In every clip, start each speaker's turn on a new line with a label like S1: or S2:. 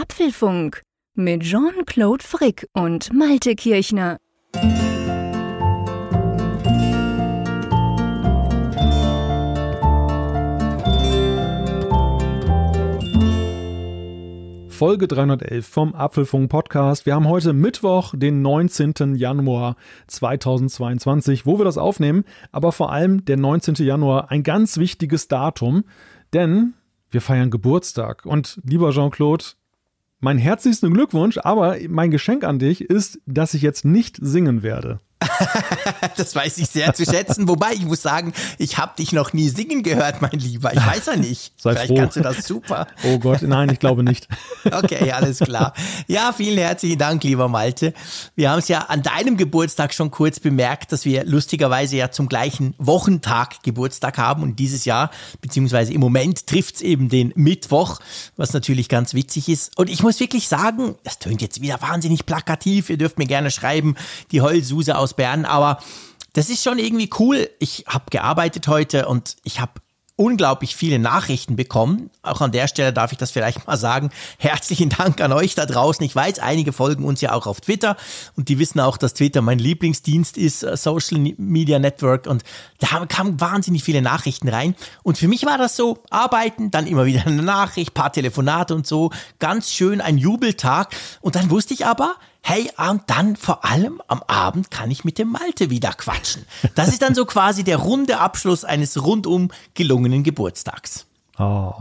S1: Apfelfunk mit Jean-Claude Frick und Malte Kirchner.
S2: Folge 311 vom Apfelfunk Podcast. Wir haben heute Mittwoch, den 19. Januar 2022, wo wir das aufnehmen, aber vor allem der 19. Januar, ein ganz wichtiges Datum, denn wir feiern Geburtstag. Und lieber Jean-Claude, mein herzlichsten Glückwunsch, aber mein Geschenk an dich ist, dass ich jetzt nicht singen werde.
S3: das weiß ich sehr zu schätzen. Wobei ich muss sagen, ich habe dich noch nie singen gehört, mein Lieber. Ich weiß ja nicht.
S2: Sei
S3: Vielleicht
S2: froh.
S3: kannst du das super.
S2: Oh Gott, nein, ich glaube nicht.
S3: Okay, alles klar. Ja, vielen herzlichen Dank, lieber Malte. Wir haben es ja an deinem Geburtstag schon kurz bemerkt, dass wir lustigerweise ja zum gleichen Wochentag Geburtstag haben und dieses Jahr, beziehungsweise im Moment trifft es eben den Mittwoch, was natürlich ganz witzig ist. Und ich muss wirklich sagen, das tönt jetzt wieder wahnsinnig plakativ. Ihr dürft mir gerne schreiben, die Heulsuse aus Bern, aber das ist schon irgendwie cool. Ich habe gearbeitet heute und ich habe unglaublich viele Nachrichten bekommen. Auch an der Stelle darf ich das vielleicht mal sagen. Herzlichen Dank an euch da draußen. Ich weiß, einige folgen uns ja auch auf Twitter und die wissen auch, dass Twitter mein Lieblingsdienst ist, äh, Social Media Network und da kamen wahnsinnig viele Nachrichten rein und für mich war das so, arbeiten, dann immer wieder eine Nachricht, paar Telefonate und so, ganz schön ein Jubeltag und dann wusste ich aber, Hey, und dann vor allem am Abend kann ich mit dem Malte wieder quatschen. Das ist dann so quasi der runde Abschluss eines rundum gelungenen Geburtstags.
S2: Oh,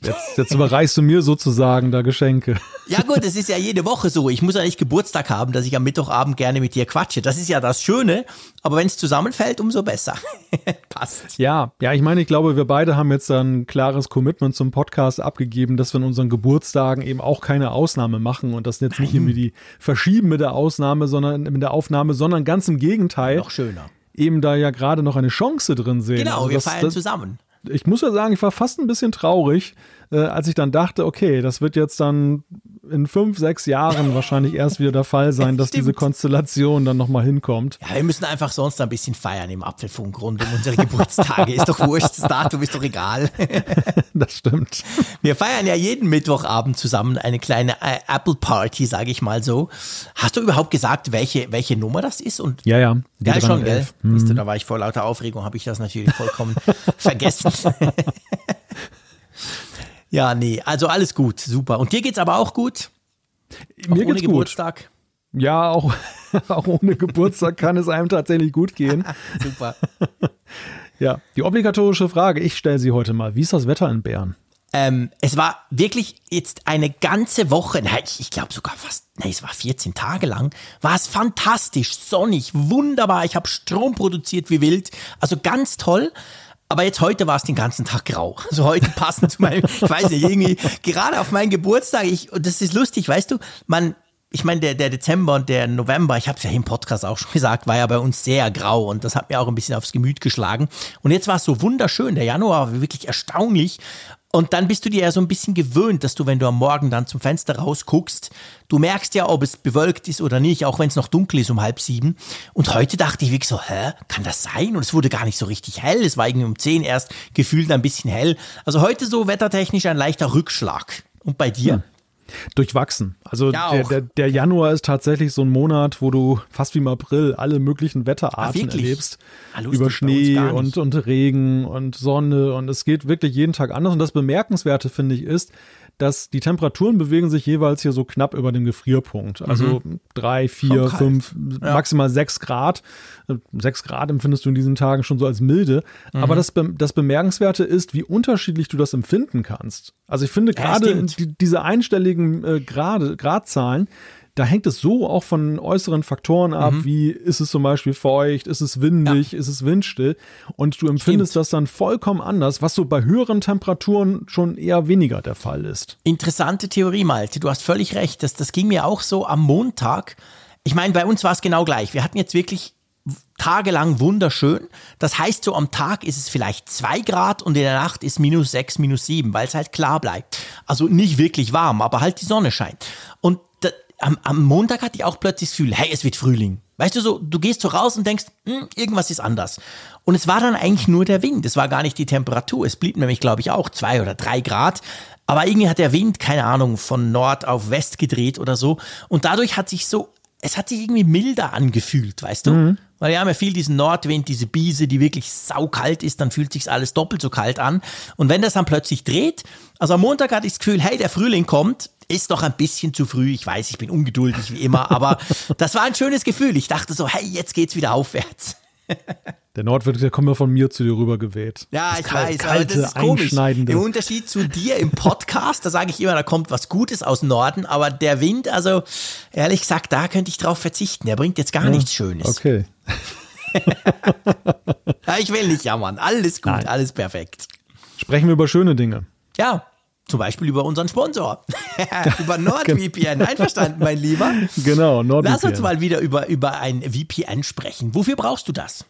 S2: Jetzt, jetzt überreichst du mir sozusagen da Geschenke.
S3: Ja gut, es ist ja jede Woche so. Ich muss ja nicht Geburtstag haben, dass ich am Mittwochabend gerne mit dir quatsche. Das ist ja das Schöne. Aber wenn es zusammenfällt, umso besser. Passt.
S2: Ja, ja, ich meine, ich glaube, wir beide haben jetzt ein klares Commitment zum Podcast abgegeben, dass wir in unseren Geburtstagen eben auch keine Ausnahme machen und das jetzt nicht irgendwie die verschieben mit der Ausnahme, sondern mit der Aufnahme, sondern ganz im Gegenteil.
S3: Noch schöner.
S2: Eben da ja gerade noch eine Chance drin sehen.
S3: Genau,
S2: Also
S3: wir
S2: das-
S3: feiern
S2: das,
S3: zusammen.
S2: Ich muss ja sagen, ich war fast ein bisschen traurig, äh, als ich dann dachte, okay, das wird jetzt dann in fünf, sechs Jahren wahrscheinlich erst wieder der Fall sein, dass diese. Konstellation dann nochmal hinkommt.
S3: Ja, wir müssen einfach sonst ein bisschen feiern im Apfelfunk rund um unsere Geburtstage. ist doch wurscht, das Datum ist doch egal.
S2: Das stimmt.
S3: Wir feiern ja jeden Mittwochabend zusammen eine kleine äh, Apple Party, sage ich mal so. Hast du überhaupt gesagt, welche, welche Nummer das ist? Und
S2: Ja, ja.
S3: ja, schon, gell?
S2: 311.
S3: Siehst du, da war ich vor lauter Aufregung, habe ich das natürlich vollkommen vergessen. Ja, nee, also alles gut, super. Und dir geht's aber auch gut? Auch
S2: Mir
S3: ohne
S2: geht's gut.
S3: Geburtstag?
S2: Ja, auch, auch ohne Geburtstag kann es einem tatsächlich gut gehen.
S3: Super.
S2: Ja, die obligatorische Frage, ich stelle sie heute mal. Wie ist das Wetter in Bern?
S3: Ähm, es war wirklich jetzt eine ganze Woche, nein, ich, ich glaube sogar fast, nein, es war 14 Tage lang, war es fantastisch, sonnig, wunderbar. Ich habe Strom produziert wie wild, also ganz toll. Aber jetzt heute war es den ganzen Tag grau. Also heute passend zu meinem, ich weiß nicht, irgendwie, gerade auf meinen Geburtstag, ich, und das ist lustig, weißt du, man, ich meine, der, der Dezember und der November, ich habe es ja im Podcast auch schon gesagt, war ja bei uns sehr grau und das hat mir auch ein bisschen aufs Gemüt geschlagen. Und jetzt war es so wunderschön. Der Januar war wirklich erstaunlich. Und dann bist du dir ja so ein bisschen gewöhnt, dass du, wenn du am Morgen dann zum Fenster rausguckst, du merkst ja, ob es bewölkt ist oder nicht, auch wenn es noch dunkel ist um halb sieben. Und heute dachte ich wirklich so, hä, kann das sein? Und es wurde gar nicht so richtig hell. Es war irgendwie um zehn erst gefühlt ein bisschen hell. Also heute so wettertechnisch ein leichter Rückschlag. Und bei dir?
S2: Durchwachsen. Also
S3: Ja,
S2: der, der, der Januar ist tatsächlich so ein Monat, wo du fast wie im April alle möglichen Wetterarten
S3: Ah,
S2: erlebst.
S3: Ah, lustig,
S2: Über Schnee und, und Regen und Sonne und es geht wirklich jeden Tag anders. Und das Bemerkenswerte, finde ich, ist, dass die Temperaturen bewegen sich jeweils hier so knapp über dem Gefrierpunkt. Also drei, vier,
S3: Mhm.
S2: fünf, maximal sechs Grad. Äh, Sechs Grad empfindest du in diesen Tagen schon so als milde.
S3: Mhm.
S2: Aber das, das Bemerkenswerte ist, wie unterschiedlich du das empfinden kannst. Also ich finde
S3: Ja,
S2: gerade die, diese einstelligen äh, Grade, Gradzahlen, da hängt es so auch von äußeren Faktoren ab,
S3: Mhm.
S2: wie ist es zum Beispiel feucht, ist es windig, ist es windstill und du empfindest das dann vollkommen anders, was so bei höheren Temperaturen schon eher weniger der Fall ist.
S3: Interessante Theorie, Malte. Du hast völlig recht. Das, das ging mir auch so am Montag. Ich meine, bei uns war es genau gleich. Wir hatten jetzt wirklich tagelang wunderschön. Das heißt, so am Tag ist es vielleicht zwei Grad und in der Nacht ist minus sechs, minus sieben, weil es halt klar bleibt. Also nicht wirklich warm, aber halt die Sonne scheint. Und am, am Montag hatte ich auch plötzlich das Gefühl, hey, es wird Frühling. Weißt du so, du gehst so raus und denkst, hm, irgendwas ist anders. Und es war dann eigentlich nur der Wind. Es war gar nicht die Temperatur. Es blieb nämlich, glaube ich, auch zwei oder drei Grad. Aber irgendwie hat der Wind, keine Ahnung, von Nord auf West gedreht oder so. Und dadurch hat sich so, es hat sich irgendwie milder angefühlt, weißt du? Mhm. Weil wir haben ja viel diesen Nordwind, diese Biese, die wirklich saukalt ist, dann fühlt sich alles doppelt so kalt an. Und wenn das dann plötzlich dreht, also am Montag hatte ich das Gefühl, hey, der Frühling kommt, ist noch ein bisschen zu früh. Ich weiß, ich bin ungeduldig wie immer, aber das war ein schönes Gefühl. Ich dachte so, hey, jetzt geht's wieder aufwärts.
S2: Der Nordwind, der kommt ja von mir zu dir rüber geweht.
S3: Ja, das ich kalt, weiß, kalte, aber das ist komisch. Im Unterschied zu dir im Podcast, da sage ich immer, da kommt was Gutes aus Norden, aber der Wind, also ehrlich gesagt, da könnte ich drauf verzichten. Der bringt jetzt gar ja, nichts Schönes.
S2: Okay.
S3: ich will nicht jammern. Alles gut, Nein. alles perfekt.
S2: Sprechen wir über schöne Dinge.
S3: Ja, zum Beispiel über unseren Sponsor. über NordVPN. Einverstanden, mein Lieber?
S2: Genau, NordVPN.
S3: Lass uns mal wieder über, über ein VPN sprechen. Wofür brauchst du das?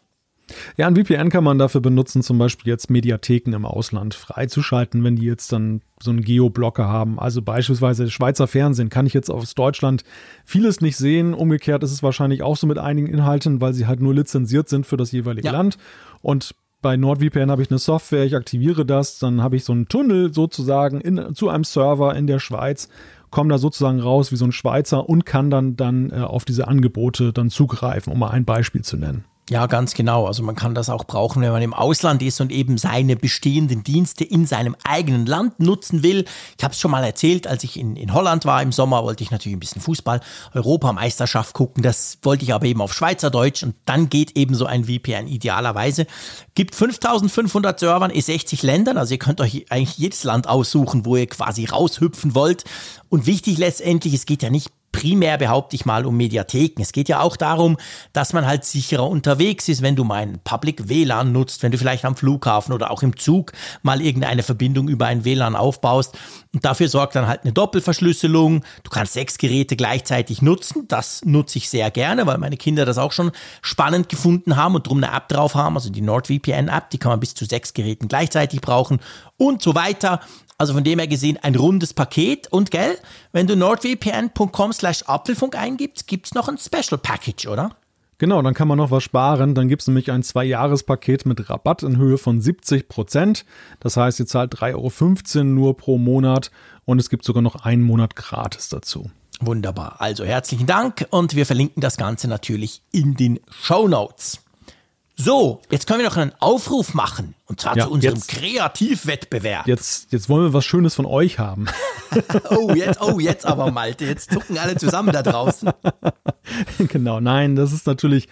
S2: Ja, ein VPN kann man dafür benutzen, zum Beispiel jetzt Mediatheken im Ausland freizuschalten, wenn die jetzt dann so einen Geoblocker haben. Also beispielsweise Schweizer Fernsehen kann ich jetzt aus Deutschland vieles nicht sehen. Umgekehrt ist es wahrscheinlich auch so mit einigen Inhalten, weil sie halt nur lizenziert sind für das jeweilige ja. Land. Und bei NordVPN habe ich eine Software, ich aktiviere das, dann habe ich so einen Tunnel sozusagen in, zu einem Server in der Schweiz, komme da sozusagen raus wie so ein Schweizer und kann dann, dann äh, auf diese Angebote dann zugreifen, um mal ein Beispiel zu nennen.
S3: Ja, ganz genau. Also man kann das auch brauchen, wenn man im Ausland ist und eben seine bestehenden Dienste in seinem eigenen Land nutzen will. Ich habe es schon mal erzählt, als ich in, in Holland war im Sommer, wollte ich natürlich ein bisschen Fußball, Europameisterschaft gucken. Das wollte ich aber eben auf Schweizerdeutsch und dann geht eben so ein VPN idealerweise. Gibt 5500 Servern in 60 Ländern, also ihr könnt euch eigentlich jedes Land aussuchen, wo ihr quasi raushüpfen wollt. Und wichtig letztendlich, es geht ja nicht primär behaupte ich mal um Mediatheken. Es geht ja auch darum, dass man halt sicherer unterwegs ist, wenn du mal ein Public WLAN nutzt, wenn du vielleicht am Flughafen oder auch im Zug mal irgendeine Verbindung über ein WLAN aufbaust. Und dafür sorgt dann halt eine Doppelverschlüsselung. Du kannst sechs Geräte gleichzeitig nutzen. Das nutze ich sehr gerne, weil meine Kinder das auch schon spannend gefunden haben und drum eine App drauf haben. Also die NordVPN-App, die kann man bis zu sechs Geräten gleichzeitig brauchen und so weiter. Also von dem her gesehen ein rundes Paket. Und gell, wenn du nordvpn.com slash Apfelfunk eingibst, gibt es noch ein Special Package, oder?
S2: Genau, dann kann man noch was sparen. Dann gibt es nämlich ein Zwei-Jahres-Paket mit Rabatt in Höhe von 70 Prozent. Das heißt, ihr zahlt 3,15 Euro nur pro Monat und es gibt sogar noch einen Monat gratis dazu.
S3: Wunderbar. Also herzlichen Dank und wir verlinken das Ganze natürlich in den Show Notes. So, jetzt können wir noch einen Aufruf machen. Und zwar ja, zu unserem jetzt, Kreativwettbewerb.
S2: Jetzt, jetzt wollen wir was Schönes von euch haben.
S3: oh, jetzt, oh, jetzt aber, Malte. Jetzt zucken alle zusammen da draußen.
S2: genau, nein, das ist natürlich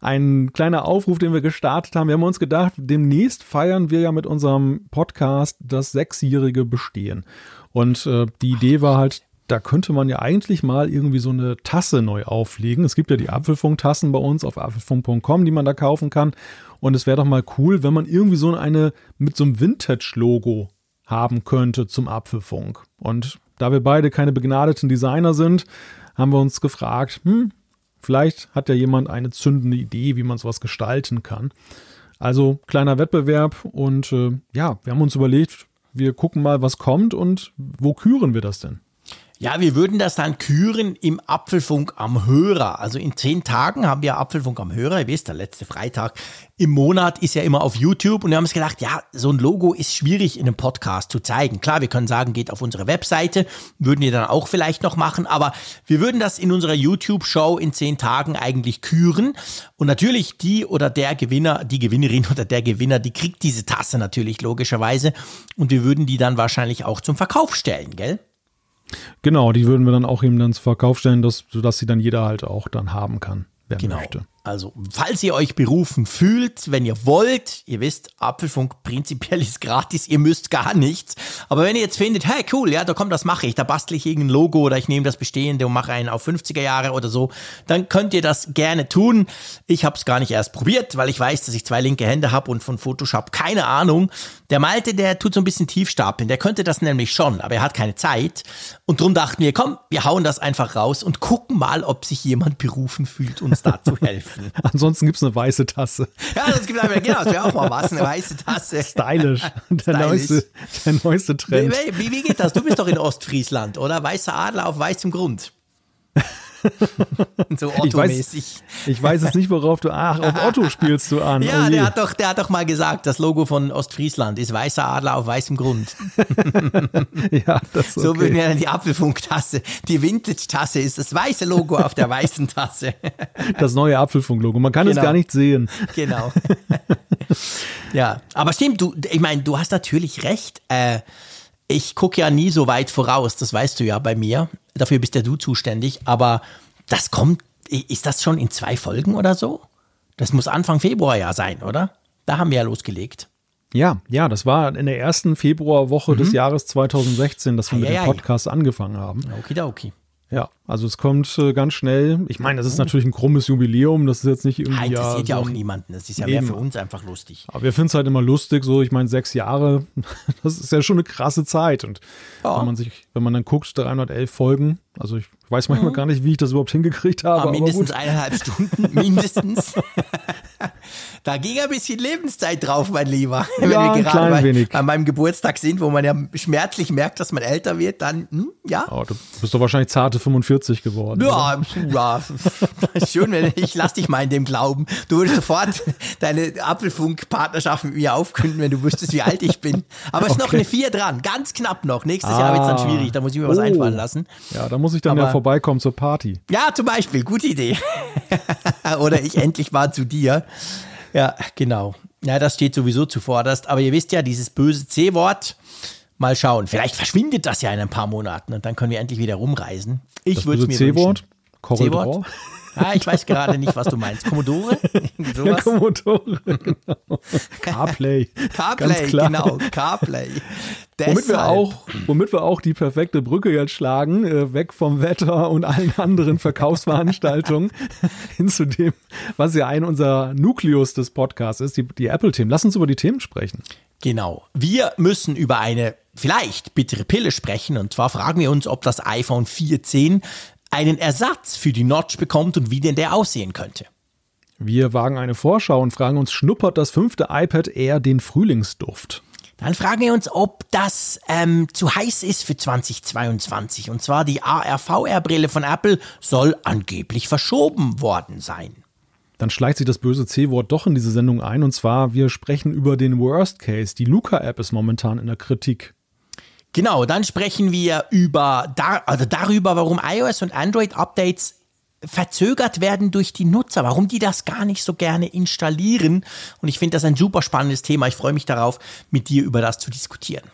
S2: ein kleiner Aufruf, den wir gestartet haben. Wir haben uns gedacht, demnächst feiern wir ja mit unserem Podcast das sechsjährige Bestehen. Und äh, die Idee war halt, da könnte man ja eigentlich mal irgendwie so eine Tasse neu auflegen. Es gibt ja die Apfelfunk-Tassen bei uns auf apfelfunk.com, die man da kaufen kann. Und es wäre doch mal cool, wenn man irgendwie so eine mit so einem Vintage-Logo haben könnte zum Apfelfunk. Und da wir beide keine begnadeten Designer sind, haben wir uns gefragt, hm, vielleicht hat ja jemand eine zündende Idee, wie man sowas gestalten kann. Also kleiner Wettbewerb und äh, ja, wir haben uns überlegt, wir gucken mal, was kommt und wo küren wir das denn?
S3: Ja, wir würden das dann küren im Apfelfunk am Hörer. Also in zehn Tagen haben wir Apfelfunk am Hörer. Ihr wisst, der letzte Freitag im Monat ist ja immer auf YouTube. Und wir haben uns gedacht, ja, so ein Logo ist schwierig in einem Podcast zu zeigen. Klar, wir können sagen, geht auf unsere Webseite. Würden wir dann auch vielleicht noch machen. Aber wir würden das in unserer YouTube-Show in zehn Tagen eigentlich küren. Und natürlich die oder der Gewinner, die Gewinnerin oder der Gewinner, die kriegt diese Tasse natürlich logischerweise. Und wir würden die dann wahrscheinlich auch zum Verkauf stellen, gell?
S2: Genau, die würden wir dann auch eben dann zu Verkauf stellen, dass, sodass sie dann jeder halt auch dann haben kann, wer genau. möchte.
S3: Also, falls ihr euch berufen fühlt, wenn ihr wollt, ihr wisst, Apfelfunk prinzipiell ist gratis, ihr müsst gar nichts. Aber wenn ihr jetzt findet, hey, cool, ja, da kommt, das mache ich, da bastle ich irgendein Logo oder ich nehme das bestehende und mache einen auf 50er Jahre oder so, dann könnt ihr das gerne tun. Ich habe es gar nicht erst probiert, weil ich weiß, dass ich zwei linke Hände habe und von Photoshop keine Ahnung. Der Malte, der tut so ein bisschen tief stapeln, der könnte das nämlich schon, aber er hat keine Zeit. Und drum dachten wir, komm, wir hauen das einfach raus und gucken mal, ob sich jemand berufen fühlt, uns da zu helfen.
S2: Ansonsten gibt es eine weiße Tasse.
S3: Ja, das gibt einfach, genau, das wäre auch mal was, eine weiße Tasse.
S2: Stylisch. Der, Stylisch. Neueste, der neueste Trend.
S3: Wie, wie, wie geht das? Du bist doch in Ostfriesland, oder? Weißer Adler auf weißem Grund. so
S2: Ich weiß, ich weiß es nicht, worauf du. Ach, auf Otto spielst du an.
S3: Ja,
S2: oh
S3: der hat, doch, der hat doch mal gesagt, das Logo von Ostfriesland ist weißer Adler auf weißem Grund.
S2: ja, das ist
S3: So
S2: okay.
S3: würden wir dann die Apfelfunk-Tasse. Die Vintage-Tasse ist das weiße Logo auf der weißen Tasse.
S2: das neue Apfelfunk-Logo. Man kann es
S3: Genau.
S2: gar nicht sehen.
S3: genau. ja, aber stimmt, du, ich meine, du hast natürlich recht. Äh, ich gucke ja nie so weit voraus, das weißt du ja bei mir. Dafür bist ja du zuständig. Aber das kommt, ist das schon in zwei Folgen oder so? Das muss Anfang Februar ja sein, oder? Da haben wir ja losgelegt.
S2: Ja, ja, das war in der ersten Februarwoche des Jahres 2016, dass wir mit dem. Podcast angefangen haben.
S3: Okidoki.
S2: Ja, also es kommt äh, ganz schnell. Ich meine, das ist natürlich ein krummes Jubiläum. Das ist jetzt nicht irgendwie.
S3: Ah, interessiert ja
S2: so
S3: auch niemanden. Das ist ja mehr
S2: Eben.
S3: für uns einfach lustig.
S2: Aber wir finden es halt immer lustig, so, ich meine, sechs Jahre, das ist ja schon eine krasse Zeit. Und
S3: Ja.
S2: wenn man sich, wenn man dann guckt, 311 Folgen, also ich weiß manchmal gar nicht, wie ich das überhaupt hingekriegt habe,
S3: Ah,
S2: aber
S3: mindestens
S2: gut.
S3: eineinhalb Stunden, mindestens. da ging ein bisschen Lebenszeit drauf, mein Lieber. Wenn
S2: Ja,
S3: wir
S2: ein
S3: gerade bei,
S2: wenig.
S3: an meinem Geburtstag sind, wo man ja schmerzlich merkt, dass man älter wird, dann, hm, ja.
S2: Oh, du bist doch wahrscheinlich zarte 45 geworden. oder?
S3: Ja, ja, ist schön, wenn ich lass dich mal in dem glauben. Du würdest sofort deine Apfelfunk-Partnerschaft mit mir aufkünden, wenn du wüsstest, wie alt ich bin. Aber es ist noch
S2: Okay.
S3: eine vier dran, ganz knapp noch. Nächstes Jahr wird es dann
S2: Ah.
S3: schwierig, da muss ich mir was
S2: Oh.
S3: einfallen lassen.
S2: Ja, da muss ich dann ja
S3: Aber-
S2: vorbeikommen zur Party.
S3: Ja, zum Beispiel, gute Idee. Oder ich endlich mal zu dir. Ja, genau. Ja, das steht sowieso zuvorderst. Aber ihr wisst ja, dieses böse C-Wort, mal schauen. Vielleicht verschwindet das ja in ein paar Monaten und dann können wir endlich wieder rumreisen. Ich würde mir
S2: C-Wort? Korridor?
S3: C-Wort? Ja, ich weiß gerade nicht, was du meinst. Commodore?
S2: Ja? Commodore, genau. Carplay.
S3: CarPlay, genau, CarPlay.
S2: Womit wir,
S3: Deshalb.
S2: auch, womit wir auch die perfekte Brücke jetzt schlagen, äh, weg vom Wetter und allen anderen Verkaufsveranstaltungen hin zu dem, was ja ein unser Nukleus des Podcasts ist, die, die Apple-Themen. Lass uns über die Themen sprechen.
S3: Genau. Wir müssen über eine vielleicht bittere Pille sprechen. Und zwar fragen wir uns, ob das iPhone 14 einen Ersatz für die Notch bekommt und wie denn der aussehen könnte.
S2: Wir wagen eine Vorschau und fragen uns, schnuppert das fünfte iPad Air den Frühlingsduft?
S3: Dann fragen wir uns, ob das ähm, zu heiß ist für 2022. Und zwar die AR-VR-Brille von Apple soll angeblich verschoben worden sein.
S2: Dann schleicht sich das böse C-Wort doch in diese Sendung ein. Und zwar, wir sprechen über den Worst Case. Die Luca-App ist momentan in der Kritik.
S3: Genau, dann sprechen wir über also darüber, warum iOS und Android-Updates verzögert werden durch die Nutzer, warum die das gar nicht so gerne installieren. Und ich finde das ein super spannendes Thema. Ich freue mich darauf, mit dir über das zu diskutieren.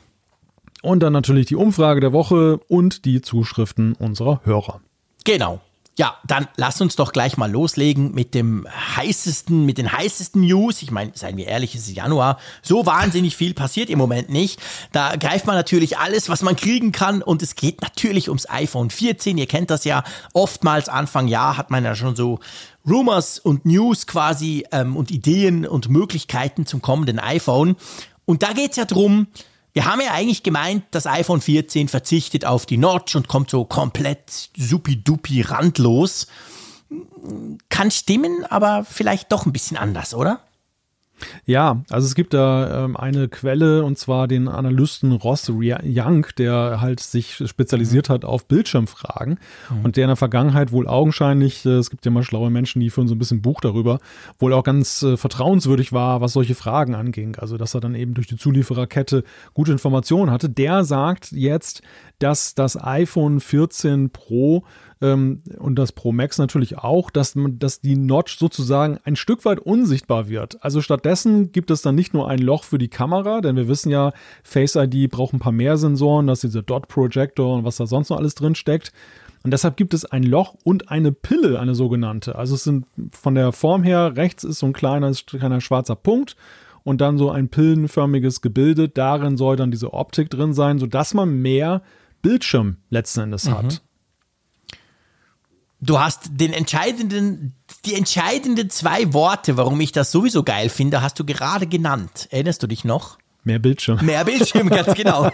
S2: Und dann natürlich die Umfrage der Woche und die Zuschriften unserer Hörer.
S3: Genau. Ja, dann lass uns doch gleich mal loslegen mit dem heißesten, mit den heißesten News. Ich meine, seien wir ehrlich, es ist Januar. So wahnsinnig viel passiert im Moment nicht. Da greift man natürlich alles, was man kriegen kann. Und es geht natürlich ums iPhone 14. Ihr kennt das ja. Oftmals Anfang Jahr hat man ja schon so Rumors und News quasi ähm, und Ideen und Möglichkeiten zum kommenden iPhone. Und da geht's ja drum, wir haben ja eigentlich gemeint, das iPhone 14 verzichtet auf die Notch und kommt so komplett supi-dupi randlos. Kann stimmen, aber vielleicht doch ein bisschen anders, oder?
S2: Ja, also es gibt da ähm, eine Quelle und zwar den Analysten Ross Young, der halt sich spezialisiert hat auf Bildschirmfragen und der in der Vergangenheit wohl augenscheinlich, äh, es gibt ja mal schlaue Menschen, die führen so ein bisschen Buch darüber, wohl auch ganz äh, vertrauenswürdig war, was solche Fragen anging. Also dass er dann eben durch die Zuliefererkette gute Informationen hatte. Der sagt jetzt, dass das iPhone 14 Pro ähm, und das Pro Max natürlich auch, dass, man, dass die Notch sozusagen ein Stück weit unsichtbar wird. Also stattdessen gibt es dann nicht nur ein Loch für die Kamera, denn wir wissen ja, Face ID braucht ein paar mehr Sensoren, dass dieser Dot Projector und was da sonst noch alles drin steckt. Und deshalb gibt es ein Loch und eine Pille, eine sogenannte. Also es sind von der Form her, rechts ist so ein kleiner, kleiner schwarzer Punkt und dann so ein pillenförmiges Gebilde. Darin soll dann diese Optik drin sein, sodass man mehr Bildschirm letzten Endes hat.
S3: Du hast den entscheidenden, die entscheidenden zwei Worte, warum ich das sowieso geil finde, hast du gerade genannt. Erinnerst du dich noch?
S2: Mehr Bildschirm.
S3: Mehr Bildschirm, ganz genau.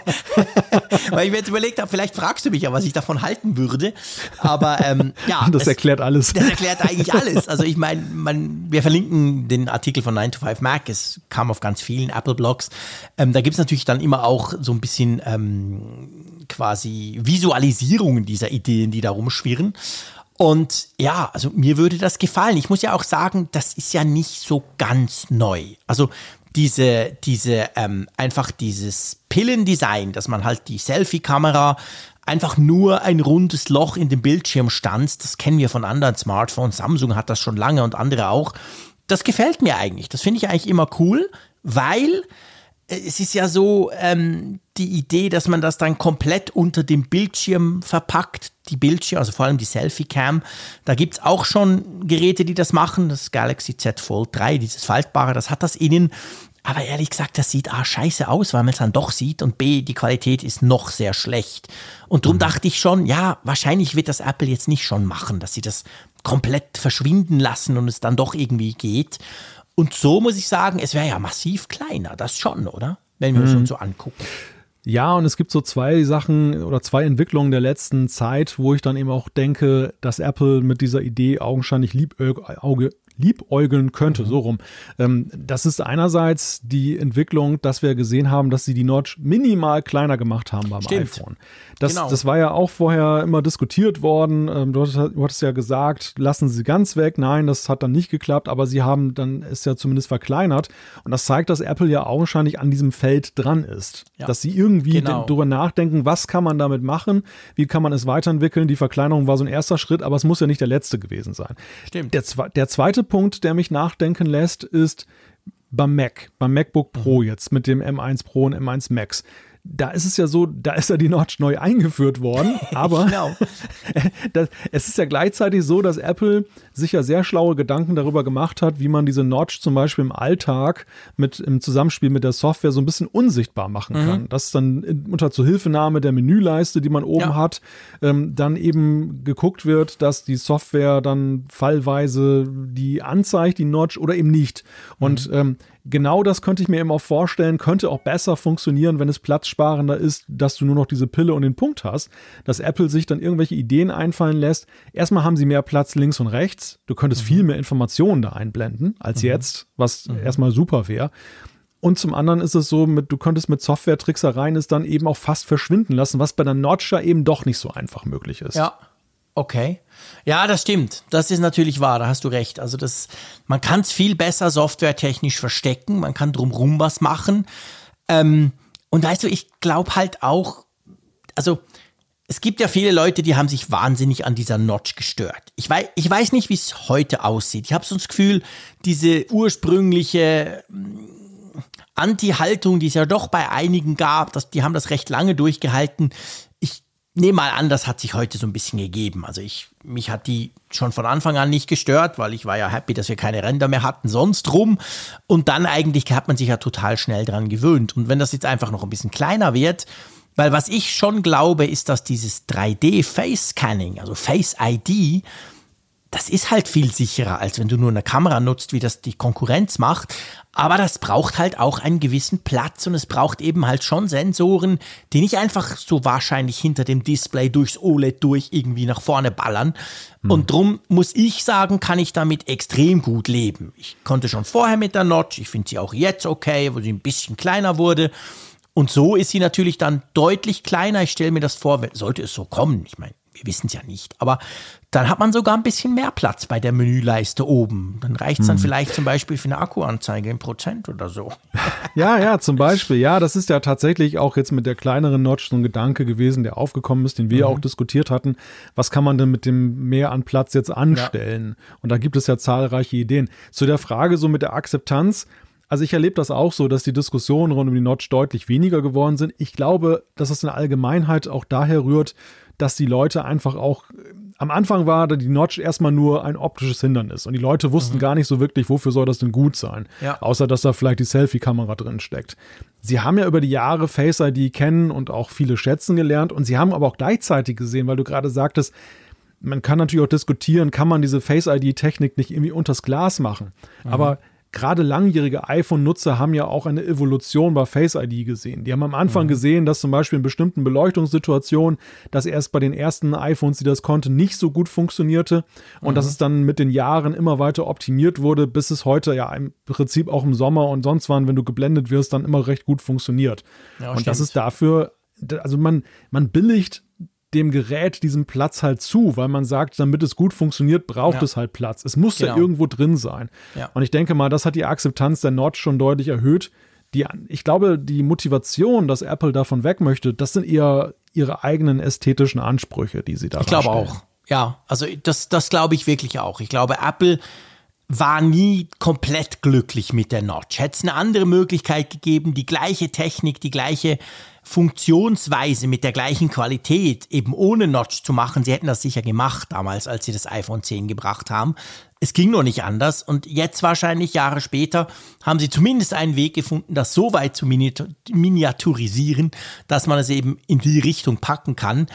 S3: Weil ich mir jetzt überlegt habe, vielleicht fragst du mich ja, was ich davon halten würde. Aber ähm, ja,
S2: Das
S3: es-
S2: erklärt alles.
S3: Das erklärt eigentlich alles. Also ich meine, man, wir verlinken den Artikel von 9 to 5 Mac. Es kam auf ganz vielen Apple-Blogs. Ähm, da gibt es natürlich dann immer auch so ein bisschen ähm, quasi Visualisierungen dieser Ideen, die da rumschwirren. Und ja, also mir würde das gefallen. Ich muss ja auch sagen, das ist ja nicht so ganz neu. Also diese, diese, ähm, einfach dieses Pillendesign, dass man halt die Selfie-Kamera einfach nur ein rundes Loch in den Bildschirm stanzt, das kennen wir von anderen Smartphones. Samsung hat das schon lange und andere auch. Das gefällt mir eigentlich. Das finde ich eigentlich immer cool, weil es ist ja so ähm, die Idee, dass man das dann komplett unter dem Bildschirm verpackt. Die Bildschirme, also vor allem die Selfie-Cam. Da gibt es auch schon Geräte, die das machen. Das Galaxy Z Fold 3, dieses Faltbare, das hat das innen. Aber ehrlich gesagt, das sieht A scheiße aus, weil man es dann doch sieht und B, die Qualität ist noch sehr schlecht. Und darum mhm. dachte ich schon, ja, wahrscheinlich wird das Apple jetzt nicht schon machen, dass sie das komplett verschwinden lassen und es dann doch irgendwie geht. Und so muss ich sagen, es wäre ja massiv kleiner, das schon, oder? Wenn wir mhm. uns so angucken.
S2: Ja, und es gibt so zwei Sachen oder zwei Entwicklungen der letzten Zeit, wo ich dann eben auch denke, dass Apple mit dieser Idee augenscheinlich Liebauge, liebäugeln könnte, mhm. so rum. Ähm, das ist einerseits die Entwicklung, dass wir gesehen haben, dass sie die Notch minimal kleiner gemacht haben beim Stimmt. iPhone. Das, genau. das war ja auch vorher immer diskutiert worden. Ähm, du, hattest, du hattest ja gesagt, lassen sie ganz weg. Nein, das hat dann nicht geklappt, aber sie haben dann es ja zumindest verkleinert. Und das zeigt, dass Apple ja augenscheinlich an diesem Feld dran ist. Ja. Dass sie irgendwie genau. darüber nachdenken, was kann man damit machen, wie kann man es weiterentwickeln. Die Verkleinerung war so ein erster Schritt, aber es muss ja nicht der letzte gewesen sein.
S3: Stimmt.
S2: Der, der zweite Punkt, der mich nachdenken lässt, ist beim Mac, beim MacBook Pro mhm. jetzt mit dem M1 Pro und M1 Max da ist es ja so, da ist ja die Notch neu eingeführt worden, aber genau. das, es ist ja gleichzeitig so, dass Apple sich ja sehr schlaue Gedanken darüber gemacht hat, wie man diese Notch zum Beispiel im Alltag mit im Zusammenspiel mit der Software so ein bisschen unsichtbar machen kann. Mhm. Dass dann unter Zuhilfenahme der Menüleiste, die man oben ja. hat, ähm, dann eben geguckt wird, dass die Software dann fallweise die anzeigt, die Notch oder eben nicht. Und mhm. ähm, genau das könnte ich mir eben auch vorstellen, könnte auch besser funktionieren, wenn es platzsparender ist, dass du nur noch diese Pille und den Punkt hast, dass Apple sich dann irgendwelche Ideen einfallen lässt. Erstmal haben sie mehr Platz links und rechts. Du könntest mhm. viel mehr Informationen da einblenden als mhm. jetzt, was mhm. erstmal super wäre. Und zum anderen ist es so, mit, du könntest mit Software-Tricksereien es dann eben auch fast verschwinden lassen, was bei der Notch ja eben doch nicht so einfach möglich ist.
S3: Ja, Okay. Ja, das stimmt. Das ist natürlich wahr, da hast du recht. Also das, man kann es viel besser softwaretechnisch verstecken, man kann drumrum was machen. Ähm, und weißt du, ich glaube halt auch, also es gibt ja viele Leute, die haben sich wahnsinnig an dieser Notch gestört. Ich weiß, ich weiß nicht, wie es heute aussieht. Ich habe so das Gefühl, diese ursprüngliche mm, Anti-Haltung, die es ja doch bei einigen gab, dass, die haben das recht lange durchgehalten nehme mal an, das hat sich heute so ein bisschen gegeben. Also ich, mich hat die schon von Anfang an nicht gestört, weil ich war ja happy, dass wir keine Ränder mehr hatten, sonst rum. Und dann eigentlich hat man sich ja total schnell dran gewöhnt. Und wenn das jetzt einfach noch ein bisschen kleiner wird, weil was ich schon glaube, ist, dass dieses 3D Face Scanning, also Face ID, das ist halt viel sicherer, als wenn du nur eine Kamera nutzt, wie das die Konkurrenz macht. Aber das braucht halt auch einen gewissen Platz und es braucht eben halt schon Sensoren, die nicht einfach so wahrscheinlich hinter dem Display durchs OLED durch irgendwie nach vorne ballern. Hm. Und drum muss ich sagen, kann ich damit extrem gut leben. Ich konnte schon vorher mit der Notch, ich finde sie auch jetzt okay, wo sie ein bisschen kleiner wurde. Und so ist sie natürlich dann deutlich kleiner. Ich stelle mir das vor, sollte es so kommen. Ich meine, wir wissen es ja nicht. Aber dann hat man sogar ein bisschen mehr Platz bei der Menüleiste oben. Dann reicht es dann hm. vielleicht zum Beispiel für eine Akkuanzeige in Prozent oder so.
S2: Ja, ja, zum Beispiel. Ja, das ist ja tatsächlich auch jetzt mit der kleineren Notch so ein Gedanke gewesen, der aufgekommen ist, den wir mhm. auch diskutiert hatten. Was kann man denn mit dem mehr an Platz jetzt anstellen? Ja. Und da gibt es ja zahlreiche Ideen. Zu der Frage so mit der Akzeptanz. Also ich erlebe das auch so, dass die Diskussionen rund um die Notch deutlich weniger geworden sind. Ich glaube, dass es in der Allgemeinheit auch daher rührt, dass die Leute einfach auch am Anfang war die Notch erstmal nur ein optisches Hindernis und die Leute wussten mhm. gar nicht so wirklich, wofür soll das denn gut sein, ja. außer dass da vielleicht die Selfie-Kamera drin steckt. Sie haben ja über die Jahre Face ID kennen und auch viele schätzen gelernt und sie haben aber auch gleichzeitig gesehen, weil du gerade sagtest, man kann natürlich auch diskutieren, kann man diese Face ID-Technik nicht irgendwie unters Glas machen. Mhm. Aber gerade langjährige iPhone-Nutzer haben ja auch eine Evolution bei Face ID gesehen. Die haben am Anfang mhm. gesehen, dass zum Beispiel in bestimmten Beleuchtungssituationen, dass erst bei den ersten iPhones, die das konnten, nicht so gut funktionierte und mhm. dass es dann mit den Jahren immer weiter optimiert wurde, bis es heute ja im Prinzip auch im Sommer und sonst wann, wenn du geblendet wirst, dann immer recht gut funktioniert. Ja, und stimmt. das ist dafür, also man, man billigt dem Gerät diesen Platz halt zu, weil man sagt, damit es gut funktioniert, braucht ja. es halt Platz. Es muss genau. ja irgendwo drin sein. Ja. Und ich denke mal, das hat die Akzeptanz der Notch schon deutlich erhöht. Die, ich glaube, die Motivation, dass Apple davon weg möchte, das sind eher ihre eigenen ästhetischen Ansprüche, die sie da
S3: Ich glaube auch. Ja, also das, das glaube ich wirklich auch. Ich glaube, Apple war nie komplett glücklich mit der Notch. Hätte es eine andere Möglichkeit gegeben, die gleiche Technik, die gleiche Funktionsweise mit der gleichen Qualität eben ohne Notch zu machen, sie hätten das sicher gemacht damals, als sie das iPhone 10 gebracht haben. Es ging nur nicht anders und jetzt wahrscheinlich Jahre später haben sie zumindest einen Weg gefunden, das so weit zu miniaturisieren, dass man es eben in die Richtung packen kann.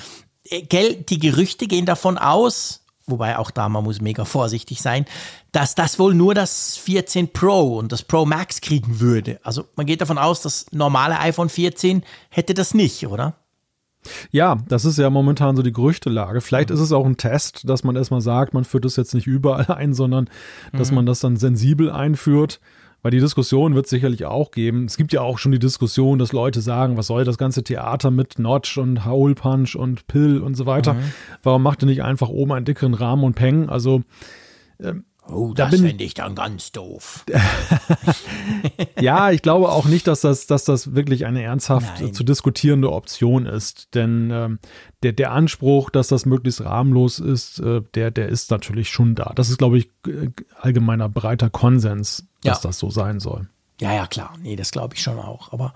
S3: Äh, gell, die Gerüchte gehen davon aus, wobei auch da man muss mega vorsichtig sein, dass das wohl nur das 14 Pro und das Pro Max kriegen würde. Also man geht davon aus, das normale iPhone 14 hätte das nicht, oder?
S2: Ja, das ist ja momentan so die Gerüchtelage. Vielleicht mhm. ist es auch ein Test, dass man erstmal sagt, man führt das jetzt nicht überall ein, sondern dass mhm. man das dann sensibel einführt. Weil die Diskussion wird es sicherlich auch geben. Es gibt ja auch schon die Diskussion, dass Leute sagen, was soll das ganze Theater mit Notch und Hole Punch und Pill und so weiter? Mhm. Warum macht ihr nicht einfach oben einen dickeren Rahmen und Peng? Also
S3: ähm, Oh, da das fände ich dann ganz doof.
S2: ja, ich glaube auch nicht, dass das, dass das wirklich eine ernsthaft Nein. zu diskutierende Option ist. Denn ähm, der, der Anspruch, dass das möglichst rahmenlos ist, äh, der, der ist natürlich schon da. Das ist, glaube ich, allgemeiner breiter Konsens, dass ja. das so sein soll.
S3: Ja, ja, klar. Nee, das glaube ich schon auch. Aber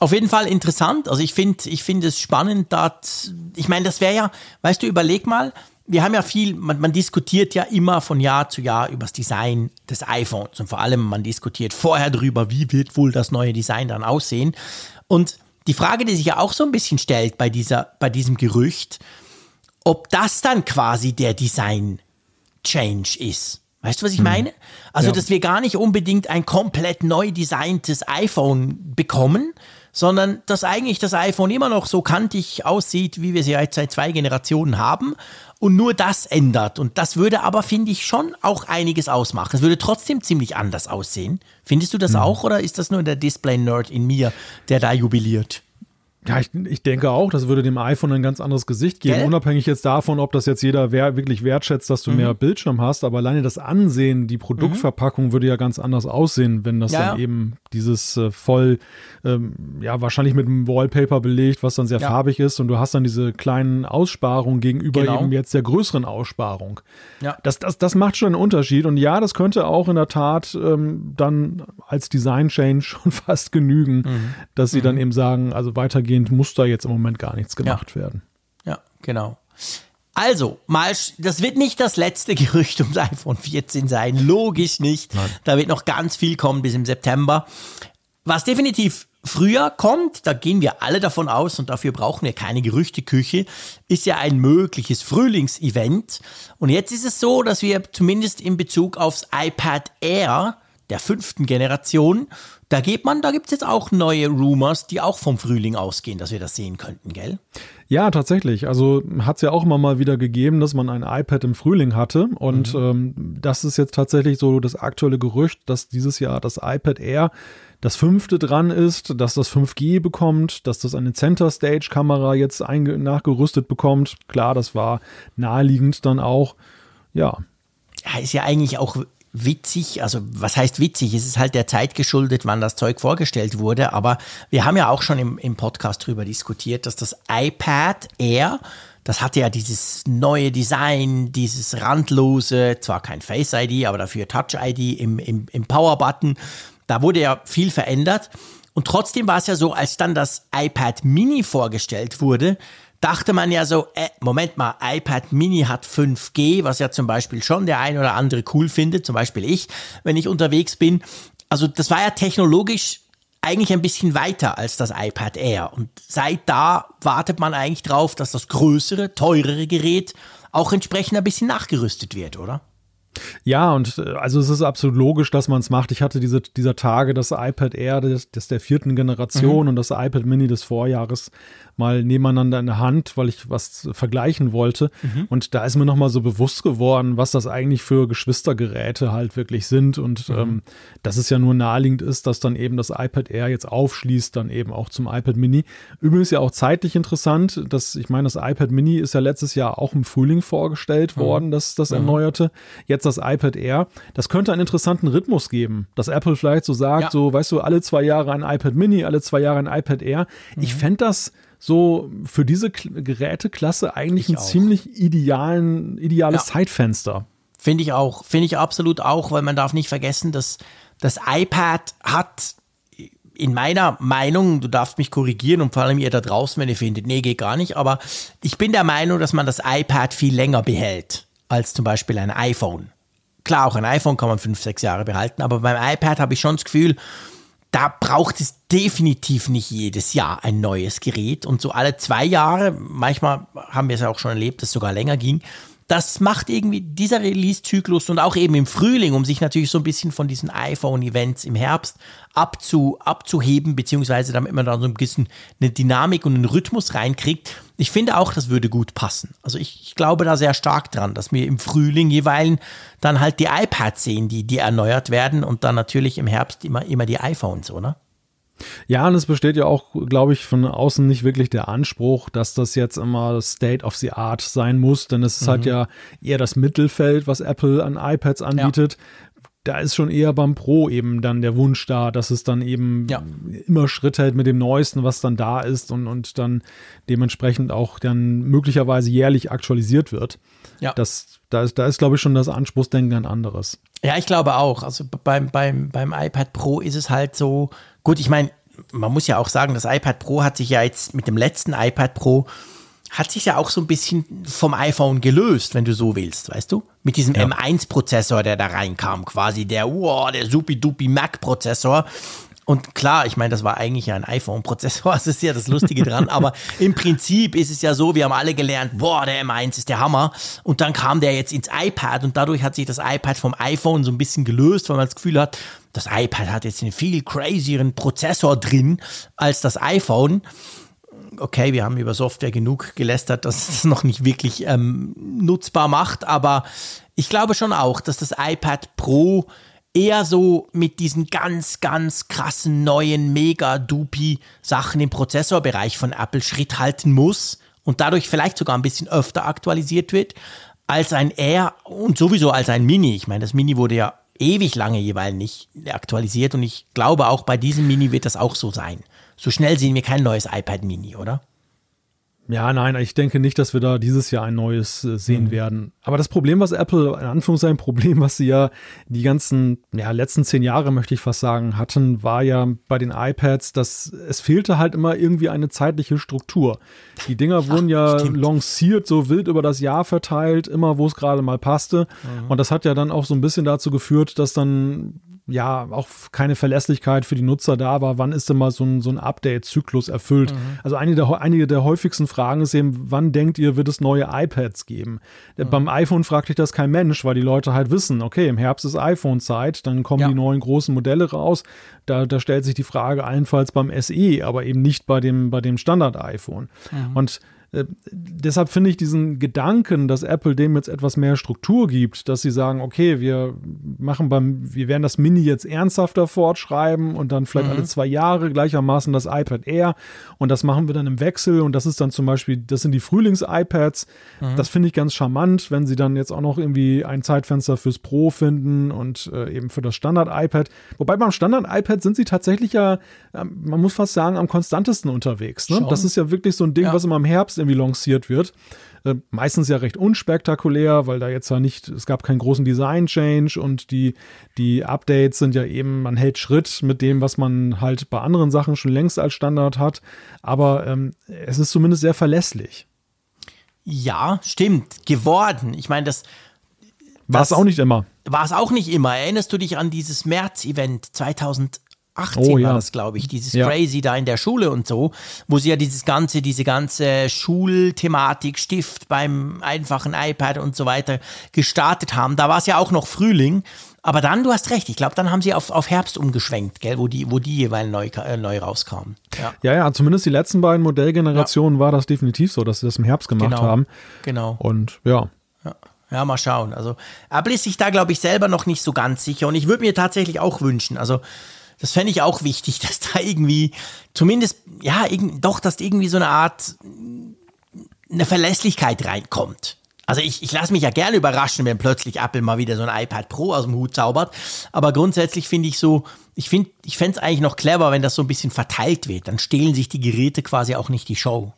S3: auf jeden Fall interessant. Also ich finde ich finde es spannend, dass, ich meine, das wäre ja, weißt du, überleg mal, wir haben ja viel, man, man, diskutiert ja immer von Jahr zu Jahr über das Design des iPhones und vor allem man diskutiert vorher darüber, wie wird wohl das neue Design dann aussehen. Und die Frage, die sich ja auch so ein bisschen stellt bei dieser, bei diesem Gerücht, ob das dann quasi der Design Change ist. Weißt du, was ich hm. meine? Also, ja. dass wir gar nicht unbedingt ein komplett neu designtes iPhone bekommen, sondern dass eigentlich das iPhone immer noch so kantig aussieht, wie wir sie jetzt seit zwei Generationen haben und nur das ändert. Und das würde aber, finde ich, schon auch einiges ausmachen. Es würde trotzdem ziemlich anders aussehen. Findest du das mhm. auch oder ist das nur der Display-Nerd in mir, der da jubiliert?
S2: Ja, ich, ich denke auch, das würde dem iPhone ein ganz anderes Gesicht geben, Gell? unabhängig jetzt davon, ob das jetzt jeder wer wirklich wertschätzt, dass du mhm. mehr Bildschirm hast, aber alleine das Ansehen, die Produktverpackung mhm. würde ja ganz anders aussehen, wenn das ja, dann eben dieses äh, voll, ähm, ja, wahrscheinlich mit einem Wallpaper belegt, was dann sehr ja. farbig ist und du hast dann diese kleinen Aussparungen gegenüber genau. eben jetzt der größeren Aussparung. Ja. Das, das, das macht schon einen Unterschied und ja, das könnte auch in der Tat ähm, dann als Design-Change schon fast genügen, mhm. dass sie dann mhm. eben sagen, also weitergehen dahingehend muss da jetzt im Moment gar nichts gemacht
S3: ja.
S2: werden.
S3: Ja, genau. Also, mal, das wird nicht das letzte Gerücht ums iPhone 14 sein. Logisch nicht. Nein. Da wird noch ganz viel kommen bis im September. Was definitiv früher kommt, da gehen wir alle davon aus und dafür brauchen wir keine Gerüchteküche, ist ja ein mögliches Frühlingsevent. Und jetzt ist es so, dass wir zumindest in Bezug aufs iPad Air der fünften Generation da geht man, da gibt es jetzt auch neue Rumors, die auch vom Frühling ausgehen, dass wir das sehen könnten, gell?
S2: Ja, tatsächlich. Also hat es ja auch immer mal wieder gegeben, dass man ein iPad im Frühling hatte. Und mhm. ähm, das ist jetzt tatsächlich so das aktuelle Gerücht, dass dieses Jahr das iPad Air das fünfte dran ist, dass das 5G bekommt, dass das eine Center Stage Kamera jetzt nachgerüstet bekommt. Klar, das war naheliegend dann auch. Ja.
S3: Ja, ist ja eigentlich auch witzig, also was heißt witzig? Es ist halt der Zeit geschuldet, wann das Zeug vorgestellt wurde, aber wir haben ja auch schon im, im Podcast drüber diskutiert, dass das iPad Air, das hatte ja dieses neue Design, dieses randlose, zwar kein Face ID, aber dafür Touch ID im, im, im Power Button. Da wurde ja viel verändert. Und trotzdem war es ja so, als dann das iPad Mini vorgestellt wurde, dachte man ja so, äh, Moment mal, iPad Mini hat 5G, was ja zum Beispiel schon der ein oder andere cool findet, zum Beispiel ich, wenn ich unterwegs bin. Also das war ja technologisch eigentlich ein bisschen weiter als das iPad Air. Und seit da wartet man eigentlich drauf, dass das größere, teurere Gerät auch entsprechend ein bisschen nachgerüstet wird, oder?
S2: Ja, und äh, also es ist absolut logisch, dass man es macht. Ich hatte diese dieser Tage das iPad Air des, des der vierten Generation mhm. und das iPad Mini des Vorjahres mal nebeneinander in der Hand, weil ich was vergleichen wollte. Mhm. Und da ist mir nochmal so bewusst geworden, was das eigentlich für Geschwistergeräte halt wirklich sind. Und mhm. ähm, dass es ja nur naheliegend ist, dass dann eben das iPad Air jetzt aufschließt, dann eben auch zum iPad Mini. Übrigens ja auch zeitlich interessant, dass ich meine, das iPad Mini ist ja letztes Jahr auch im Frühling vorgestellt mhm. worden, das, das mhm. erneuerte. Jetzt das iPad Air. Das könnte einen interessanten Rhythmus geben, dass Apple vielleicht so sagt, ja. so, weißt du, alle zwei Jahre ein iPad Mini, alle zwei Jahre ein iPad Air. Ich mhm. fände das so für diese Geräteklasse eigentlich ein ziemlich idealen, ideales ja. Zeitfenster.
S3: Finde ich auch, finde ich absolut auch, weil man darf nicht vergessen, dass das iPad hat in meiner Meinung, du darfst mich korrigieren und vor allem ihr da draußen, wenn ihr findet, nee, geht gar nicht, aber ich bin der Meinung, dass man das iPad viel länger behält als zum Beispiel ein iPhone. Klar, auch ein iPhone kann man fünf, sechs Jahre behalten, aber beim iPad habe ich schon das Gefühl, da braucht es definitiv nicht jedes Jahr ein neues Gerät. Und so alle zwei Jahre, manchmal haben wir es auch schon erlebt, dass es sogar länger ging, das macht irgendwie dieser Release-Zyklus und auch eben im Frühling, um sich natürlich so ein bisschen von diesen iPhone-Events im Herbst abzu, abzuheben, beziehungsweise damit man da so ein bisschen eine Dynamik und einen Rhythmus reinkriegt. Ich finde auch, das würde gut passen. Also ich, ich glaube da sehr stark dran, dass wir im Frühling jeweils dann halt die iPads sehen, die, die erneuert werden und dann natürlich im Herbst immer, immer die iPhones, oder?
S2: Ja, und es besteht ja auch, glaube ich, von außen nicht wirklich der Anspruch, dass das jetzt immer State of the Art sein muss, denn es ist halt mhm. halt ja eher das Mittelfeld, was Apple an iPads anbietet. Ja. Da ist schon eher beim Pro eben dann der Wunsch da, dass es dann eben ja. immer Schritt hält mit dem Neuesten, was dann da ist und, und dann dementsprechend auch dann möglicherweise jährlich aktualisiert wird. Ja. Das, da ist, da ist, glaube ich, schon das Anspruchsdenken ein anderes.
S3: Ja, ich glaube auch. Also beim, beim, beim iPad Pro ist es halt so, Gut, ich meine, man muss ja auch sagen, das iPad Pro hat sich ja jetzt mit dem letzten iPad Pro hat sich ja auch so ein bisschen vom iPhone gelöst, wenn du so willst, weißt du? Mit diesem ja. M1-Prozessor, der da reinkam, quasi der, wow, der supi-dupi Mac-Prozessor. Und klar, ich meine, das war eigentlich ja ein iPhone-Prozessor, das ist ja das Lustige dran, aber im Prinzip ist es ja so, wir haben alle gelernt, boah, der M1 ist der Hammer. Und dann kam der jetzt ins iPad und dadurch hat sich das iPad vom iPhone so ein bisschen gelöst, weil man das Gefühl hat, das iPad hat jetzt einen viel crazieren Prozessor drin als das iPhone. Okay, wir haben über Software genug gelästert, dass es noch nicht wirklich ähm, nutzbar macht, aber ich glaube schon auch, dass das iPad Pro eher so mit diesen ganz, ganz krassen neuen Mega-Dupi-Sachen im Prozessorbereich von Apple Schritt halten muss und dadurch vielleicht sogar ein bisschen öfter aktualisiert wird als ein Air und sowieso als ein Mini. Ich meine, das Mini wurde ja ewig lange jeweils nicht aktualisiert und ich glaube auch bei diesem Mini wird das auch so sein. So schnell sehen wir kein neues iPad Mini, oder?
S2: Ja, nein, ich denke nicht, dass wir da dieses Jahr ein neues äh, sehen mhm. werden. Aber das Problem, was Apple, in Anführungszeichen Problem, was sie ja die ganzen, ja, letzten zehn Jahre, möchte ich fast sagen, hatten, war ja bei den iPads, dass es fehlte halt immer irgendwie eine zeitliche Struktur. Die Dinger wurden ja stimmt. lanciert, so wild über das Jahr verteilt, immer wo es gerade mal passte. Mhm. Und das hat ja dann auch so ein bisschen dazu geführt, dass dann ja auch keine Verlässlichkeit für die Nutzer da war, wann ist denn mal so ein, so ein Update-Zyklus erfüllt. Mhm. Also einige der, einige der häufigsten Fragen ist eben, wann denkt ihr, wird es neue iPads geben? Mhm. Beim iPhone fragt dich das kein Mensch, weil die Leute halt wissen, okay, im Herbst ist iPhone-Zeit, dann kommen ja. die neuen großen Modelle raus. Da, da stellt sich die Frage allenfalls beim SE, aber eben nicht bei dem, bei dem Standard-iPhone. Mhm. Und äh, deshalb finde ich diesen Gedanken, dass Apple dem jetzt etwas mehr Struktur gibt, dass sie sagen, okay, wir machen beim, wir werden das Mini jetzt ernsthafter fortschreiben und dann vielleicht mhm. alle zwei Jahre gleichermaßen das iPad Air und das machen wir dann im Wechsel und das ist dann zum Beispiel, das sind die Frühlings-iPads. Mhm. Das finde ich ganz charmant, wenn sie dann jetzt auch noch irgendwie ein Zeitfenster fürs Pro finden und äh, eben für das Standard-iPad. Wobei beim Standard-iPad sind sie tatsächlich ja, äh, man muss fast sagen, am konstantesten unterwegs. Ne? Das ist ja wirklich so ein Ding, ja. was immer im Herbst irgendwie lanciert wird. Äh, meistens ja recht unspektakulär, weil da jetzt ja nicht, es gab keinen großen Design-Change und die, die Updates sind ja eben, man hält Schritt mit dem, was man halt bei anderen Sachen schon längst als Standard hat. Aber ähm, es ist zumindest sehr verlässlich.
S3: Ja, stimmt. Geworden. Ich meine, das.
S2: War es auch nicht immer.
S3: War es auch nicht immer. Erinnerst du dich an dieses März-Event 2018? 18
S2: Oh,
S3: war
S2: ja.
S3: das, glaube ich, dieses
S2: Ja.
S3: Crazy da in der Schule und so, wo sie ja dieses ganze, diese ganze Schulthematik, Stift beim einfachen iPad und so weiter gestartet haben. Da war es ja auch noch Frühling. Aber dann, du hast recht, ich glaube, dann haben sie auf, auf Herbst umgeschwenkt, gell, wo die, wo die jeweils neu, äh, neu rauskamen. Ja,
S2: Ja, ja, zumindest die letzten beiden Modellgenerationen war das definitiv so, dass sie das im Herbst gemacht
S3: Genau.
S2: haben.
S3: genau.
S2: Und ja,
S3: Ja. ja, mal schauen. Also Apple ist sich da, glaube ich, selber noch nicht so ganz sicher. Und ich würde mir tatsächlich auch wünschen, also das fände ich auch wichtig, dass da irgendwie zumindest, ja, doch, dass irgendwie so eine Art, eine Verlässlichkeit reinkommt. Also ich, ich lasse mich ja gerne überraschen, wenn plötzlich Apple mal wieder so ein iPad Pro aus dem Hut zaubert. Aber grundsätzlich finde ich so, ich finde, ich fände es eigentlich noch clever, wenn das so ein bisschen verteilt wird. Dann stehlen sich die Geräte quasi auch nicht die Show.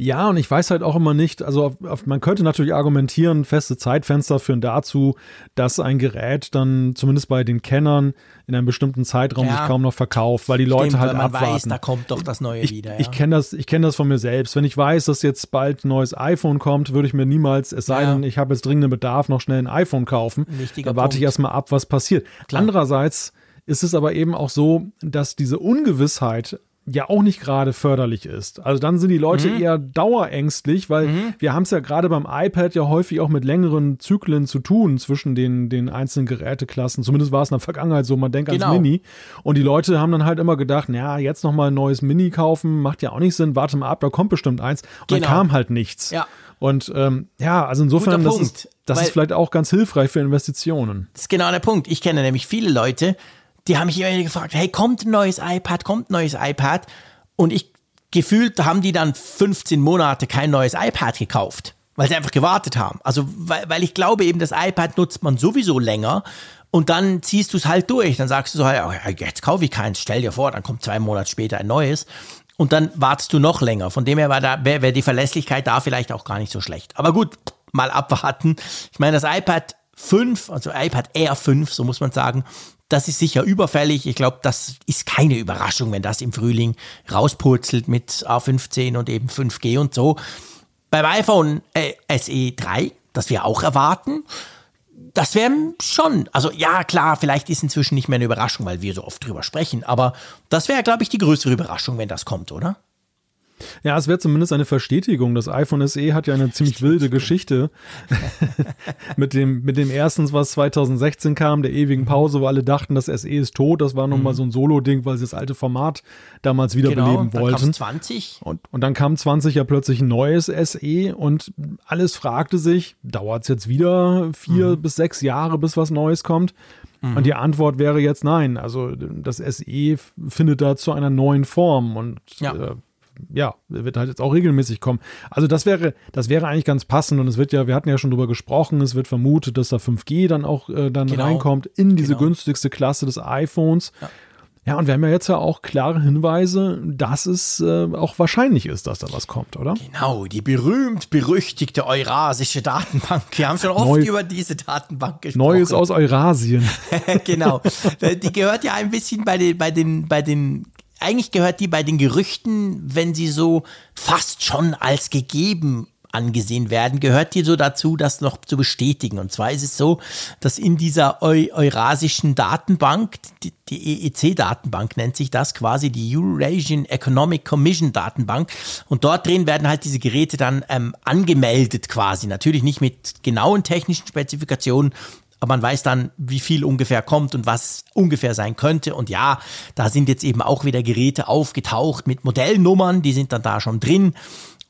S2: Ja, und ich weiß halt auch immer nicht, also auf, auf, man könnte natürlich argumentieren, feste Zeitfenster führen dazu, dass ein Gerät dann zumindest bei den Kennern in einem bestimmten Zeitraum
S3: Ja.
S2: sich kaum noch verkauft, weil die Leute
S3: Stimmt,
S2: halt
S3: weil man
S2: abwarten.
S3: weiß, da kommt doch das Neue
S2: ich,
S3: wieder. Ja.
S2: Ich kenne das, ich kenne das von mir selbst. Wenn ich weiß, dass jetzt bald ein neues iPhone kommt, würde ich mir niemals, es sei
S3: Ja.
S2: denn, ich habe jetzt dringenden Bedarf, noch schnell ein iPhone kaufen.
S3: Wichtiger
S2: da warte ich erstmal ab, was passiert. Andererseits ist es aber eben auch so, dass diese Ungewissheit ja auch nicht gerade förderlich ist. Also dann sind die Leute
S3: Mhm.
S2: eher dauerängstlich, weil wir haben es ja gerade beim iPad ja häufig auch mit längeren Zyklen zu tun zwischen den, den einzelnen Geräteklassen. Zumindest war es in der Vergangenheit so, man denkt
S3: Genau.
S2: ans Mini. Und die Leute haben dann halt immer gedacht, naja, jetzt noch mal ein neues Mini kaufen, macht ja auch nicht Sinn, warte mal ab, da kommt bestimmt eins. Und
S3: Genau.
S2: dann kam halt nichts.
S3: Ja.
S2: Und ähm, ja, also insofern,
S3: Guter
S2: das,
S3: Punkt,
S2: ist, das ist vielleicht auch ganz hilfreich für Investitionen.
S3: Das ist genau der Punkt. Ich kenne nämlich viele Leute, die haben mich immer gefragt, hey, kommt ein neues iPad, kommt ein neues iPad? Und ich gefühlt haben die dann 15 Monate kein neues iPad gekauft, weil sie einfach gewartet haben. Also, weil, weil ich glaube eben, das iPad nutzt man sowieso länger und dann ziehst du es halt durch. Dann sagst du so, ja, jetzt kaufe ich keins, stell dir vor, dann kommt zwei Monate später ein neues. Und dann wartest du noch länger. Von dem her wäre wär die Verlässlichkeit da vielleicht auch gar nicht so schlecht. Aber gut, mal abwarten. Ich meine, das iPad 5, also iPad Air 5, so muss man sagen, das ist sicher überfällig. Ich glaube, das ist keine Überraschung, wenn das im Frühling rauspurzelt mit A15 und eben 5G und so. Beim iPhone äh, SE 3, das wir auch erwarten, das wäre schon, also ja, klar, vielleicht ist inzwischen nicht mehr eine Überraschung, weil wir so oft drüber sprechen, aber das wäre, glaube ich, die größere Überraschung, wenn das kommt, oder?
S2: Ja, es wäre zumindest eine Verstetigung. Das iPhone SE hat ja eine ziemlich wilde Geschichte mit dem mit dem erstens, was 2016 kam, der ewigen Pause, wo alle dachten, das SE ist tot. Das war nun mal so ein Solo-Ding, weil sie das alte Format damals wiederbeleben
S3: Mhm. Genau, dann
S2: wollten.
S3: kam's 20.
S2: Und, und dann kam 20 ja plötzlich ein neues SE und alles fragte sich, dauert es jetzt wieder vier
S3: Mhm.
S2: bis sechs Jahre, bis was Neues kommt? Und die Antwort wäre jetzt nein. Also das SE findet da zu einer neuen Form und
S3: Ja.
S2: äh, ja, wird halt jetzt auch regelmäßig kommen. Also das wäre, das wäre eigentlich ganz passend und es wird ja, wir hatten ja schon drüber gesprochen, es wird vermutet, dass da 5G dann auch äh, dann
S3: Genau.
S2: reinkommt in diese
S3: Genau.
S2: günstigste Klasse des iPhones. Ja. und wir haben ja jetzt ja auch klare Hinweise, dass es äh, auch wahrscheinlich ist, dass da was kommt, oder?
S3: Genau, die berühmt-berüchtigte Eurasische Datenbank. Wir haben schon oft
S2: Neu-
S3: über diese Datenbank gesprochen.
S2: Neues aus Eurasien.
S3: genau. Die gehört ja ein bisschen bei den, bei den, bei den, eigentlich gehört die bei den Gerüchten, wenn sie so fast schon als gegeben angesehen werden, gehört die so dazu, das noch zu bestätigen. Und zwar ist es so, dass in dieser Eu Eurasischen Datenbank, die, die EEC-Datenbank nennt sich das quasi, die Eurasian Economic Commission Datenbank. Und dort drin werden halt diese Geräte dann ähm, angemeldet quasi. Natürlich nicht mit genauen technischen Spezifikationen, aber man weiß dann, wie viel ungefähr kommt und was ungefähr sein könnte. Und ja, da sind jetzt eben auch wieder Geräte aufgetaucht mit Modellnummern, die sind dann da schon drin.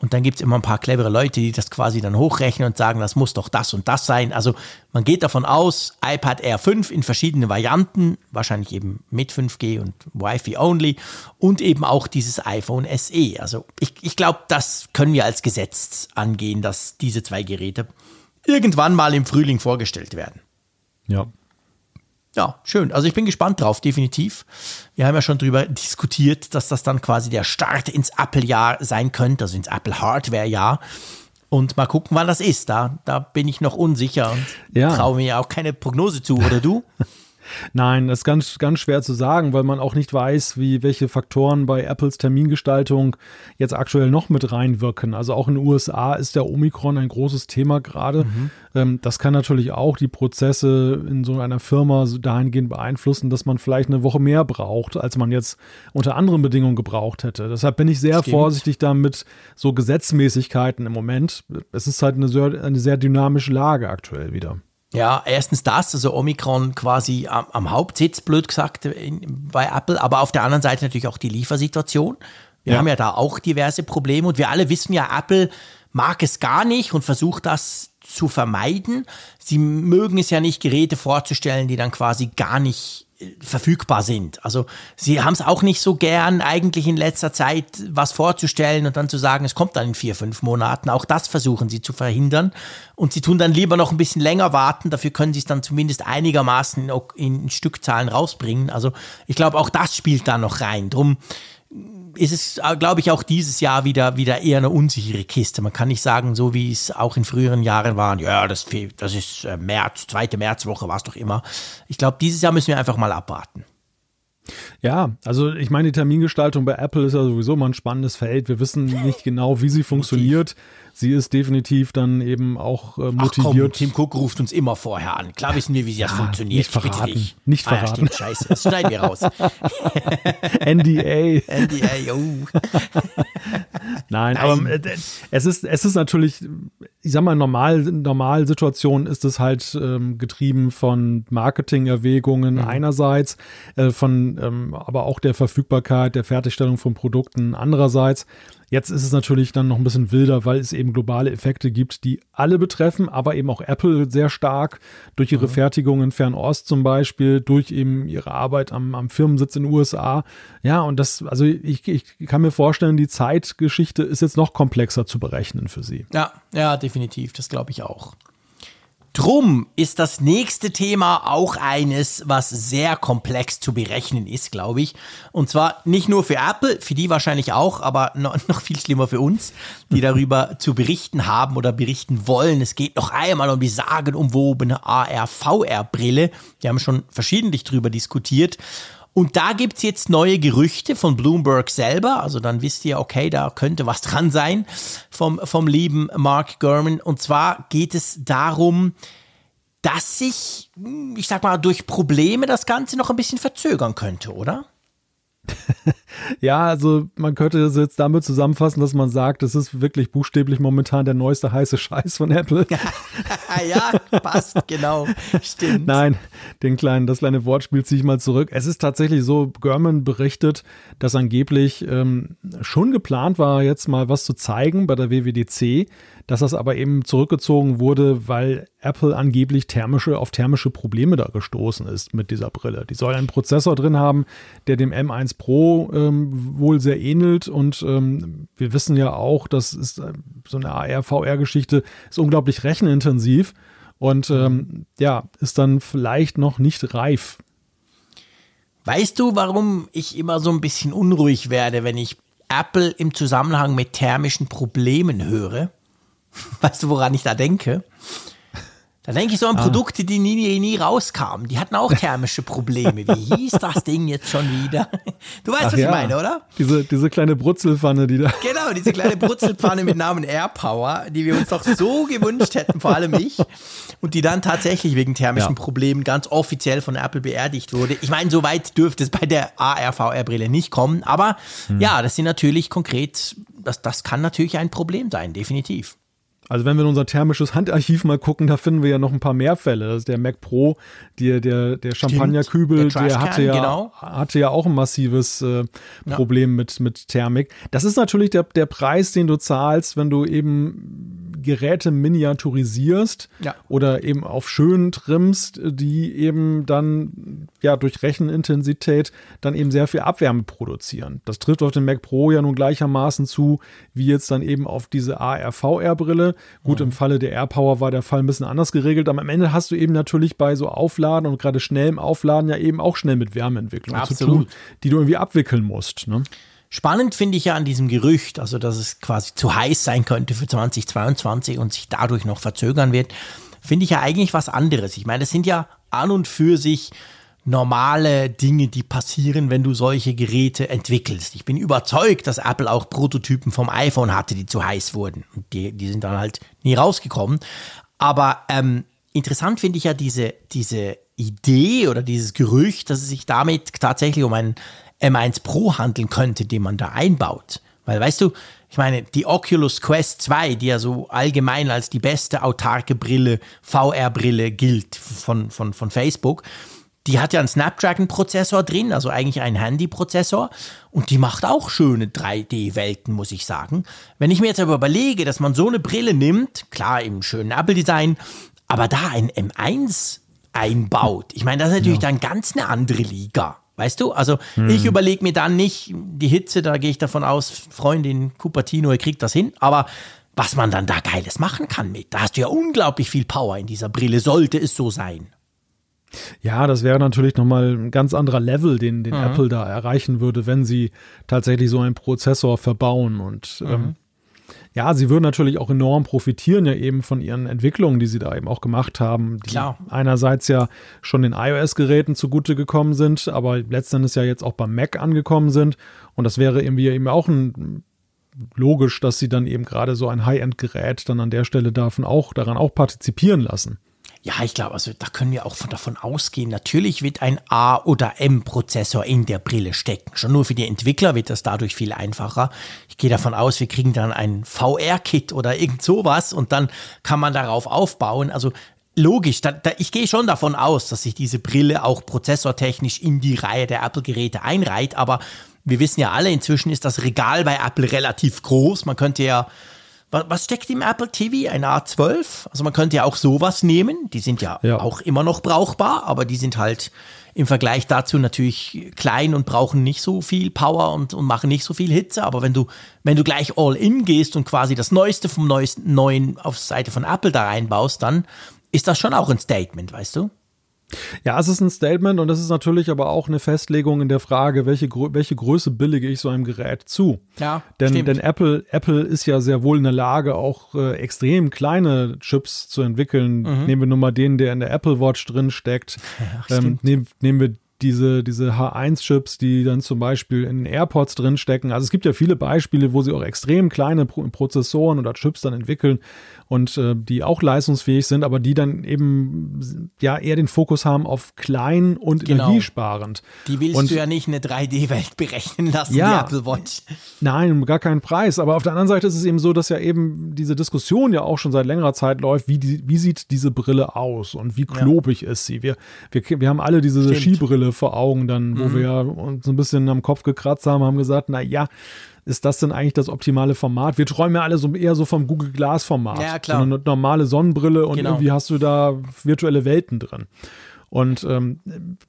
S3: Und dann gibt's immer ein paar clevere Leute, die das quasi dann hochrechnen und sagen, das muss doch das und das sein. Also man geht davon aus, iPad Air 5 in verschiedenen Varianten, wahrscheinlich eben mit 5G und Wi-Fi only und eben auch dieses iPhone SE. Also ich, ich glaube, das können wir als Gesetz angehen, dass diese zwei Geräte irgendwann mal im Frühling vorgestellt werden.
S2: Ja.
S3: Ja, schön. Also ich bin gespannt drauf, definitiv. Wir haben ja schon drüber diskutiert, dass das dann quasi der Start ins Apple-Jahr sein könnte, also ins Apple-Hardware-Jahr. Und mal gucken, wann das ist. Da, da bin ich noch unsicher und
S2: Ja.
S3: traue mir ja auch keine Prognose zu, oder du?
S2: Nein, das ist ganz, ganz schwer zu sagen, weil man auch nicht weiß, wie welche Faktoren bei Apples Termingestaltung jetzt aktuell noch mit reinwirken. Also auch in den USA ist der Omikron ein großes Thema gerade. Mhm. Ähm, das kann natürlich auch die Prozesse in so einer Firma dahingehend beeinflussen, dass man vielleicht eine Woche mehr braucht, als man jetzt unter anderen Bedingungen gebraucht hätte. Deshalb bin ich sehr Stimmt. vorsichtig damit, so Gesetzmäßigkeiten im Moment. Es ist halt eine sehr, eine sehr dynamische Lage aktuell wieder.
S3: Ja, erstens das, also Omikron quasi am, am Hauptsitz, blöd gesagt, in, bei Apple, aber auf der anderen Seite natürlich auch die Liefersituation. Wir ja. haben ja da auch diverse Probleme und wir alle wissen ja, Apple mag es gar nicht und versucht das zu vermeiden. Sie mögen es ja nicht, Geräte vorzustellen, die dann quasi gar nicht verfügbar sind. Also sie haben es auch nicht so gern, eigentlich in letzter Zeit was vorzustellen und dann zu sagen, es kommt dann in vier, fünf Monaten. Auch das versuchen sie zu verhindern. Und sie tun dann lieber noch ein bisschen länger warten. Dafür können sie es dann zumindest einigermaßen in, in Stückzahlen rausbringen. Also ich glaube, auch das spielt da noch rein. Drum ist es, äh, glaube ich, auch dieses Jahr wieder, wieder eher eine unsichere Kiste. Man kann nicht sagen, so wie es auch in früheren Jahren war, ja, das, das ist äh, März, zweite Märzwoche, war es doch immer. Ich glaube, dieses Jahr müssen wir einfach mal abwarten.
S2: Ja, also ich meine, die Termingestaltung bei Apple ist ja sowieso mal ein spannendes Feld. Wir wissen nicht genau, wie sie funktioniert sie ist definitiv dann eben auch äh, motiviert. Ach komm,
S3: Tim Cook ruft uns immer vorher an. Klar wissen wir, wie sie das ja, funktioniert.
S2: Nicht verraten. Nicht, nicht verraten. Ah, ja, stimmt,
S3: scheiße. Das schneiden wir raus.
S2: NDA.
S3: NDA, oh.
S2: Nein, Nein, aber äh, es ist, es ist natürlich, ich sag mal, normal, Normalsituation ist es halt ähm, getrieben von Marketingerwägungen mhm. einerseits, äh, von ähm, aber auch der Verfügbarkeit, der Fertigstellung von Produkten andererseits. Jetzt ist es natürlich dann noch ein bisschen wilder, weil es eben globale Effekte gibt, die alle betreffen, aber eben auch Apple sehr stark durch ihre mhm. Fertigung in Fernost zum Beispiel, durch eben ihre Arbeit am, am Firmensitz in den USA. Ja, und das, also ich, ich kann mir vorstellen, die Zeitgeschichte ist jetzt noch komplexer zu berechnen für sie.
S3: Ja, ja, definitiv. Das glaube ich auch. Drum ist das nächste Thema auch eines, was sehr komplex zu berechnen ist, glaube ich. Und zwar nicht nur für Apple, für die wahrscheinlich auch, aber noch viel schlimmer für uns, die darüber zu berichten haben oder berichten wollen. Es geht noch einmal um die sagenumwobene AR-VR-Brille. Wir haben schon verschiedentlich darüber diskutiert. Und da gibt es jetzt neue Gerüchte von Bloomberg selber. Also dann wisst ihr, okay, da könnte was dran sein vom, vom lieben Mark Gurman. Und zwar geht es darum, dass sich, ich sag mal, durch Probleme das Ganze noch ein bisschen verzögern könnte, oder?
S2: ja, also man könnte es jetzt damit zusammenfassen, dass man sagt, es ist wirklich buchstäblich momentan der neueste heiße Scheiß von Apple.
S3: ja, passt, genau. Stimmt.
S2: Nein, den kleinen, das kleine Wortspiel ziehe ich mal zurück. Es ist tatsächlich so, German berichtet, dass angeblich ähm, schon geplant war, jetzt mal was zu zeigen bei der WWDC dass das aber eben zurückgezogen wurde, weil Apple angeblich thermische, auf thermische Probleme da gestoßen ist mit dieser Brille. Die soll einen Prozessor drin haben, der dem M1 Pro ähm, wohl sehr ähnelt und ähm, wir wissen ja auch, das ist äh, so eine AR-VR-Geschichte, ist unglaublich rechenintensiv und ähm, ja, ist dann vielleicht noch nicht reif.
S3: Weißt du, warum ich immer so ein bisschen unruhig werde, wenn ich Apple im Zusammenhang mit thermischen Problemen höre? Weißt du, woran ich da denke? Da denke ich so an ah. Produkte, die nie, nie rauskamen. Die hatten auch thermische Probleme. Wie hieß das Ding jetzt schon wieder? Du weißt, Ach was ja. ich meine, oder?
S2: Diese, diese kleine Brutzelpfanne, die da.
S3: Genau, diese kleine Brutzelpfanne mit Namen AirPower, die wir uns doch so gewünscht hätten, vor allem ich. Und die dann tatsächlich wegen thermischen ja. Problemen ganz offiziell von Apple beerdigt wurde. Ich meine, so weit dürfte es bei der AR-VR-Brille nicht kommen. Aber hm. ja, das sind natürlich konkret, das, das kann natürlich ein Problem sein, definitiv.
S2: Also wenn wir in unser thermisches Handarchiv mal gucken, da finden wir ja noch ein paar mehr Fälle. Das ist der Mac Pro, die, der, der Champagnerkübel, der, der hatte, ja, genau. hatte ja auch ein massives äh, Problem ja. mit, mit Thermik. Das ist natürlich der, der Preis, den du zahlst, wenn du eben Geräte miniaturisierst ja. oder eben auf schön trimmst, die eben dann ja durch Rechenintensität dann eben sehr viel Abwärme produzieren. Das trifft auf den Mac Pro ja nun gleichermaßen zu, wie jetzt dann eben auf diese AR-VR-Brille. Gut, mhm. im Falle der AirPower war der Fall ein bisschen anders geregelt, aber am Ende hast du eben natürlich bei so Aufladen und gerade schnell im Aufladen ja eben auch schnell mit Wärmeentwicklung Absolut. zu tun, die du irgendwie abwickeln musst. Ne?
S3: Spannend finde ich ja an diesem Gerücht, also dass es quasi zu heiß sein könnte für 2022 und sich dadurch noch verzögern wird, finde ich ja eigentlich was anderes. Ich meine, das sind ja an und für sich normale Dinge, die passieren, wenn du solche Geräte entwickelst. Ich bin überzeugt, dass Apple auch Prototypen vom iPhone hatte, die zu heiß wurden. Und die, die sind dann halt nie rausgekommen. Aber ähm, interessant finde ich ja diese, diese Idee oder dieses Gerücht, dass es sich damit tatsächlich um einen M1 Pro handeln könnte, den man da einbaut. Weil, weißt du, ich meine, die Oculus Quest 2, die ja so allgemein als die beste autarke Brille, VR-Brille gilt von, von, von Facebook, die hat ja einen Snapdragon-Prozessor drin, also eigentlich einen Handy-Prozessor. Und die macht auch schöne 3D-Welten, muss ich sagen. Wenn ich mir jetzt aber überlege, dass man so eine Brille nimmt, klar im schönen Apple-Design, aber da ein M1 einbaut, ich meine, das ist natürlich ja. dann ganz eine andere Liga. Weißt du? Also hm. ich überlege mir dann nicht die Hitze, da gehe ich davon aus, Freundin Cupertino, ihr kriegt das hin, aber was man dann da Geiles machen kann mit, da hast du ja unglaublich viel Power in dieser Brille, sollte es so sein.
S2: Ja, das wäre natürlich nochmal ein ganz anderer Level, den, den mhm. Apple da erreichen würde, wenn sie tatsächlich so einen Prozessor verbauen. Und ähm, mhm. ähm, ja, sie würden natürlich auch enorm profitieren, ja eben von ihren Entwicklungen, die sie da eben auch gemacht haben, die
S3: Klar.
S2: einerseits ja schon den iOS-Geräten zugute gekommen sind, aber letztendlich ja jetzt auch beim Mac angekommen sind. Und das wäre irgendwie eben auch ein logisch, dass sie dann eben gerade so ein High-End-Gerät dann an der Stelle davon auch daran auch partizipieren lassen.
S3: Ja, ich glaube, also da können wir auch von, davon ausgehen. Natürlich wird ein A- oder M-Prozessor in der Brille stecken. Schon nur für die Entwickler wird das dadurch viel einfacher. Ich gehe davon aus, wir kriegen dann ein VR-Kit oder irgend sowas und dann kann man darauf aufbauen. Also logisch, da, da, ich gehe schon davon aus, dass sich diese Brille auch prozessortechnisch in die Reihe der Apple-Geräte einreiht. Aber wir wissen ja alle, inzwischen ist das Regal bei Apple relativ groß. Man könnte ja was steckt im Apple TV? Ein A12? Also man könnte ja auch sowas nehmen. Die sind ja, ja, auch immer noch brauchbar, aber die sind halt im Vergleich dazu natürlich klein und brauchen nicht so viel Power und, und machen nicht so viel Hitze. Aber wenn du, wenn du gleich all in gehst und quasi das Neueste vom Neuesten, Neuen auf Seite von Apple da reinbaust, dann ist das schon auch ein Statement, weißt du?
S2: Ja, es ist ein Statement und es ist natürlich aber auch eine Festlegung in der Frage, welche, welche Größe billige ich so einem Gerät zu.
S3: Ja,
S2: denn, stimmt. denn Apple, Apple ist ja sehr wohl in der Lage, auch äh, extrem kleine Chips zu entwickeln. Mhm. Nehmen wir nur mal den, der in der Apple Watch drin steckt. Ähm, nehm, nehmen wir diese, diese H1-Chips, die dann zum Beispiel in AirPods drinstecken. Also es gibt ja viele Beispiele, wo sie auch extrem kleine Prozessoren oder Chips dann entwickeln und äh, die auch leistungsfähig sind, aber die dann eben ja eher den Fokus haben auf klein und genau. energiesparend.
S3: Die willst und, du ja nicht eine 3D-Welt berechnen lassen, ja, die Apple Watch.
S2: Nein, gar keinen Preis. Aber auf der anderen Seite ist es eben so, dass ja eben diese Diskussion ja auch schon seit längerer Zeit läuft, wie, die, wie sieht diese Brille aus und wie klobig ja. ist sie. Wir, wir, wir haben alle diese Stimmt. Skibrille vor Augen dann, wo mhm. wir uns so ein bisschen am Kopf gekratzt haben, haben gesagt, na ja, ist das denn eigentlich das optimale Format? Wir träumen ja alle so eher so vom Google Glass Format.
S3: Ja, klar.
S2: So eine normale Sonnenbrille und genau. irgendwie hast du da virtuelle Welten drin. Und ähm,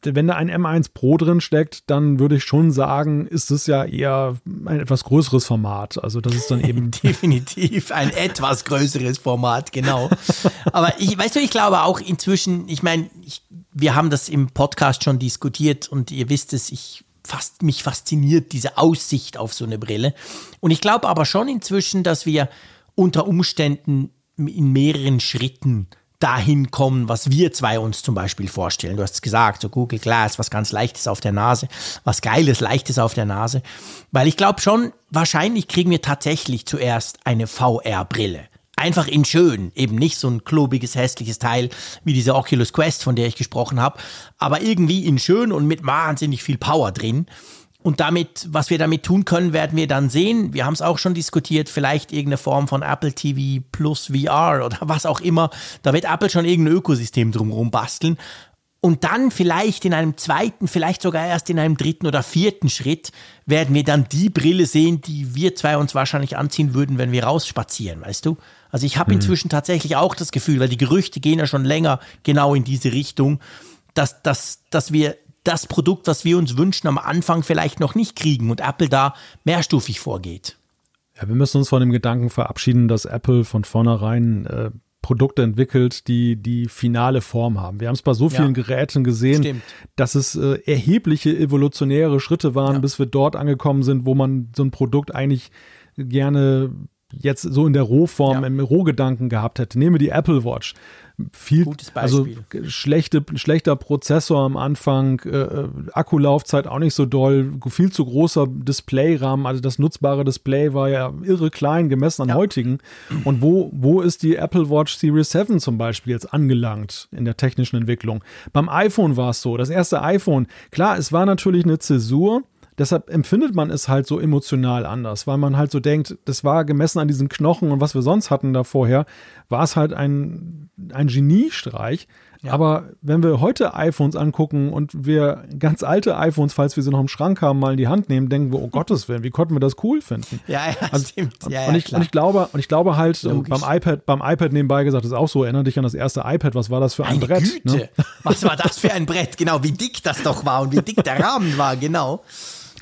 S2: wenn da ein M1 Pro drin steckt, dann würde ich schon sagen, ist es ja eher ein etwas größeres Format. Also das ist dann eben
S3: definitiv ein etwas größeres Format, genau. Aber ich, weißt du, ich glaube auch inzwischen, ich meine, wir haben das im Podcast schon diskutiert und ihr wisst es, ich fast, mich fasziniert diese Aussicht auf so eine Brille. Und ich glaube aber schon inzwischen, dass wir unter Umständen in mehreren Schritten dahin kommen, was wir zwei uns zum Beispiel vorstellen. Du hast es gesagt, so Google Glass, was ganz Leichtes auf der Nase, was Geiles, Leichtes auf der Nase. Weil ich glaube schon, wahrscheinlich kriegen wir tatsächlich zuerst eine VR-Brille. Einfach in schön, eben nicht so ein klobiges, hässliches Teil wie diese Oculus Quest, von der ich gesprochen habe, aber irgendwie in schön und mit wahnsinnig viel Power drin. Und damit, was wir damit tun können, werden wir dann sehen. Wir haben es auch schon diskutiert, vielleicht irgendeine Form von Apple TV plus VR oder was auch immer. Da wird Apple schon irgendein Ökosystem drumherum basteln. Und dann vielleicht in einem zweiten, vielleicht sogar erst in einem dritten oder vierten Schritt werden wir dann die Brille sehen, die wir zwei uns wahrscheinlich anziehen würden, wenn wir rausspazieren, weißt du? Also ich habe mhm. inzwischen tatsächlich auch das Gefühl, weil die Gerüchte gehen ja schon länger genau in diese Richtung, dass, dass, dass wir das Produkt, was wir uns wünschen, am Anfang vielleicht noch nicht kriegen und Apple da mehrstufig vorgeht.
S2: Ja, wir müssen uns von dem Gedanken verabschieden, dass Apple von vornherein äh, Produkte entwickelt, die die finale Form haben. Wir haben es bei so vielen ja, Geräten gesehen, stimmt. dass es äh, erhebliche evolutionäre Schritte waren, ja. bis wir dort angekommen sind, wo man so ein Produkt eigentlich gerne jetzt so in der Rohform, ja. im Rohgedanken gehabt hätte. Nehme die Apple Watch viel, also schlechte, schlechter Prozessor am Anfang, äh, äh, Akkulaufzeit auch nicht so doll, viel zu großer Displayrahmen, also das nutzbare Display war ja irre klein gemessen an ja. heutigen. Und wo, wo ist die Apple Watch Series 7 zum Beispiel jetzt angelangt in der technischen Entwicklung? Beim iPhone war es so, das erste iPhone, klar, es war natürlich eine Zäsur, deshalb empfindet man es halt so emotional anders, weil man halt so denkt, das war gemessen an diesen Knochen und was wir sonst hatten da vorher, war es halt ein, ein Geniestreich. Ja. Aber wenn wir heute iPhones angucken und wir ganz alte iPhones, falls wir sie noch im Schrank haben, mal in die Hand nehmen, denken wir, oh Gottes Willen, wie konnten wir das cool finden?
S3: Ja, ja, also, stimmt. Ja,
S2: und, ich, und, ich, glaube, und ich glaube halt, beim iPad, beim iPad nebenbei gesagt, ist auch so, erinnere dich an das erste iPad, was war das für ein
S3: Meine
S2: Brett?
S3: Güte. Ne? Was war das für ein Brett? Genau, wie dick das doch war und wie dick der Rahmen war, genau.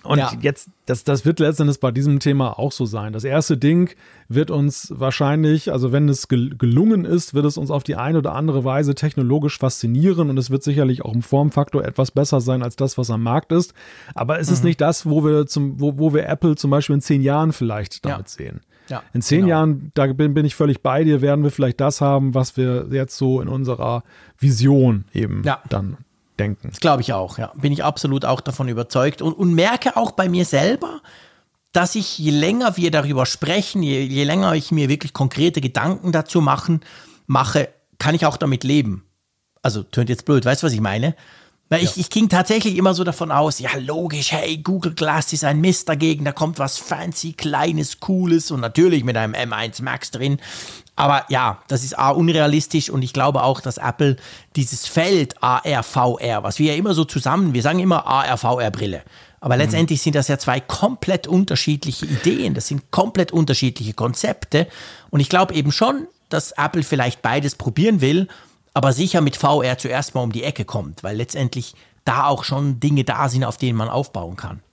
S2: Und ja. jetzt, das, das wird letztendlich bei diesem Thema auch so sein. Das erste Ding wird uns wahrscheinlich, also wenn es gelungen ist, wird es uns auf die eine oder andere Weise technologisch faszinieren und es wird sicherlich auch im Formfaktor etwas besser sein als das, was am Markt ist. Aber es mhm. ist nicht das, wo wir zum, wo, wo wir Apple zum Beispiel in zehn Jahren vielleicht damit ja. sehen. Ja, in zehn genau. Jahren, da bin, bin ich völlig bei dir, werden wir vielleicht das haben, was wir jetzt so in unserer Vision eben ja. dann denken.
S3: Das glaube ich auch, ja. Bin ich absolut auch davon überzeugt und, und merke auch bei mir selber, dass ich, je länger wir darüber sprechen, je, je länger ich mir wirklich konkrete Gedanken dazu machen, mache, kann ich auch damit leben. Also, tönt jetzt blöd, weißt du, was ich meine? Weil ja. ich, ich ging tatsächlich immer so davon aus, ja, logisch, hey, Google Glass ist ein Mist dagegen, da kommt was fancy, kleines, cooles und natürlich mit einem M1 Max drin. Aber ja, das ist A, unrealistisch und ich glaube auch, dass Apple dieses Feld AR, VR, was wir ja immer so zusammen, wir sagen immer AR, VR Brille. Aber mhm. letztendlich sind das ja zwei komplett unterschiedliche Ideen, das sind komplett unterschiedliche Konzepte. Und ich glaube eben schon, dass Apple vielleicht beides probieren will, aber sicher mit VR zuerst mal um die Ecke kommt, weil letztendlich da auch schon Dinge da sind, auf denen man aufbauen kann.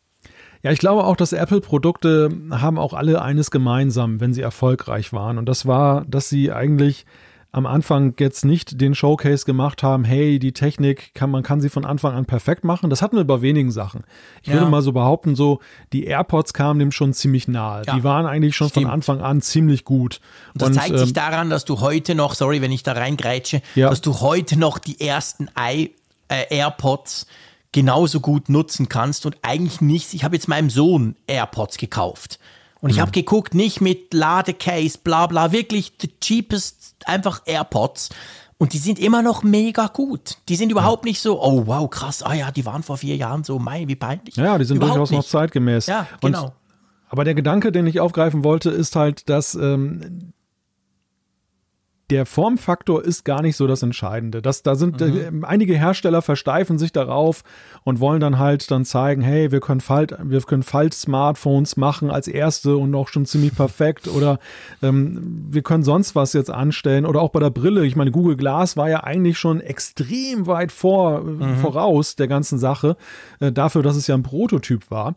S2: Ja, ich glaube auch, dass Apple-Produkte haben auch alle eines gemeinsam, wenn sie erfolgreich waren. Und das war, dass sie eigentlich am Anfang jetzt nicht den Showcase gemacht haben, hey, die Technik kann man kann sie von Anfang an perfekt machen. Das hatten wir bei wenigen Sachen. Ich ja. würde mal so behaupten, so die AirPods kamen dem schon ziemlich nahe. Ja. Die waren eigentlich schon Stimmt. von Anfang an ziemlich gut.
S3: Und das Und, zeigt ähm, sich daran, dass du heute noch, sorry, wenn ich da reingrätsche, ja. dass du heute noch die ersten I, äh, AirPods genauso gut nutzen kannst und eigentlich nichts. Ich habe jetzt meinem Sohn AirPods gekauft. Und ich mhm. habe geguckt, nicht mit Ladecase, bla bla, wirklich the cheapest, einfach AirPods. Und die sind immer noch mega gut. Die sind überhaupt nicht so, oh wow, krass, ah ja, die waren vor vier Jahren so, mein, wie peinlich.
S2: Ja, die sind überhaupt durchaus nicht. noch zeitgemäß.
S3: Ja, genau. Und,
S2: aber der Gedanke, den ich aufgreifen wollte, ist halt, dass ähm, der Formfaktor ist gar nicht so das Entscheidende. Das, da sind mhm. äh, einige Hersteller versteifen sich darauf und wollen dann halt dann zeigen, hey, wir können Falt, wir können Falt-Smartphones machen als erste und auch schon ziemlich perfekt oder ähm, wir können sonst was jetzt anstellen oder auch bei der Brille. Ich meine, Google Glass war ja eigentlich schon extrem weit vor, mhm. voraus der ganzen Sache, äh, dafür, dass es ja ein Prototyp war.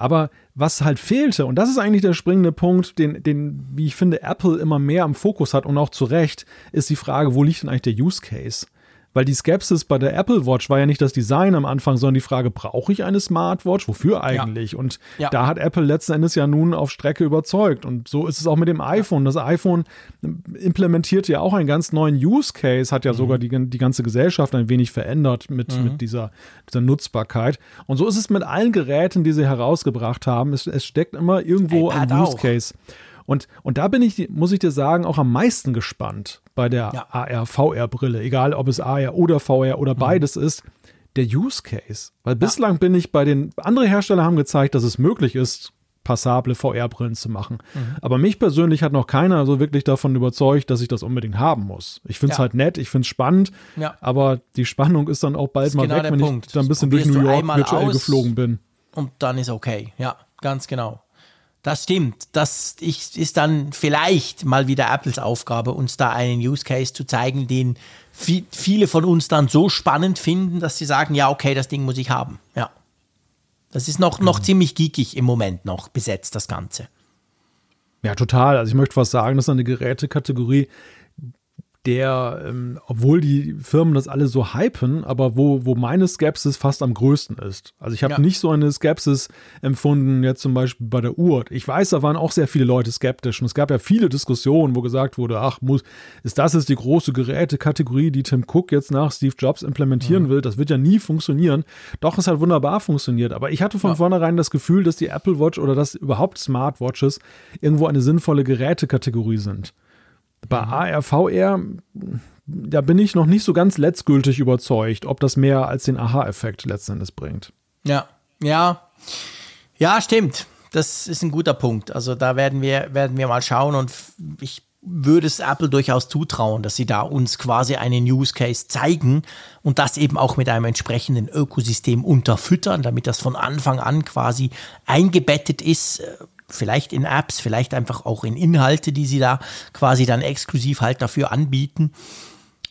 S2: Aber was halt fehlte, und das ist eigentlich der springende Punkt, den, den, wie ich finde, Apple immer mehr am Fokus hat und auch zu Recht, ist die Frage, wo liegt denn eigentlich der Use Case? Weil die Skepsis bei der Apple Watch war ja nicht das Design am Anfang, sondern die Frage, brauche ich eine Smartwatch? Wofür eigentlich? Ja. Und ja. da hat Apple letzten Endes ja nun auf Strecke überzeugt. Und so ist es auch mit dem iPhone. Das iPhone implementiert ja auch einen ganz neuen Use Case, hat ja mhm. sogar die, die ganze Gesellschaft ein wenig verändert mit, mhm. mit dieser, dieser Nutzbarkeit. Und so ist es mit allen Geräten, die sie herausgebracht haben. Es, es steckt immer irgendwo ein Use Case. Und, und da bin ich, muss ich dir sagen, auch am meisten gespannt bei der ja. AR-VR-Brille, egal ob es AR oder VR oder mhm. beides ist, der Use Case. Weil bislang ja. bin ich bei den, andere Hersteller haben gezeigt, dass es möglich ist, passable VR-Brillen zu machen. Mhm. Aber mich persönlich hat noch keiner so wirklich davon überzeugt, dass ich das unbedingt haben muss. Ich finde es ja. halt nett, ich finde es spannend, ja. aber die Spannung ist dann auch bald mal genau weg, wenn Punkt. ich dann ein bisschen durch New York virtuell geflogen bin.
S3: Und dann ist okay. Ja, ganz genau. Das stimmt. Das ist dann vielleicht mal wieder Apples Aufgabe, uns da einen Use Case zu zeigen, den viele von uns dann so spannend finden, dass sie sagen, ja, okay, das Ding muss ich haben. Ja. Das ist noch, noch mhm. ziemlich geekig im Moment noch besetzt, das Ganze.
S2: Ja, total. Also ich möchte fast sagen, das ist eine Gerätekategorie, der, ähm, obwohl die Firmen das alle so hypen, aber wo, wo meine Skepsis fast am größten ist. Also ich habe ja. nicht so eine Skepsis empfunden, jetzt zum Beispiel bei der Uhr. Ich weiß, da waren auch sehr viele Leute skeptisch und es gab ja viele Diskussionen, wo gesagt wurde, ach, muss, ist das jetzt die große Gerätekategorie, die Tim Cook jetzt nach Steve Jobs implementieren mhm. will? Das wird ja nie funktionieren. Doch, es hat wunderbar funktioniert. Aber ich hatte von ja. vornherein das Gefühl, dass die Apple Watch oder dass überhaupt Smartwatches irgendwo eine sinnvolle Gerätekategorie sind. Bei mhm. AR, VR, da bin ich noch nicht so ganz letztgültig überzeugt, ob das mehr als den Aha-Effekt letzten Endes bringt.
S3: Ja, ja. Ja, stimmt. Das ist ein guter Punkt. Also da werden wir, werden wir mal schauen und ich würde es Apple durchaus zutrauen, dass sie da uns quasi einen Use Case zeigen und das eben auch mit einem entsprechenden Ökosystem unterfüttern, damit das von Anfang an quasi eingebettet ist vielleicht in Apps, vielleicht einfach auch in Inhalte, die sie da quasi dann exklusiv halt dafür anbieten.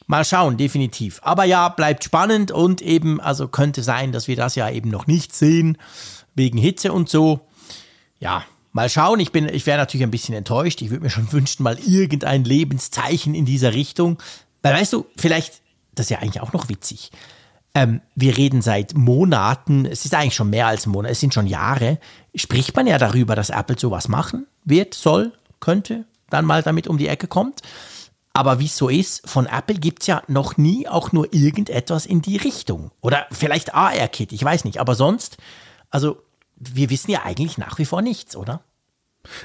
S3: Mal schauen, definitiv. Aber ja, bleibt spannend und eben, also könnte sein, dass wir das ja eben noch nicht sehen, wegen Hitze und so. Ja, mal schauen. Ich ich wäre natürlich ein bisschen enttäuscht. Ich würde mir schon wünschen, mal irgendein Lebenszeichen in dieser Richtung. Weil weißt du, vielleicht, das ist ja eigentlich auch noch witzig. Ähm, wir reden seit Monaten, es ist eigentlich schon mehr als Monate, es sind schon Jahre, spricht man ja darüber, dass Apple sowas machen wird, soll, könnte, dann mal damit um die Ecke kommt. Aber wie es so ist, von Apple gibt es ja noch nie auch nur irgendetwas in die Richtung. Oder vielleicht AR-Kit, ich weiß nicht. Aber sonst, also wir wissen ja eigentlich nach wie vor nichts, oder?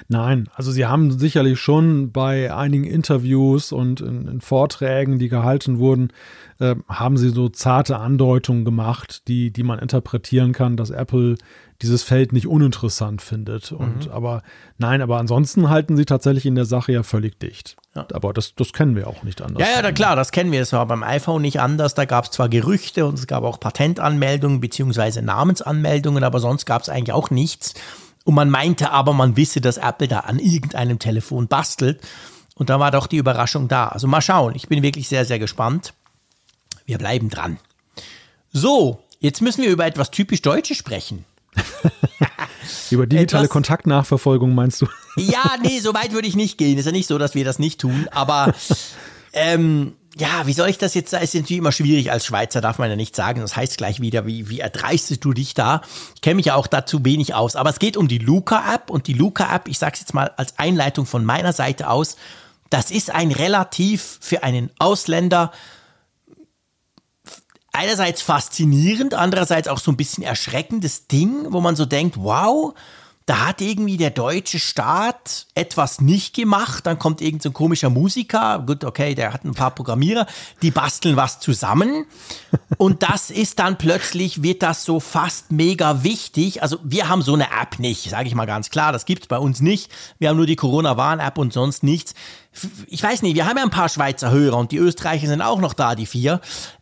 S2: Nein, also sie haben sicherlich schon bei einigen Interviews und in, in Vorträgen, die gehalten wurden, äh, haben sie so zarte Andeutungen gemacht, die, die man interpretieren kann, dass Apple dieses Feld nicht uninteressant findet. Und mhm. aber nein, aber ansonsten halten sie tatsächlich in der Sache ja völlig dicht. Ja. Aber das, das kennen wir auch nicht anders.
S3: Ja, ja, da, klar, das kennen wir. Das war beim iPhone nicht anders. Da gab es zwar Gerüchte und es gab auch Patentanmeldungen beziehungsweise Namensanmeldungen, aber sonst gab es eigentlich auch nichts. Und man meinte aber, man wisse, dass Apple da an irgendeinem Telefon bastelt. Und da war doch die Überraschung da. Also mal schauen. Ich bin wirklich sehr, sehr gespannt. Wir bleiben dran. So, jetzt müssen wir über etwas typisch Deutsches sprechen.
S2: über digitale etwas, Kontaktnachverfolgung meinst du?
S3: ja, nee, so weit würde ich nicht gehen. Ist ja nicht so, dass wir das nicht tun. Aber ähm, ja, wie soll ich das jetzt? Es ist natürlich immer schwierig als Schweizer, darf man ja nicht sagen. Das heißt gleich wieder, wie, wie erdreistest du dich da? Ich kenne mich ja auch dazu wenig aus. Aber es geht um die Luca-App und die Luca-App, ich sage es jetzt mal als Einleitung von meiner Seite aus, das ist ein relativ für einen Ausländer einerseits faszinierend, andererseits auch so ein bisschen erschreckendes Ding, wo man so denkt, wow, da hat irgendwie der deutsche Staat etwas nicht gemacht, dann kommt irgendein so komischer Musiker, gut, okay, der hat ein paar Programmierer, die basteln was zusammen und das ist dann plötzlich, wird das so fast mega wichtig. Also wir haben so eine App nicht, sage ich mal ganz klar, das gibt's bei uns nicht. Wir haben nur die Corona-Warn-App und sonst nichts. Ich weiß nicht, wir haben ja ein paar Schweizer Hörer und die Österreicher sind auch noch da, die vier.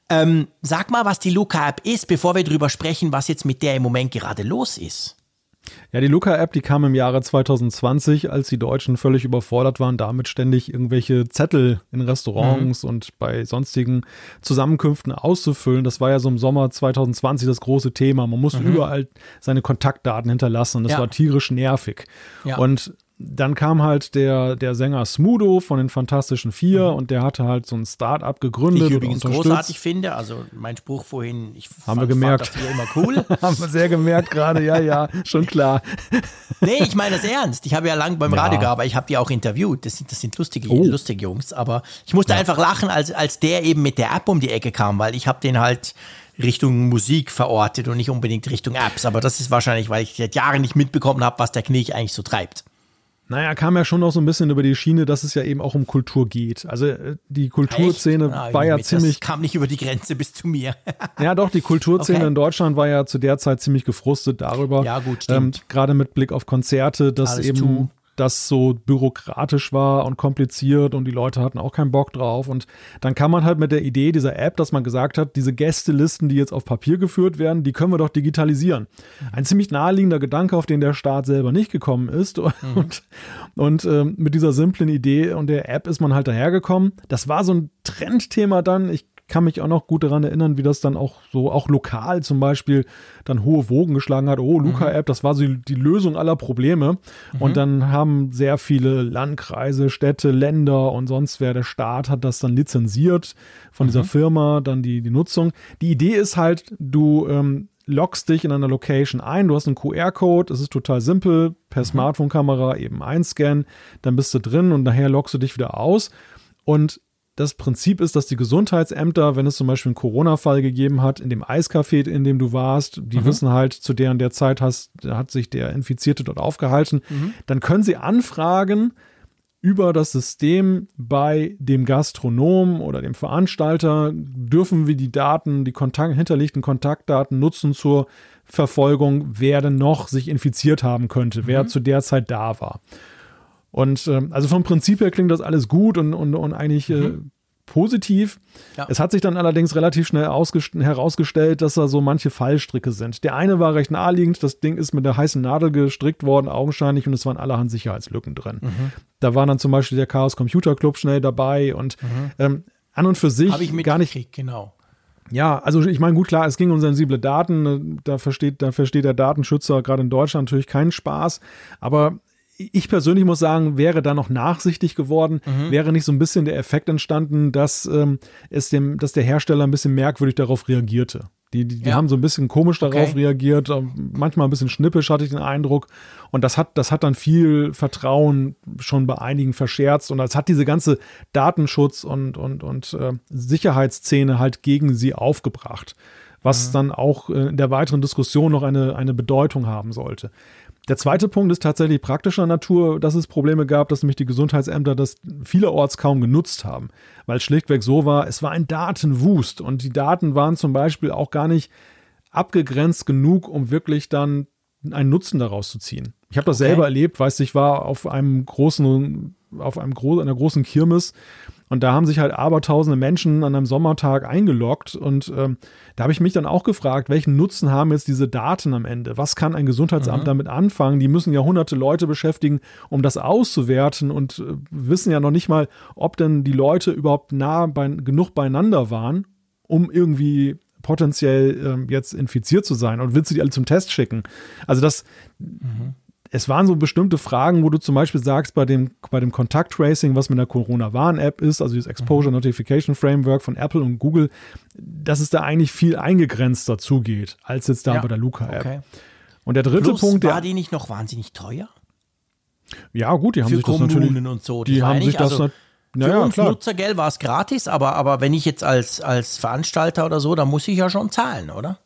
S3: Ähm, sag mal, was die Luca-App ist, bevor wir drüber sprechen, was jetzt mit der im Moment gerade los ist.
S2: Ja, die Luca-App, die kam im Jahre 2020, als die Deutschen völlig überfordert waren, damit ständig irgendwelche Zettel in Restaurants mhm. und bei sonstigen Zusammenkünften auszufüllen. Das war ja so im Sommer 2020 das große Thema. Man musste mhm. überall seine Kontaktdaten hinterlassen. Das ja. war tierisch nervig. Ja. Und dann kam halt der, der Sänger Smudo von den Fantastischen Vier mhm. und der hatte halt so ein Start-up gegründet.
S3: Ich übrigens großartig finde, also mein Spruch vorhin, ich
S2: haben fand, wir gemerkt. fand
S3: das immer cool.
S2: haben wir sehr gemerkt gerade, ja, ja, schon klar.
S3: nee, ich meine das ernst. Ich habe ja lang beim ja. Radio gearbeitet, ich habe die auch interviewt. Das sind, das sind lustige, oh. lustige Jungs, aber ich musste ja. einfach lachen, als, als der eben mit der App um die Ecke kam, weil ich habe den halt Richtung Musik verortet und nicht unbedingt Richtung Apps. Aber das ist wahrscheinlich, weil ich seit Jahren nicht mitbekommen habe, was der Knich eigentlich so treibt.
S2: Naja, kam ja schon auch so ein bisschen über die Schiene, dass es ja eben auch um Kultur geht. Also äh, die Kulturszene ah, war ja ziemlich.
S3: Kam nicht über die Grenze bis zu mir.
S2: ja, doch, die Kulturszene okay. in Deutschland war ja zu der Zeit ziemlich gefrustet darüber.
S3: Ja, gut, stimmt.
S2: Ähm, Gerade mit Blick auf Konzerte, dass Alles eben. Tu das so bürokratisch war und kompliziert und die Leute hatten auch keinen Bock drauf. Und dann kam man halt mit der Idee dieser App, dass man gesagt hat, diese Gästelisten, die jetzt auf Papier geführt werden, die können wir doch digitalisieren. Ein ziemlich naheliegender Gedanke, auf den der Staat selber nicht gekommen ist. Mhm. Und, und ähm, mit dieser simplen Idee und der App ist man halt dahergekommen. Das war so ein Trendthema dann. Ich kann mich auch noch gut daran erinnern, wie das dann auch so, auch lokal zum Beispiel, dann hohe Wogen geschlagen hat. Oh, Luca-App, das war so die Lösung aller Probleme. Mhm. Und dann haben sehr viele Landkreise, Städte, Länder und sonst wer, der Staat hat das dann lizenziert von mhm. dieser Firma, dann die, die Nutzung. Die Idee ist halt, du ähm, loggst dich in einer Location ein, du hast einen QR-Code, es ist total simpel, per mhm. Smartphone-Kamera eben einscannen, dann bist du drin und nachher loggst du dich wieder aus. Und das Prinzip ist, dass die Gesundheitsämter, wenn es zum Beispiel einen Corona-Fall gegeben hat, in dem Eiscafé, in dem du warst, die mhm. wissen halt, zu der und der Zeit hast, hat sich der Infizierte dort aufgehalten, mhm. dann können sie anfragen, über das System bei dem Gastronom oder dem Veranstalter dürfen wir die Daten, die Kontakt, hinterlegten Kontaktdaten nutzen zur Verfolgung, wer denn noch sich infiziert haben könnte, mhm. wer zu der Zeit da war. Und äh, also vom Prinzip her klingt das alles gut und, und, und eigentlich äh, mhm. äh, positiv. Ja. Es hat sich dann allerdings relativ schnell herausgestellt, dass da so manche Fallstricke sind. Der eine war recht naheliegend, das Ding ist mit der heißen Nadel gestrickt worden, augenscheinlich, und es waren allerhand Sicherheitslücken drin. Mhm. Da war dann zum Beispiel der Chaos Computer Club schnell dabei und mhm. ähm, an und für sich
S3: ich
S2: gar nicht.
S3: Genau.
S2: Ja, also ich meine, gut, klar, es ging um sensible Daten. Da versteht, da versteht der Datenschützer gerade in Deutschland natürlich keinen Spaß. Aber ich persönlich muss sagen, wäre da noch nachsichtig geworden, mhm. wäre nicht so ein bisschen der Effekt entstanden, dass ähm, es dem, dass der Hersteller ein bisschen merkwürdig darauf reagierte. Die, die, die ja. haben so ein bisschen komisch darauf okay. reagiert, manchmal ein bisschen schnippisch, hatte ich den Eindruck. Und das hat, das hat dann viel Vertrauen schon bei einigen verscherzt. Und das hat diese ganze Datenschutz- und, und, und äh, Sicherheitsszene halt gegen sie aufgebracht. Was mhm. dann auch äh, in der weiteren Diskussion noch eine, eine Bedeutung haben sollte. Der zweite Punkt ist tatsächlich praktischer Natur, dass es Probleme gab, dass nämlich die Gesundheitsämter das vielerorts kaum genutzt haben, weil es schlichtweg so war, es war ein Datenwust und die Daten waren zum Beispiel auch gar nicht abgegrenzt genug, um wirklich dann einen Nutzen daraus zu ziehen. Ich habe das okay. selber erlebt, weißt du, ich war auf einem großen, auf einem gro einer großen Kirmes und da haben sich halt abertausende Menschen an einem Sommertag eingeloggt. Und ähm, da habe ich mich dann auch gefragt, welchen Nutzen haben jetzt diese Daten am Ende? Was kann ein Gesundheitsamt mhm. damit anfangen? Die müssen ja hunderte Leute beschäftigen, um das auszuwerten und äh, wissen ja noch nicht mal, ob denn die Leute überhaupt nah bei, genug beieinander waren, um irgendwie potenziell ähm, jetzt infiziert zu sein und willst du die alle zum Test schicken? Also das, mhm es waren so bestimmte Fragen, wo du zum Beispiel sagst, bei dem, bei dem Contact Tracing, was mit der Corona-Warn-App ist, also das Exposure mhm. Notification Framework von Apple und Google, dass es da eigentlich viel eingegrenzter zugeht, als jetzt da ja. bei der Luca-App. Okay. Und der dritte
S3: Plus,
S2: Punkt,
S3: der. War die nicht noch wahnsinnig teuer?
S2: Ja, gut, die haben
S3: Für
S2: sich
S3: Kommunen
S2: das natürlich.
S3: und so.
S2: Die haben sich das
S3: also, naja, Für uns klar. Nutzergeld war es gratis, aber, aber wenn ich jetzt als, als Veranstalter oder so, dann muss ich ja schon zahlen, oder?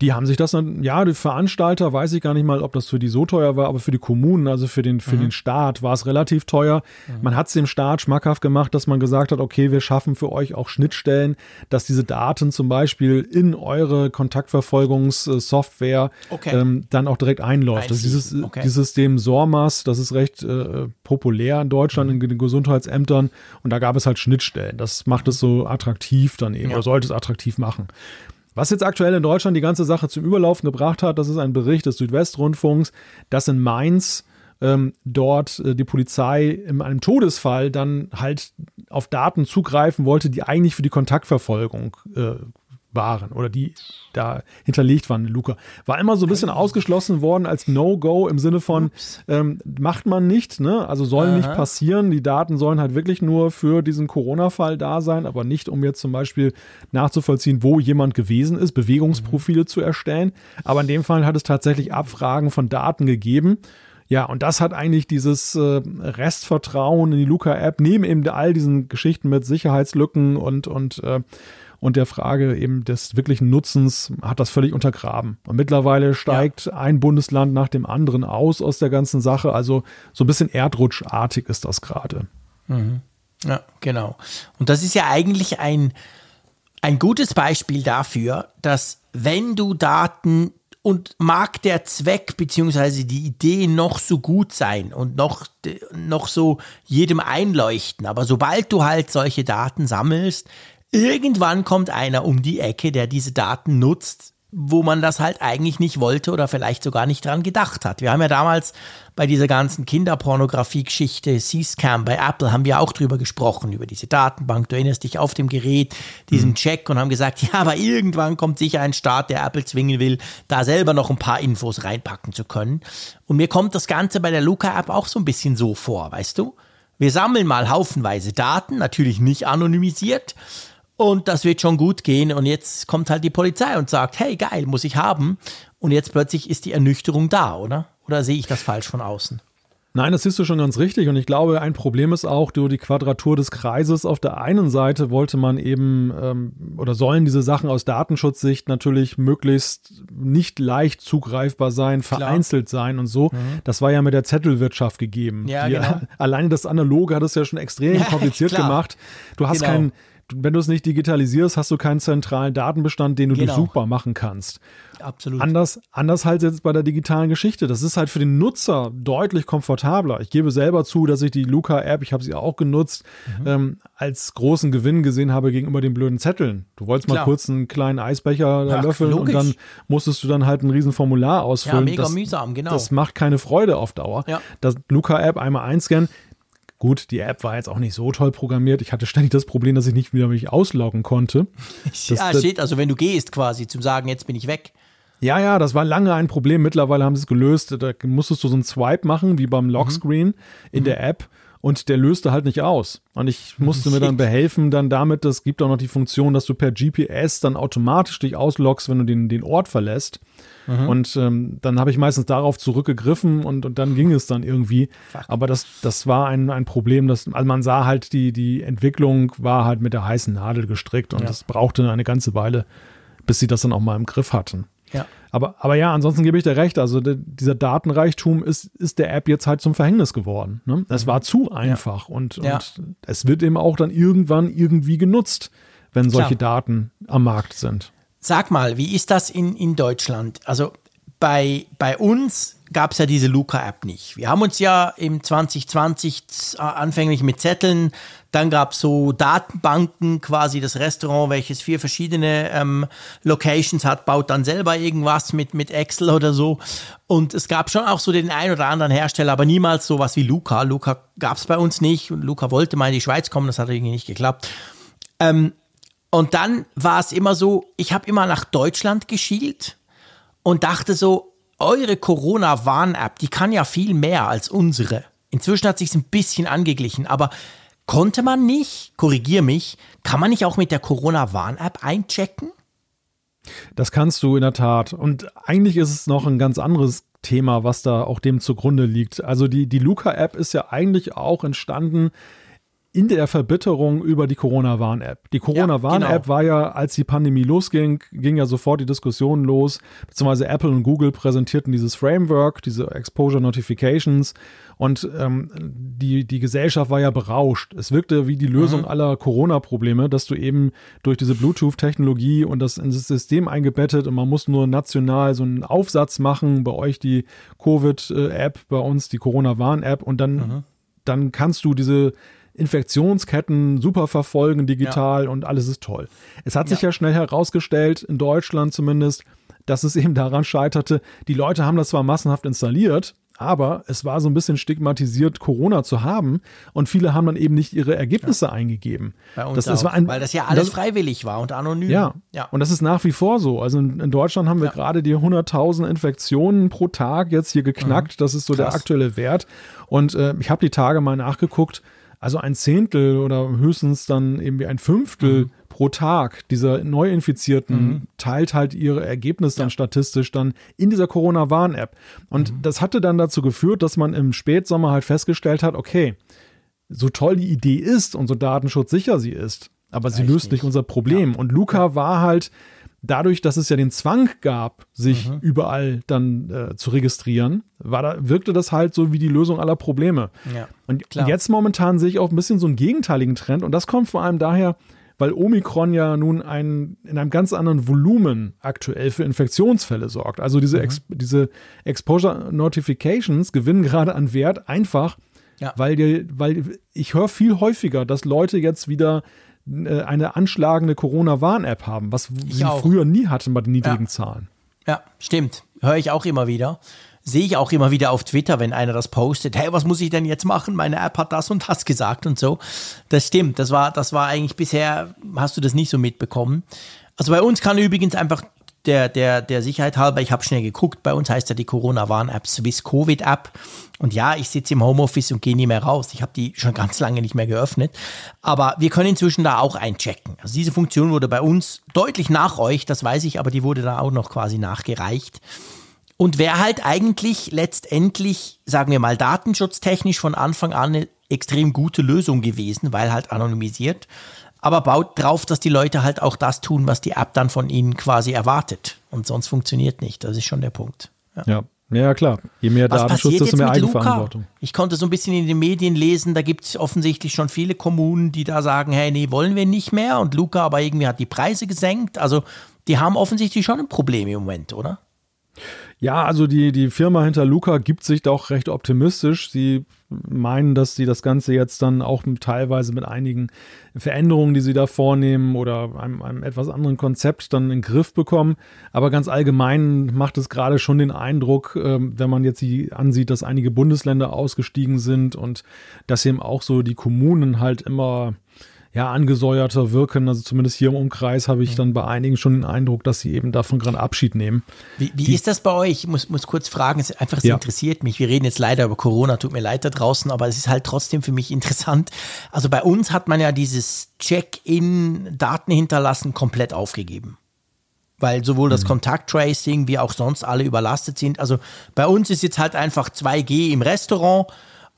S2: Die haben sich das dann, ja, die Veranstalter, weiß ich gar nicht mal, ob das für die so teuer war, aber für die Kommunen, also für den, für mhm. den Staat war es relativ teuer. Mhm. Man hat es dem Staat schmackhaft gemacht, dass man gesagt hat, okay, wir schaffen für euch auch Schnittstellen, dass diese Daten zum Beispiel in eure Kontaktverfolgungssoftware okay. ähm, dann auch direkt einläuft. Das dieses, okay. dieses System SORMAS, das ist recht äh, populär in Deutschland mhm. in den Gesundheitsämtern und da gab es halt Schnittstellen. Das macht es so attraktiv dann eben, ja. oder sollte es attraktiv machen. Was jetzt aktuell in Deutschland die ganze Sache zum Überlaufen gebracht hat, das ist ein Bericht des Südwestrundfunks, dass in Mainz ähm, dort äh, die Polizei in einem Todesfall dann halt auf Daten zugreifen wollte, die eigentlich für die Kontaktverfolgung äh, waren oder die da hinterlegt waren, Luca. War immer so ein bisschen ausgeschlossen worden als No-Go im Sinne von, ähm, macht man nicht, ne? Also soll Aha. nicht passieren. Die Daten sollen halt wirklich nur für diesen Corona-Fall da sein, aber nicht, um jetzt zum Beispiel nachzuvollziehen, wo jemand gewesen ist, Bewegungsprofile mhm. zu erstellen. Aber in dem Fall hat es tatsächlich Abfragen von Daten gegeben. Ja, und das hat eigentlich dieses äh, Restvertrauen in die Luca-App, neben eben all diesen Geschichten mit Sicherheitslücken und, und äh, und der Frage eben des wirklichen Nutzens hat das völlig untergraben. Und mittlerweile steigt ja. ein Bundesland nach dem anderen aus aus der ganzen Sache. Also so ein bisschen erdrutschartig ist das gerade.
S3: Mhm. Ja, genau. Und das ist ja eigentlich ein, ein gutes Beispiel dafür, dass wenn du Daten und mag der Zweck bzw. die Idee noch so gut sein und noch, noch so jedem einleuchten, aber sobald du halt solche Daten sammelst, Irgendwann kommt einer um die Ecke, der diese Daten nutzt, wo man das halt eigentlich nicht wollte oder vielleicht sogar nicht dran gedacht hat. Wir haben ja damals bei dieser ganzen Kinderpornografie-Geschichte C-Scam bei Apple haben wir auch drüber gesprochen, über diese Datenbank. Du erinnerst dich auf dem Gerät, diesen mhm. Check und haben gesagt, ja, aber irgendwann kommt sicher ein Staat, der Apple zwingen will, da selber noch ein paar Infos reinpacken zu können. Und mir kommt das Ganze bei der Luca-App auch so ein bisschen so vor, weißt du? Wir sammeln mal haufenweise Daten, natürlich nicht anonymisiert, und das wird schon gut gehen. Und jetzt kommt halt die Polizei und sagt, hey, geil, muss ich haben. Und jetzt plötzlich ist die Ernüchterung da, oder? Oder sehe ich das falsch von außen?
S2: Nein, das siehst du schon ganz richtig. Und ich glaube, ein Problem ist auch durch die Quadratur des Kreises. Auf der einen Seite wollte man eben ähm, oder sollen diese Sachen aus Datenschutzsicht natürlich möglichst nicht leicht zugreifbar sein, vereinzelt Klar. sein und so. Mhm. Das war ja mit der Zettelwirtschaft gegeben. Ja, die, genau. Alleine das Analoge hat es ja schon extrem kompliziert gemacht. Du hast genau. keinen wenn du es nicht digitalisierst, hast du keinen zentralen Datenbestand, den du genau. durchsuchbar machen kannst.
S3: Absolut.
S2: Anders, anders halt jetzt bei der digitalen Geschichte. Das ist halt für den Nutzer deutlich komfortabler. Ich gebe selber zu, dass ich die Luca-App, ich habe sie auch genutzt, mhm. ähm, als großen Gewinn gesehen habe gegenüber den blöden Zetteln. Du wolltest Klar. mal kurz einen kleinen Eisbecher ja, löffeln logisch. und dann musstest du dann halt ein riesen Formular ausfüllen. Ja,
S3: mega
S2: das,
S3: mühsam, genau.
S2: Das macht keine Freude auf Dauer. Ja. Das Luca-App einmal einscannen, Gut, die App war jetzt auch nicht so toll programmiert. Ich hatte ständig das Problem, dass ich nicht wieder mich ausloggen konnte.
S3: Das, ja, steht also, wenn du gehst quasi, zum sagen, jetzt bin ich weg.
S2: Ja, ja, das war lange ein Problem. Mittlerweile haben sie es gelöst. Da musstest du so einen Swipe machen, wie beim Lockscreen mhm. in mhm. der App. Und der löste halt nicht aus. Und ich musste mir dann behelfen, dann damit, das gibt auch noch die Funktion, dass du per GPS dann automatisch dich ausloggst, wenn du den, den Ort verlässt. Mhm. Und ähm, dann habe ich meistens darauf zurückgegriffen und, und dann ging es dann irgendwie. Fuck. Aber das, das war ein, ein Problem, dass, also man sah halt, die, die Entwicklung war halt mit der heißen Nadel gestrickt und es ja. brauchte eine ganze Weile, bis sie das dann auch mal im Griff hatten.
S3: Ja.
S2: Aber, aber ja, ansonsten gebe ich dir recht. Also de, dieser Datenreichtum ist, ist der App jetzt halt zum Verhängnis geworden. Ne? Es war zu einfach ja. Und, ja. und es wird eben auch dann irgendwann irgendwie genutzt, wenn solche Klar. Daten am Markt sind.
S3: Sag mal, wie ist das in, in Deutschland? Also bei, bei uns gab es ja diese Luca-App nicht. Wir haben uns ja im 2020 anfänglich mit Zetteln, dann gab es so Datenbanken, quasi das Restaurant, welches vier verschiedene ähm, Locations hat, baut dann selber irgendwas mit, mit Excel oder so. Und es gab schon auch so den einen oder anderen Hersteller, aber niemals sowas wie Luca. Luca gab es bei uns nicht und Luca wollte mal in die Schweiz kommen, das hat irgendwie nicht geklappt. Ähm, und dann war es immer so, ich habe immer nach Deutschland geschielt und dachte so, eure Corona-Warn-App, die kann ja viel mehr als unsere. Inzwischen hat sich ein bisschen angeglichen, aber konnte man nicht, korrigier mich, kann man nicht auch mit der Corona-Warn-App einchecken?
S2: Das kannst du in der Tat. Und eigentlich ist es noch ein ganz anderes Thema, was da auch dem zugrunde liegt. Also die, die Luca-App ist ja eigentlich auch entstanden in der Verbitterung über die Corona-Warn-App. Die Corona-Warn-App ja, genau. war ja, als die Pandemie losging, ging ja sofort die Diskussion los, beziehungsweise Apple und Google präsentierten dieses Framework, diese Exposure Notifications und ähm, die, die Gesellschaft war ja berauscht. Es wirkte wie die Lösung mhm. aller Corona-Probleme, dass du eben durch diese Bluetooth-Technologie und das in das System eingebettet und man muss nur national so einen Aufsatz machen, bei euch die Covid-App, bei uns die Corona-Warn-App und dann, mhm. dann kannst du diese Infektionsketten super verfolgen digital ja. und alles ist toll. Es hat sich ja. ja schnell herausgestellt, in Deutschland zumindest, dass es eben daran scheiterte, die Leute haben das zwar massenhaft installiert, aber es war so ein bisschen stigmatisiert, Corona zu haben und viele haben dann eben nicht ihre Ergebnisse ja. eingegeben.
S3: Bei uns das, das war ein, weil das ja alles das, freiwillig war und anonym.
S2: Ja. ja, und das ist nach wie vor so. Also in, in Deutschland haben wir ja. gerade die 100.000 Infektionen pro Tag jetzt hier geknackt. Mhm. Das ist so Krass. der aktuelle Wert. Und äh, ich habe die Tage mal nachgeguckt. Also ein Zehntel oder höchstens dann irgendwie ein Fünftel mhm. Pro Tag dieser Neuinfizierten mhm. teilt halt ihre Ergebnisse dann statistisch dann in dieser Corona-Warn-App. Und mhm. das hatte dann dazu geführt, dass man im Spätsommer halt festgestellt hat, okay, so toll die Idee ist und so datenschutzsicher sie ist, aber sie löst nicht unser Problem. Ja. Und Luca war halt dadurch, dass es ja den Zwang gab, sich mhm. überall dann äh, zu registrieren, war da, wirkte das halt so wie die Lösung aller Probleme. Ja, und klar. jetzt momentan sehe ich auch ein bisschen so einen gegenteiligen Trend und das kommt vor allem daher, weil Omikron ja nun ein, in einem ganz anderen Volumen aktuell für Infektionsfälle sorgt. Also diese, mhm. Ex, diese Exposure Notifications gewinnen gerade an Wert einfach, ja. weil, die, weil ich höre viel häufiger, dass Leute jetzt wieder äh, eine anschlagende Corona-Warn-App haben, was ich sie auch. früher nie hatten bei den niedrigen
S3: ja.
S2: Zahlen.
S3: Ja, stimmt. Höre ich auch immer wieder. Sehe ich auch immer wieder auf Twitter, wenn einer das postet. Hey, was muss ich denn jetzt machen? Meine App hat das und das gesagt und so. Das stimmt. Das war, das war eigentlich bisher, hast du das nicht so mitbekommen. Also bei uns kann übrigens einfach der, der, der Sicherheit halber, ich habe schnell geguckt, bei uns heißt ja die Corona-Warn-App Swiss Covid-App. Und ja, ich sitze im Homeoffice und gehe nie mehr raus. Ich habe die schon ganz lange nicht mehr geöffnet. Aber wir können inzwischen da auch einchecken. Also diese Funktion wurde bei uns deutlich nach euch, das weiß ich, aber die wurde da auch noch quasi nachgereicht. Und wäre halt eigentlich letztendlich, sagen wir mal, datenschutztechnisch von Anfang an eine extrem gute Lösung gewesen, weil halt anonymisiert aber baut drauf, dass die Leute halt auch das tun, was die App dann von ihnen quasi erwartet. Und sonst funktioniert nicht. Das ist schon der Punkt.
S2: Ja. ja. Ja, klar. Je mehr was Datenschutz, desto mehr Eigenverantwortung. Luca?
S3: Ich konnte so ein bisschen in den Medien lesen, da gibt es offensichtlich schon viele Kommunen, die da sagen, hey, nee, wollen wir nicht mehr. Und Luca aber irgendwie hat die Preise gesenkt. Also die haben offensichtlich schon ein Problem im Moment, oder?
S2: Ja, also die, die Firma hinter Luca gibt sich doch recht optimistisch. Sie meinen, dass sie das Ganze jetzt dann auch teilweise mit einigen Veränderungen, die sie da vornehmen oder einem, einem etwas anderen Konzept dann in den Griff bekommen. Aber ganz allgemein macht es gerade schon den Eindruck, äh, wenn man jetzt ansieht, dass einige Bundesländer ausgestiegen sind und dass eben auch so die Kommunen halt immer ja, angesäuerter wirken. Also zumindest hier im Umkreis habe ich dann bei einigen schon den Eindruck, dass sie eben davon gerade Abschied nehmen.
S3: Wie, wie ist das bei euch? Ich muss, muss kurz fragen, es einfach, es ja. interessiert mich. Wir reden jetzt leider über Corona, tut mir leid da draußen, aber es ist halt trotzdem für mich interessant. Also bei uns hat man ja dieses Check-in, Daten hinterlassen, komplett aufgegeben weil sowohl das mhm. Kontakttracing wie auch sonst alle überlastet sind. Also bei uns ist jetzt halt einfach 2G im Restaurant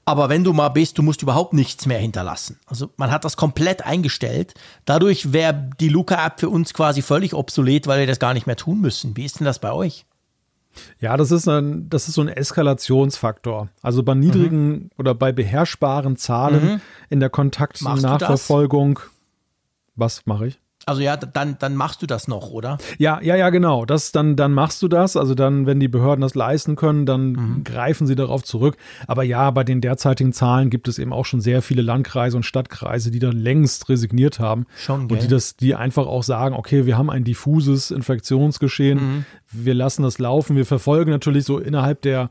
S3: aber wenn du mal bist, du musst überhaupt nichts mehr hinterlassen. Also man hat das komplett eingestellt. Dadurch wäre die Luca-App für uns quasi völlig obsolet, weil wir das gar nicht mehr tun müssen. Wie ist denn das bei euch?
S2: Ja, das ist, ein, das ist so ein Eskalationsfaktor. Also bei niedrigen mhm. oder bei beherrschbaren Zahlen mhm. in der Kontaktnachverfolgung. Was mache ich?
S3: Also ja, dann, dann machst du das noch, oder?
S2: Ja, ja, ja, genau. Das, dann, dann machst du das. Also dann, wenn die Behörden das leisten können, dann mhm. greifen sie darauf zurück. Aber ja, bei den derzeitigen Zahlen gibt es eben auch schon sehr viele Landkreise und Stadtkreise, die da längst resigniert haben. Schon, gell? Und die das, die einfach auch sagen, okay, wir haben ein diffuses Infektionsgeschehen, mhm. wir lassen das laufen, wir verfolgen natürlich so innerhalb der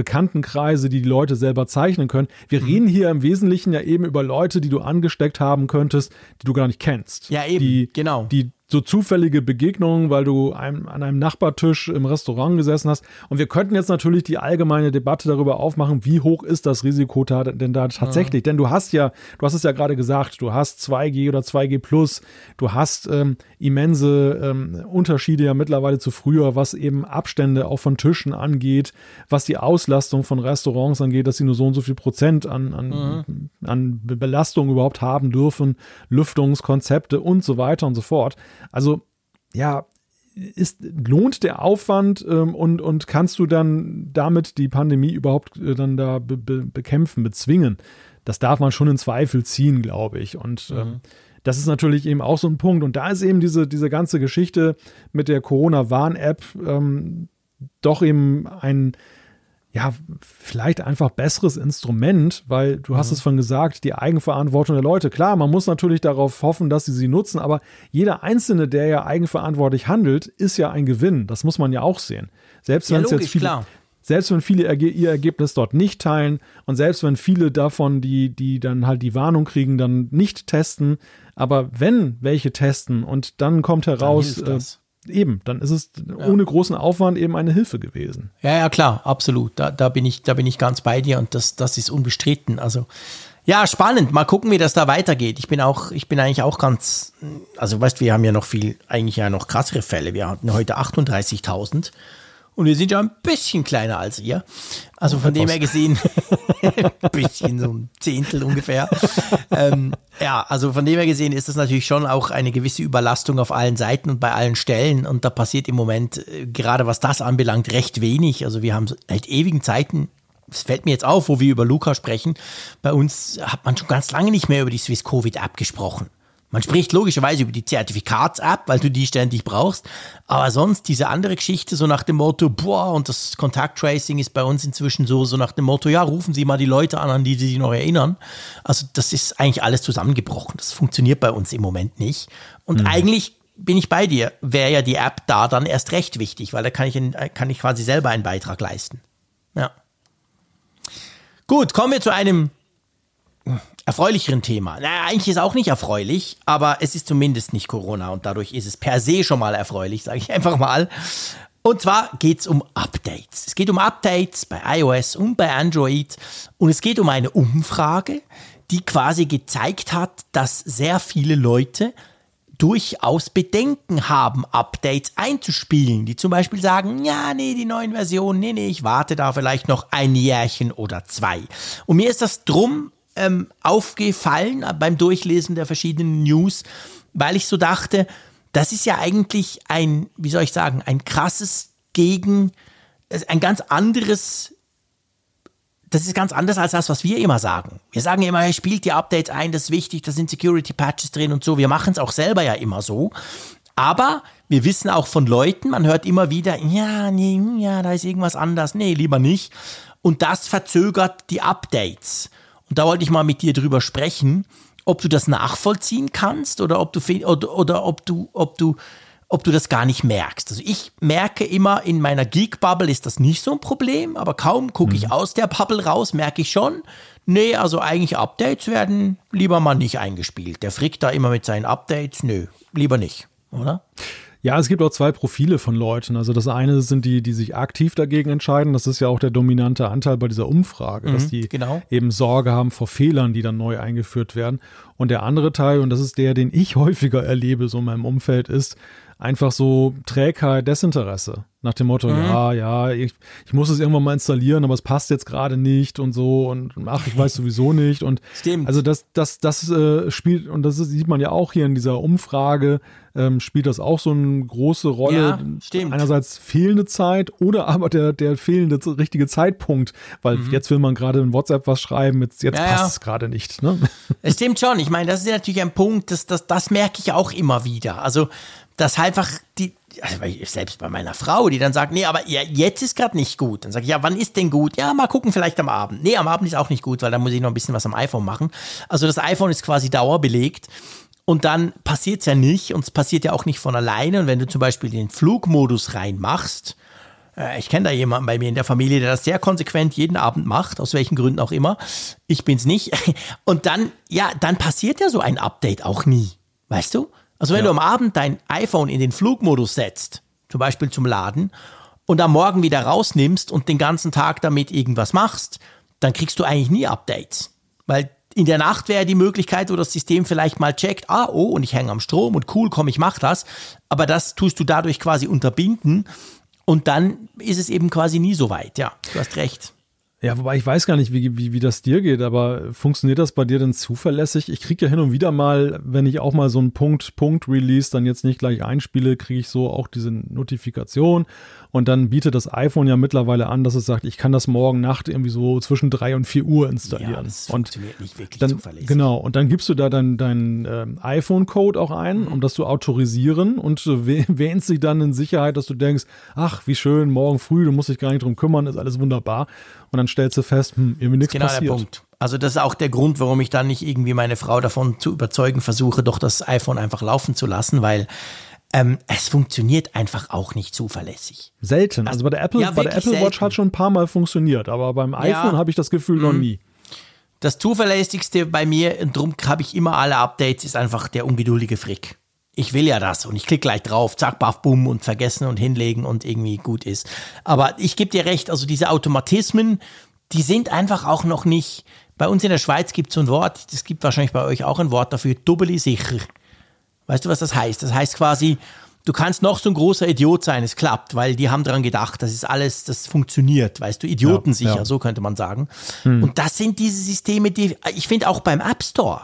S2: Bekanntenkreise, die die Leute selber zeichnen können. Wir mhm. reden hier im Wesentlichen ja eben über Leute, die du angesteckt haben könntest, die du gar nicht kennst.
S3: Ja, eben,
S2: die,
S3: genau.
S2: Die so zufällige Begegnungen, weil du einem, an einem Nachbartisch im Restaurant gesessen hast. Und wir könnten jetzt natürlich die allgemeine Debatte darüber aufmachen, wie hoch ist das Risiko da, denn da tatsächlich? Ja. Denn du hast ja, du hast es ja gerade gesagt, du hast 2G oder 2G Plus, du hast ähm, immense ähm, Unterschiede ja mittlerweile zu früher, was eben Abstände auch von Tischen angeht, was die Auslastung von Restaurants angeht, dass sie nur so und so viel Prozent an, an, mhm. an Belastung überhaupt haben dürfen, Lüftungskonzepte und so weiter und so fort. Also ja, ist, lohnt der Aufwand ähm, und, und kannst du dann damit die Pandemie überhaupt äh, dann da be, be, bekämpfen, bezwingen? Das darf man schon in Zweifel ziehen, glaube ich. Und ähm, mhm. das ist natürlich eben auch so ein Punkt. Und da ist eben diese, diese ganze Geschichte mit der Corona-Warn-App ähm, doch eben ein, ja, vielleicht einfach besseres Instrument, weil du hast mhm. es von gesagt, die Eigenverantwortung der Leute. Klar, man muss natürlich darauf hoffen, dass sie sie nutzen, aber jeder Einzelne, der ja eigenverantwortlich handelt, ist ja ein Gewinn. Das muss man ja auch sehen. Selbst wenn es jetzt viele, klar. selbst wenn viele ihr Ergebnis dort nicht teilen und selbst wenn viele davon, die, die dann halt die Warnung kriegen, dann nicht testen, aber wenn welche testen und dann kommt heraus, dann eben, dann ist es ja. ohne großen Aufwand eben eine Hilfe gewesen.
S3: Ja, ja, klar, absolut. Da, da, bin, ich, da bin ich ganz bei dir und das, das ist unbestritten. Also, ja, spannend. Mal gucken, wie das da weitergeht. Ich bin auch, ich bin eigentlich auch ganz, also weißt, wir haben ja noch viel, eigentlich ja noch krassere Fälle. Wir hatten heute 38.000 und wir sind ja ein bisschen kleiner als ihr. Also von dem her gesehen, ein bisschen so ein Zehntel ungefähr. ähm, ja, also von dem her gesehen ist das natürlich schon auch eine gewisse Überlastung auf allen Seiten und bei allen Stellen. Und da passiert im Moment, äh, gerade was das anbelangt, recht wenig. Also wir haben seit ewigen Zeiten es fällt mir jetzt auf, wo wir über Luca sprechen. Bei uns hat man schon ganz lange nicht mehr über die Swiss Covid abgesprochen. Man spricht logischerweise über die Zertifikats-App, weil du die ständig brauchst. Aber sonst diese andere Geschichte, so nach dem Motto, boah, und das Contact-Tracing ist bei uns inzwischen so, so nach dem Motto, ja, rufen Sie mal die Leute an, an die Sie sich noch erinnern. Also das ist eigentlich alles zusammengebrochen. Das funktioniert bei uns im Moment nicht. Und mhm. eigentlich bin ich bei dir, wäre ja die App da dann erst recht wichtig, weil da kann ich, kann ich quasi selber einen Beitrag leisten. Ja. Gut, kommen wir zu einem erfreulicheren Thema. Naja, eigentlich ist auch nicht erfreulich, aber es ist zumindest nicht Corona und dadurch ist es per se schon mal erfreulich, sage ich einfach mal. Und zwar geht es um Updates. Es geht um Updates bei iOS und bei Android und es geht um eine Umfrage, die quasi gezeigt hat, dass sehr viele Leute durchaus Bedenken haben, Updates einzuspielen, die zum Beispiel sagen, ja, nee, die neuen Versionen, nee, nee, ich warte da vielleicht noch ein Jährchen oder zwei. Und mir ist das drum ähm, aufgefallen beim Durchlesen der verschiedenen News, weil ich so dachte, das ist ja eigentlich ein, wie soll ich sagen, ein krasses Gegen, ein ganz anderes, das ist ganz anders als das, was wir immer sagen. Wir sagen immer, er spielt die Updates ein, das ist wichtig, da sind Security Patches drin und so. Wir machen es auch selber ja immer so. Aber wir wissen auch von Leuten, man hört immer wieder, ja, nee, ja, da ist irgendwas anders, nee, lieber nicht. Und das verzögert die Updates. Und da wollte ich mal mit dir drüber sprechen, ob du das nachvollziehen kannst oder ob du oder, oder ob du ob du ob du das gar nicht merkst. Also ich merke immer in meiner Geek-Bubble ist das nicht so ein Problem, aber kaum gucke ich mhm. aus der Bubble raus, merke ich schon, nee, also eigentlich Updates werden lieber mal nicht eingespielt. Der frickt da immer mit seinen Updates, nö, lieber nicht, oder?
S2: Ja, es gibt auch zwei Profile von Leuten. Also das eine sind die, die sich aktiv dagegen entscheiden. Das ist ja auch der dominante Anteil bei dieser Umfrage, mhm, dass die genau. eben Sorge haben vor Fehlern, die dann neu eingeführt werden. Und der andere Teil, und das ist der, den ich häufiger erlebe, so in meinem Umfeld, ist, einfach so Trägheit, Desinteresse. Nach dem Motto, mhm. ja, ja, ich, ich muss es irgendwann mal installieren, aber es passt jetzt gerade nicht und so und ach, ich weiß sowieso nicht. Und
S3: Stimmt.
S2: also das, das, das äh, spielt, und das sieht man ja auch hier in dieser Umfrage, ähm, spielt das auch so eine große Rolle. Ja,
S3: stimmt.
S2: Einerseits fehlende Zeit oder aber der, der fehlende richtige Zeitpunkt, weil mhm. jetzt will man gerade in WhatsApp was schreiben, jetzt, jetzt ja, passt ja. es gerade nicht. Ne?
S3: Es stimmt schon. Ich meine, das ist natürlich ein Punkt, das, das, das merke ich auch immer wieder. Also dass einfach die, also selbst bei meiner Frau, die dann sagt, nee, aber jetzt ist gerade nicht gut. Dann sage ich, ja, wann ist denn gut? Ja, mal gucken, vielleicht am Abend. Nee, am Abend ist auch nicht gut, weil dann muss ich noch ein bisschen was am iPhone machen. Also das iPhone ist quasi dauerbelegt. Und dann passiert es ja nicht und es passiert ja auch nicht von alleine. Und wenn du zum Beispiel den Flugmodus reinmachst, äh, ich kenne da jemanden bei mir in der Familie, der das sehr konsequent jeden Abend macht, aus welchen Gründen auch immer. Ich bin's nicht. Und dann, ja, dann passiert ja so ein Update auch nie. Weißt du? Also wenn ja. du am Abend dein iPhone in den Flugmodus setzt, zum Beispiel zum Laden, und am Morgen wieder rausnimmst und den ganzen Tag damit irgendwas machst, dann kriegst du eigentlich nie Updates. Weil in der Nacht wäre die Möglichkeit, wo das System vielleicht mal checkt, ah, oh, und ich hänge am Strom und cool, komm, ich mach das. Aber das tust du dadurch quasi unterbinden. Und dann ist es eben quasi nie so weit. Ja, du hast recht.
S2: Ja, wobei ich weiß gar nicht, wie, wie, wie das dir geht, aber funktioniert das bei dir denn zuverlässig? Ich kriege ja hin und wieder mal, wenn ich auch mal so einen Punkt-Punkt-Release dann jetzt nicht gleich einspiele, kriege ich so auch diese Notifikation und dann bietet das iPhone ja mittlerweile an, dass es sagt, ich kann das morgen Nacht irgendwie so zwischen drei und vier Uhr installieren. Ja,
S3: das funktioniert und nicht wirklich
S2: dann,
S3: zuverlässig.
S2: Genau, und dann gibst du da deinen dein, äh, iPhone-Code auch ein, mhm. um das zu autorisieren und wähnst dich dann in Sicherheit, dass du denkst, ach, wie schön, morgen früh, du musst dich gar nicht drum kümmern, ist alles wunderbar. Und dann stellst du fest, hm, irgendwie nichts genau passiert. Der Punkt.
S3: Also das ist auch der Grund, warum ich dann nicht irgendwie meine Frau davon zu überzeugen versuche, doch das iPhone einfach laufen zu lassen, weil ähm, es funktioniert einfach auch nicht zuverlässig.
S2: Selten. Also bei der Apple, ja, bei der Apple Watch hat schon ein paar Mal funktioniert, aber beim iPhone ja. habe ich das Gefühl noch mhm. nie.
S3: Das zuverlässigste bei mir, und darum habe ich immer alle Updates, ist einfach der ungeduldige Frick. Ich will ja das und ich klicke gleich drauf, zack, baff, bumm und vergessen und hinlegen und irgendwie gut ist. Aber ich gebe dir recht, also diese Automatismen, die sind einfach auch noch nicht. Bei uns in der Schweiz gibt es so ein Wort, es gibt wahrscheinlich bei euch auch ein Wort dafür, doppeli sicher. Weißt du, was das heißt? Das heißt quasi, du kannst noch so ein großer Idiot sein, es klappt, weil die haben daran gedacht, das ist alles, das funktioniert, weißt du, idiotensicher, ja, ja. so könnte man sagen. Hm. Und das sind diese Systeme, die, ich finde auch beim App Store.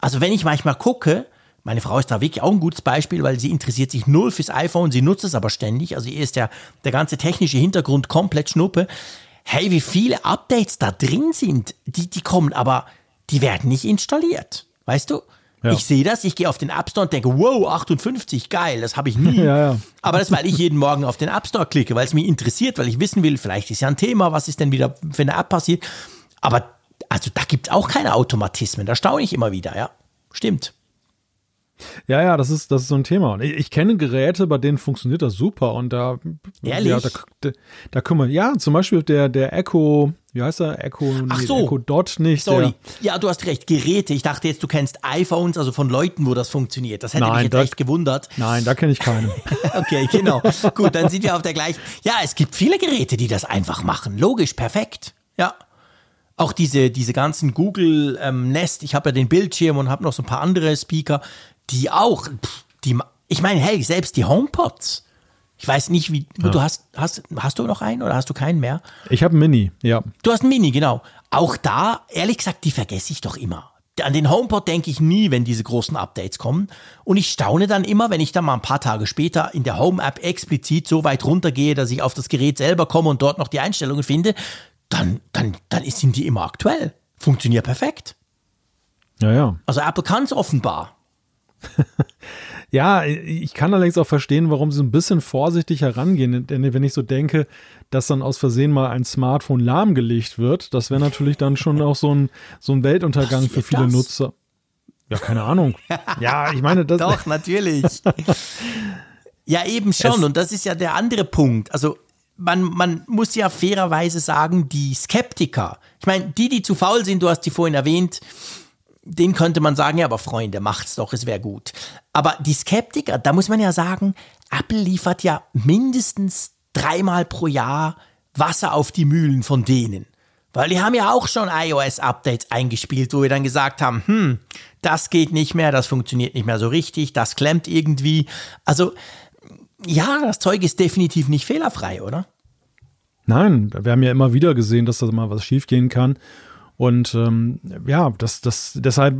S3: Also wenn ich manchmal gucke, meine Frau ist da wirklich auch ein gutes Beispiel, weil sie interessiert sich null fürs iPhone, sie nutzt es aber ständig. Also ihr ist der, der ganze technische Hintergrund komplett Schnuppe. Hey, wie viele Updates da drin sind, die, die kommen, aber die werden nicht installiert. Weißt du? Ja. Ich sehe das, ich gehe auf den App Store und denke, wow, 58, geil, das habe ich nie.
S2: Ja, ja.
S3: Aber das, weil ich jeden Morgen auf den App Store klicke, weil es mich interessiert, weil ich wissen will, vielleicht ist ja ein Thema, was ist denn wieder für eine App passiert. Aber also da gibt es auch keine Automatismen, da staune ich immer wieder, ja. Stimmt.
S2: Ja, ja, das ist, das ist so ein Thema. Ich, ich kenne Geräte, bei denen funktioniert das super und da,
S3: Ehrlich?
S2: ja, da, da, da können wir, ja, zum Beispiel der, der Echo, wie heißt er? Echo,
S3: Ach so.
S2: Echo Dot nicht.
S3: Sorry.
S2: Der,
S3: ja, du hast recht. Geräte. Ich dachte jetzt, du kennst iPhones, also von Leuten, wo das funktioniert. Das hätte
S2: Nein,
S3: mich jetzt
S2: das-
S3: echt gewundert.
S2: nein, da kenne ich keinen.
S3: Okay, genau. Gut, dann sind wir auf der gleichen. Ja, es gibt viele Geräte, die das einfach machen. Logisch, perfekt. Ja. Auch diese, diese ganzen Google ähm, Nest, ich habe ja den Bildschirm und habe noch so ein paar andere Speaker, die auch, pff, die, ich meine, hey, selbst die HomePods. Ich weiß nicht, wie, du hast, hast, hast du noch einen oder hast du keinen mehr?
S2: Ich habe einen Mini, ja.
S3: Du hast einen Mini, genau. Auch da, ehrlich gesagt, die vergesse ich doch immer. An den HomePod denke ich nie, wenn diese großen Updates kommen. Und ich staune dann immer, wenn ich dann mal ein paar Tage später in der Home-App explizit so weit runtergehe, dass ich auf das Gerät selber komme und dort noch die Einstellungen finde, dann, dann, dann sind die immer aktuell. Funktioniert perfekt.
S2: Ja, ja.
S3: Also Apple kann es offenbar.
S2: Ja, ich kann allerdings auch verstehen, warum sie ein bisschen vorsichtig herangehen. Denn wenn ich so denke, dass dann aus Versehen mal ein Smartphone lahmgelegt wird, das wäre natürlich dann schon auch so ein, so ein Weltuntergang für viele
S3: das?
S2: Nutzer. Ja, keine Ahnung. Ja, ich meine, das.
S3: Doch, natürlich. ja, eben schon.
S2: Es-
S3: Und das ist ja der andere Punkt. Also man, man muss ja fairerweise sagen, die Skeptiker, ich meine, die, die zu faul sind, du hast die vorhin erwähnt, den könnte man sagen, ja, aber Freunde, macht's doch, es wäre gut. Aber die Skeptiker, da muss man ja sagen, Apple liefert ja mindestens dreimal pro Jahr Wasser auf die Mühlen von denen. Weil die haben ja auch schon iOS-Updates eingespielt, wo wir dann gesagt haben, hm, das geht nicht mehr, das funktioniert nicht mehr so richtig, das klemmt irgendwie. Also, ja, das Zeug ist definitiv nicht fehlerfrei, oder?
S2: Nein, wir haben ja immer wieder gesehen, dass da mal was schiefgehen kann. Und ähm, ja, das, das, deshalb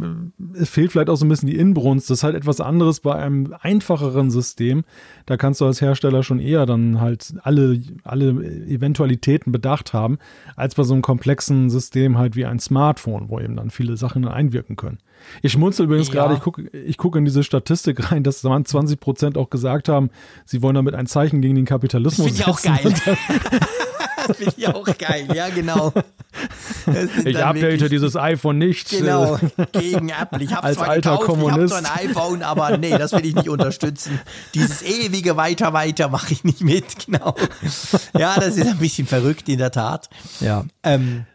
S2: äh, fehlt vielleicht auch so ein bisschen die Inbrunst. Das ist halt etwas anderes bei einem einfacheren System. Da kannst du als Hersteller schon eher dann halt alle, alle Eventualitäten bedacht haben, als bei so einem komplexen System halt wie ein Smartphone, wo eben dann viele Sachen einwirken können. Ich schmunzel übrigens
S3: Ja.
S2: gerade, ich gucke ich guck in diese Statistik rein, dass 20 Prozent auch gesagt haben, sie wollen damit ein Zeichen gegen den Kapitalismus
S3: Finde ich auch
S2: setzen.
S3: geil. Finde ich auch geil, ja, genau.
S2: Ich update dieses iPhone nicht.
S3: Genau, gegen Apple. Ich habe
S2: Als
S3: zwar
S2: alter
S3: gekauft,
S2: Kommunist.
S3: ich habe zwar ein iPhone, aber nee, das will ich nicht unterstützen. Dieses ewige Weiter, weiter mache ich nicht mit, genau. Ja, das ist ein bisschen verrückt in der Tat.
S2: Ja.
S3: Ähm,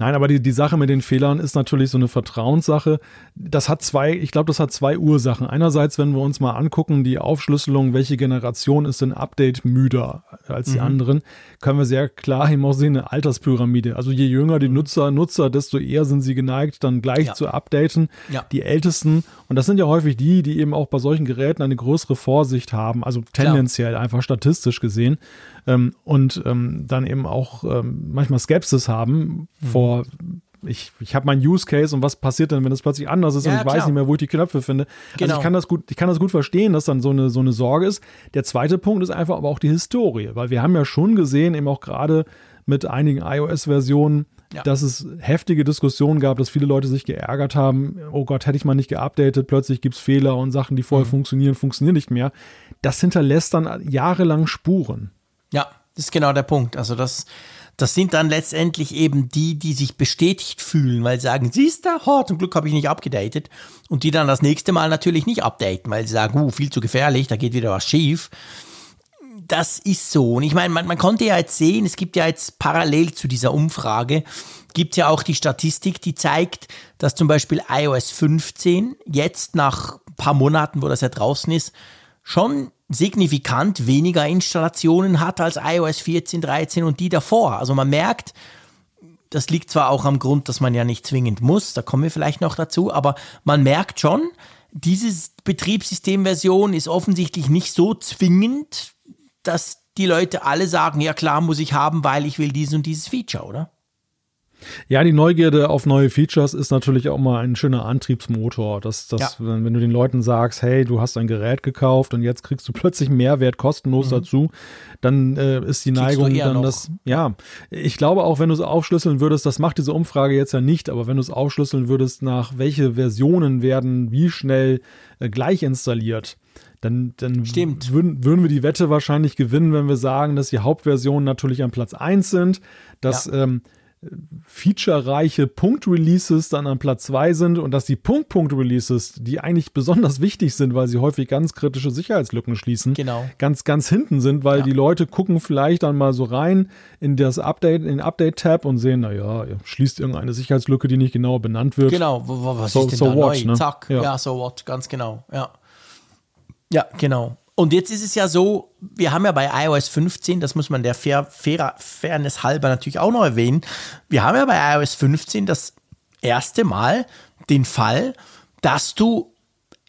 S2: Nein, aber die, die Sache mit den Fehlern ist natürlich so eine Vertrauenssache. Das hat zwei, ich glaube, das hat zwei Ursachen. Einerseits, wenn wir uns mal angucken, die Aufschlüsselung, welche Generation ist denn Update müder als
S3: Mhm.
S2: die anderen, können wir sehr klar eben auch sehen, eine Alterspyramide. Also je jünger die Nutzer, Nutzer, desto eher sind sie geneigt, dann gleich
S3: Mhm. Ja.
S2: zu updaten.
S3: Ja.
S2: Die Ältesten, und das sind ja häufig die, die eben auch bei solchen Geräten eine größere Vorsicht haben, also tendenziell einfach statistisch gesehen ähm, und ähm, dann eben auch ähm, manchmal Skepsis haben
S3: Mhm.
S2: vor ich, ich habe meinen Use Case und was passiert denn, wenn das plötzlich anders ist
S3: Ja,
S2: und ich weiß
S3: klar.
S2: nicht mehr, wo ich die Knöpfe finde. Also
S3: Genau.
S2: ich kann das gut, ich kann das gut verstehen, dass dann so eine, so eine Sorge ist. Der zweite Punkt ist einfach aber auch die Historie, weil wir haben ja schon gesehen, eben auch gerade mit einigen iOS-Versionen,
S3: Ja.
S2: dass es heftige Diskussionen gab, dass viele Leute sich geärgert haben, oh Gott, hätte ich mal nicht geupdatet, plötzlich gibt es Fehler und Sachen, die
S3: Mhm.
S2: vorher funktionieren, funktionieren nicht mehr. Das hinterlässt dann jahrelang Spuren.
S3: Ja, das ist genau der Punkt. Also das, das sind dann letztendlich eben die, die sich bestätigt fühlen, weil sie sagen, siehst du, oh, zum Glück habe ich nicht abgedatet. Und die dann das nächste Mal natürlich nicht updaten, weil sie sagen, uh, viel zu gefährlich, da geht wieder was schief. Das ist so. Und ich meine, man, man konnte ja jetzt sehen, es gibt ja jetzt parallel zu dieser Umfrage, gibt ja auch die Statistik, die zeigt, dass zum Beispiel iOS 15 jetzt nach ein paar Monaten, wo das ja draußen ist, schon signifikant weniger Installationen hat als iOS 14, 13 und die davor. Also man merkt, das liegt zwar auch am Grund, dass man ja nicht zwingend muss, da kommen wir vielleicht noch dazu, aber man merkt schon, diese Betriebssystemversion ist offensichtlich nicht so zwingend, dass die Leute alle sagen, ja klar, muss ich haben, weil ich will dieses und dieses Feature, oder?
S2: Ja, die Neugierde auf neue Features ist natürlich auch mal ein schöner Antriebsmotor. Dass, dass ja. wenn, wenn, du den Leuten sagst, hey, du hast ein Gerät gekauft und jetzt kriegst du plötzlich Mehrwert kostenlos mhm. dazu, dann äh, ist die Neigung dann noch. das, ja, ich glaube auch, wenn du es aufschlüsseln würdest, das macht diese Umfrage jetzt ja nicht, aber wenn du es aufschlüsseln würdest, nach welche Versionen werden wie schnell äh, gleich installiert, dann, dann würden, würden wir die Wette wahrscheinlich gewinnen, wenn wir sagen, dass die Hauptversionen natürlich an Platz 1 sind, dass ja. ähm, featurereiche Punkt-Releases dann an Platz 2 sind und dass die Punkt-Punkt-Releases, die eigentlich besonders wichtig sind, weil sie häufig ganz kritische Sicherheitslücken schließen,
S3: genau.
S2: ganz, ganz hinten sind, weil ja. die Leute gucken vielleicht dann mal so rein in das Update, in den Update-Tab und sehen, naja, schließt irgendeine Sicherheitslücke, die nicht genau benannt wird.
S3: Genau, was so, ist denn so da what, neu? Ne? Zack, ja. ja, so what, ganz genau, ja. Ja, genau. Und jetzt ist es ja so, wir haben ja bei iOS 15, das muss man der Fair, Fair, Fairness halber natürlich auch noch erwähnen, wir haben ja bei iOS 15 das erste Mal den Fall, dass du,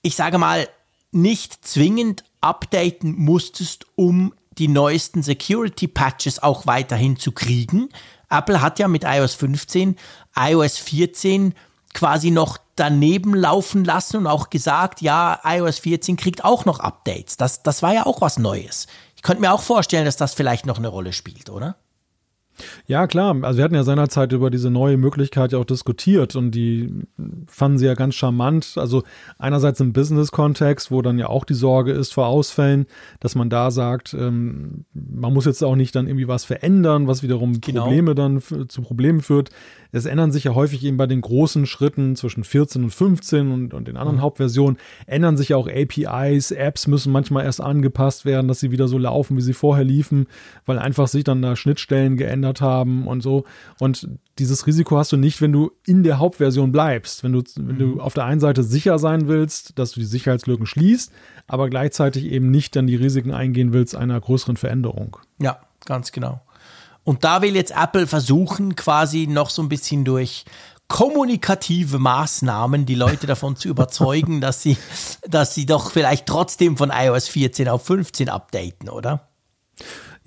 S3: ich sage mal, nicht zwingend updaten musstest, um die neuesten Security Patches auch weiterhin zu kriegen. Apple hat ja mit iOS 15 iOS 14 quasi noch daneben laufen lassen und auch gesagt, ja, iOS 14 kriegt auch noch Updates. Das, das war ja auch was Neues. Ich könnte mir auch vorstellen, dass das vielleicht noch eine Rolle spielt, oder?
S2: Ja, klar. Also wir hatten ja seinerzeit über diese neue Möglichkeit ja auch diskutiert und die fanden sie ja ganz charmant. Also einerseits im Business-Kontext, wo dann ja auch die Sorge ist vor Ausfällen, dass man da sagt, ähm, man muss jetzt auch nicht dann irgendwie was verändern, was wiederum genau. Probleme dann zu Problemen führt es ändern sich ja häufig eben bei den großen Schritten zwischen 14 und 15 und, und den anderen mhm. Hauptversionen, ändern sich ja auch APIs, Apps müssen manchmal erst angepasst werden, dass sie wieder so laufen, wie sie vorher liefen, weil einfach sich dann da Schnittstellen geändert haben und so. Und dieses Risiko hast du nicht, wenn du in der Hauptversion bleibst. Wenn du, wenn du mhm. auf der einen Seite sicher sein willst, dass du die Sicherheitslücken schließt, aber gleichzeitig eben nicht dann die Risiken eingehen willst einer größeren Veränderung.
S3: Ja, ganz genau. Und da will jetzt Apple versuchen, quasi noch so ein bisschen durch kommunikative Maßnahmen die Leute davon zu überzeugen, dass sie, dass sie doch vielleicht trotzdem von iOS 14 auf 15 updaten, oder?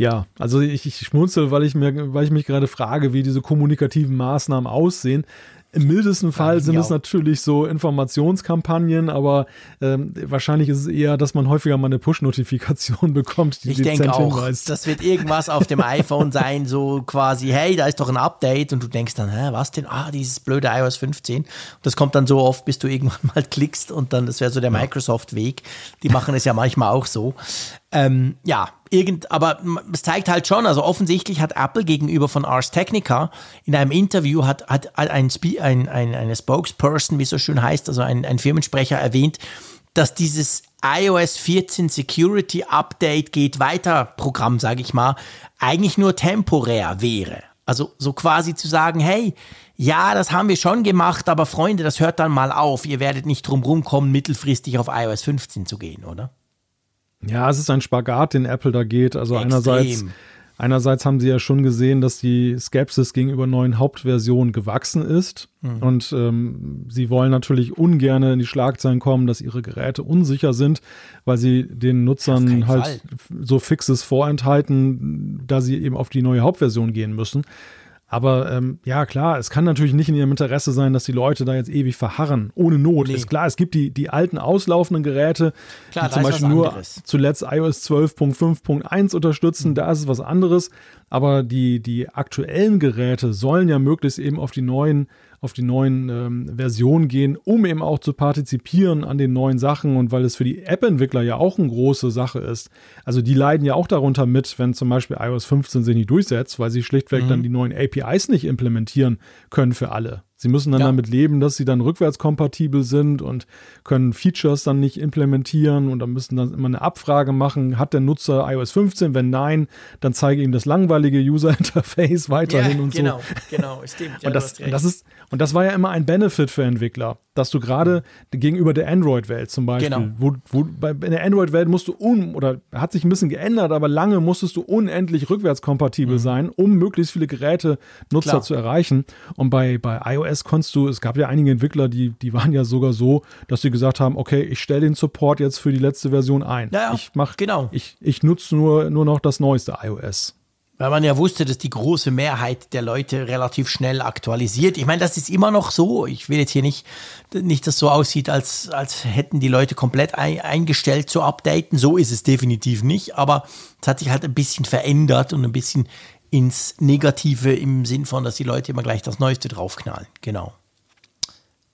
S2: Ja, also ich, ich schmunzel, weil ich, mir, weil ich mich gerade frage, wie diese kommunikativen Maßnahmen aussehen. Im mildesten Fall sind es natürlich so Informationskampagnen, aber ähm, wahrscheinlich ist es eher, dass man häufiger mal eine Push-Notifikation bekommt,
S3: die Ich denke auch, hinweist. das wird irgendwas auf dem iPhone sein, so quasi, hey, da ist doch ein Update und du denkst dann, hä, was denn? Ah, dieses blöde iOS 15. Und das kommt dann so oft, bis du irgendwann mal klickst und dann, das wäre so der Microsoft-Weg. Die machen es ja manchmal auch so. Ähm, ja, irgend, aber es zeigt halt schon, also offensichtlich hat Apple gegenüber von Ars Technica in einem Interview hat, hat ein, ein, ein, eine Spokesperson, wie es so schön heißt, also ein, ein Firmensprecher erwähnt, dass dieses iOS 14 Security Update geht weiter Programm, sage ich mal, eigentlich nur temporär wäre. Also so quasi zu sagen, hey, ja, das haben wir schon gemacht, aber Freunde, das hört dann mal auf. Ihr werdet nicht drum rumkommen, mittelfristig auf iOS 15 zu gehen, oder?
S2: Ja, es ist ein Spagat, den Apple da geht. Also Extrem. einerseits, einerseits haben sie ja schon gesehen, dass die Skepsis gegenüber neuen Hauptversionen gewachsen ist. Mhm. Und ähm, sie wollen natürlich ungern in die Schlagzeilen kommen, dass ihre Geräte unsicher sind, weil sie den Nutzern halt Fall. so Fixes vorenthalten, da sie eben auf die neue Hauptversion gehen müssen. Aber ähm, ja, klar, es kann natürlich nicht in ihrem Interesse sein, dass die Leute da jetzt ewig verharren, ohne Not. Nee. Ist klar, es gibt die, die alten auslaufenden Geräte, klar, die zum Beispiel nur zuletzt iOS 12.5.1 unterstützen, mhm. da ist es was anderes. Aber die, die aktuellen Geräte sollen ja möglichst eben auf die neuen auf die neuen ähm, Versionen gehen, um eben auch zu partizipieren an den neuen Sachen und weil es für die App-Entwickler ja auch eine große Sache ist. Also die leiden ja auch darunter mit, wenn zum Beispiel iOS 15 sich nicht durchsetzt, weil sie schlichtweg mhm. dann die neuen APIs nicht implementieren können für alle. Sie müssen dann ja. damit leben, dass sie dann rückwärtskompatibel sind und können Features dann nicht implementieren und dann müssen dann immer eine Abfrage machen, hat der Nutzer iOS 15? Wenn nein, dann zeige ihm das langweilige User Interface weiterhin ja, und
S3: genau, so. Genau, genau, stimmt.
S2: Ja, und, das, das ist, und das war ja immer ein Benefit für Entwickler dass du gerade gegenüber der Android-Welt zum Beispiel, genau. wo, wo bei, in der Android-Welt musst du un, oder hat sich ein bisschen geändert, aber lange musstest du unendlich rückwärtskompatibel mhm. sein, um möglichst viele Geräte Nutzer Klar. zu erreichen. Und bei, bei iOS konntest du, es gab ja einige Entwickler, die, die waren ja sogar so, dass sie gesagt haben, okay, ich stelle den Support jetzt für die letzte Version ein.
S3: Ja,
S2: ich mach,
S3: genau.
S2: Ich, ich nutze nur, nur noch das neueste iOS.
S3: Weil man ja wusste, dass die große Mehrheit der Leute relativ schnell aktualisiert. Ich meine, das ist immer noch so. Ich will jetzt hier nicht, nicht dass so aussieht, als, als hätten die Leute komplett ein, eingestellt zu updaten. So ist es definitiv nicht. Aber es hat sich halt ein bisschen verändert und ein bisschen ins Negative im Sinn von, dass die Leute immer gleich das Neueste draufknallen. Genau.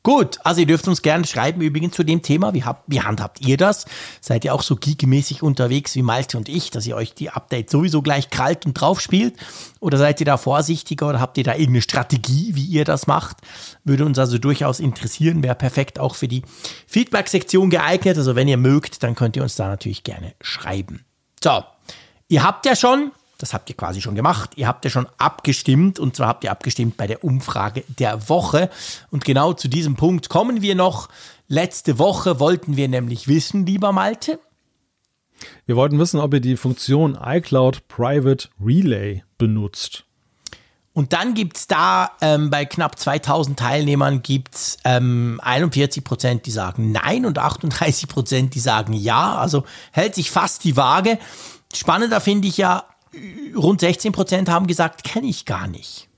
S3: Gut, also ihr dürft uns gerne schreiben übrigens zu dem Thema. Wie, habt, wie handhabt ihr das? Seid ihr auch so geekmäßig unterwegs wie Malte und ich, dass ihr euch die Updates sowieso gleich kalt und drauf spielt? Oder seid ihr da vorsichtiger oder habt ihr da irgendeine Strategie, wie ihr das macht? Würde uns also durchaus interessieren. Wäre perfekt auch für die Feedback-Sektion geeignet. Also wenn ihr mögt, dann könnt ihr uns da natürlich gerne schreiben. So, ihr habt ja schon das habt ihr quasi schon gemacht. Ihr habt ja schon abgestimmt und zwar habt ihr abgestimmt bei der Umfrage der Woche. Und genau zu diesem Punkt kommen wir noch. Letzte Woche wollten wir nämlich wissen, lieber Malte.
S2: Wir wollten wissen, ob ihr die Funktion iCloud Private Relay benutzt.
S3: Und dann gibt es da ähm, bei knapp 2000 Teilnehmern gibt's ähm, 41 Prozent, die sagen Nein und 38 Prozent, die sagen Ja. Also hält sich fast die Waage. Spannender finde ich ja, rund 16 Prozent haben gesagt, kenne ich gar nicht.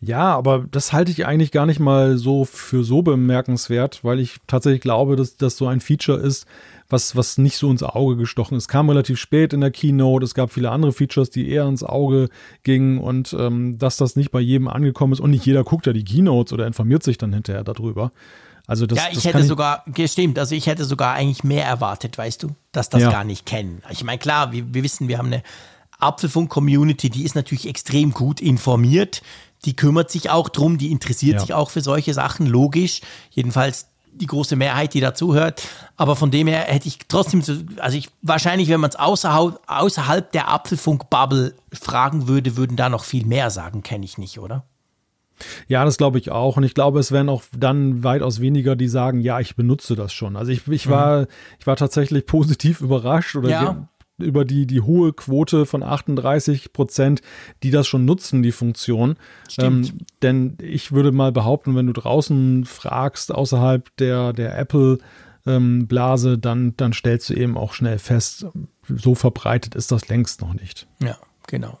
S2: Ja, aber das halte ich eigentlich gar nicht mal so für so bemerkenswert, weil ich tatsächlich glaube, dass das so ein Feature ist, was, was nicht so ins Auge gestochen ist. Es kam relativ spät in der Keynote, es gab viele andere Features, die eher ins Auge gingen und ähm, dass das nicht bei jedem angekommen ist und nicht jeder guckt ja die Keynotes oder informiert sich dann hinterher darüber. Also das,
S3: ja, ich
S2: das
S3: hätte sogar, gestimmt, also ich hätte sogar eigentlich mehr erwartet, weißt du, dass das ja. gar nicht kennen. Ich meine, klar, wir, wir wissen, wir haben eine Apfelfunk-Community, die ist natürlich extrem gut informiert, die kümmert sich auch drum, die interessiert ja. sich auch für solche Sachen, logisch. Jedenfalls die große Mehrheit, die dazuhört. Aber von dem her hätte ich trotzdem so, also ich wahrscheinlich, wenn man es außerhalb, außerhalb der Apfelfunk-Bubble fragen würde, würden da noch viel mehr sagen, kenne ich nicht, oder?
S2: Ja, das glaube ich auch. Und ich glaube, es werden auch dann weitaus weniger, die sagen, ja, ich benutze das schon. Also ich, ich war, mhm. ich war tatsächlich positiv überrascht oder ja. die, über die, die hohe Quote von 38 Prozent, die das schon nutzen, die Funktion. Ähm, denn ich würde mal behaupten, wenn du draußen fragst, außerhalb der, der Apple, ähm, Blase, dann, dann stellst du eben auch schnell fest, so verbreitet ist das längst noch nicht.
S3: Ja, genau.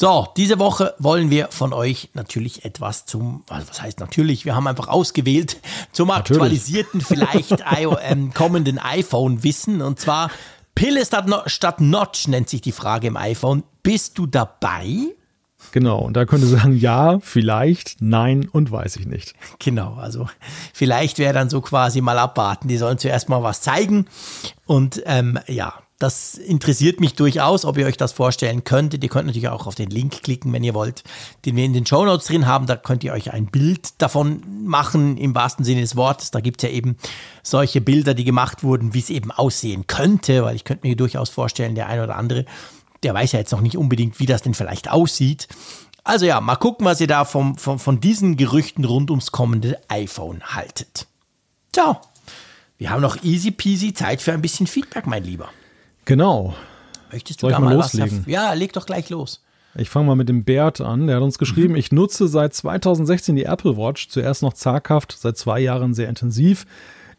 S3: So, diese Woche wollen wir von euch natürlich etwas zum, also was heißt natürlich, wir haben einfach ausgewählt, zum natürlich. aktualisierten, vielleicht ähm, kommenden iPhone wissen. Und zwar Pille statt, statt Notch nennt sich die Frage im iPhone. Bist du dabei?
S2: Genau, und da könnte sagen, ja, vielleicht, nein und weiß ich nicht.
S3: Genau, also vielleicht wäre dann so quasi mal abwarten. Die sollen zuerst mal was zeigen. Und ähm, ja, das interessiert mich durchaus, ob ihr euch das vorstellen könntet. Ihr könnt natürlich auch auf den Link klicken, wenn ihr wollt, den wir in den Show Notes drin haben. Da könnt ihr euch ein Bild davon machen, im wahrsten Sinne des Wortes. Da gibt es ja eben solche Bilder, die gemacht wurden, wie es eben aussehen könnte, weil ich könnte mir durchaus vorstellen, der eine oder andere, der weiß ja jetzt noch nicht unbedingt, wie das denn vielleicht aussieht. Also ja, mal gucken, was ihr da vom, vom, von diesen Gerüchten rund ums kommende iPhone haltet. So, wir haben noch easy peasy Zeit für ein bisschen Feedback, mein Lieber.
S2: Genau.
S3: Möchtest du Soll da mal loslegen? Was, ja, leg doch gleich los.
S2: Ich fange mal mit dem Bert an. Der hat uns geschrieben, mhm. ich nutze seit 2016 die Apple Watch, zuerst noch zaghaft, seit zwei Jahren sehr intensiv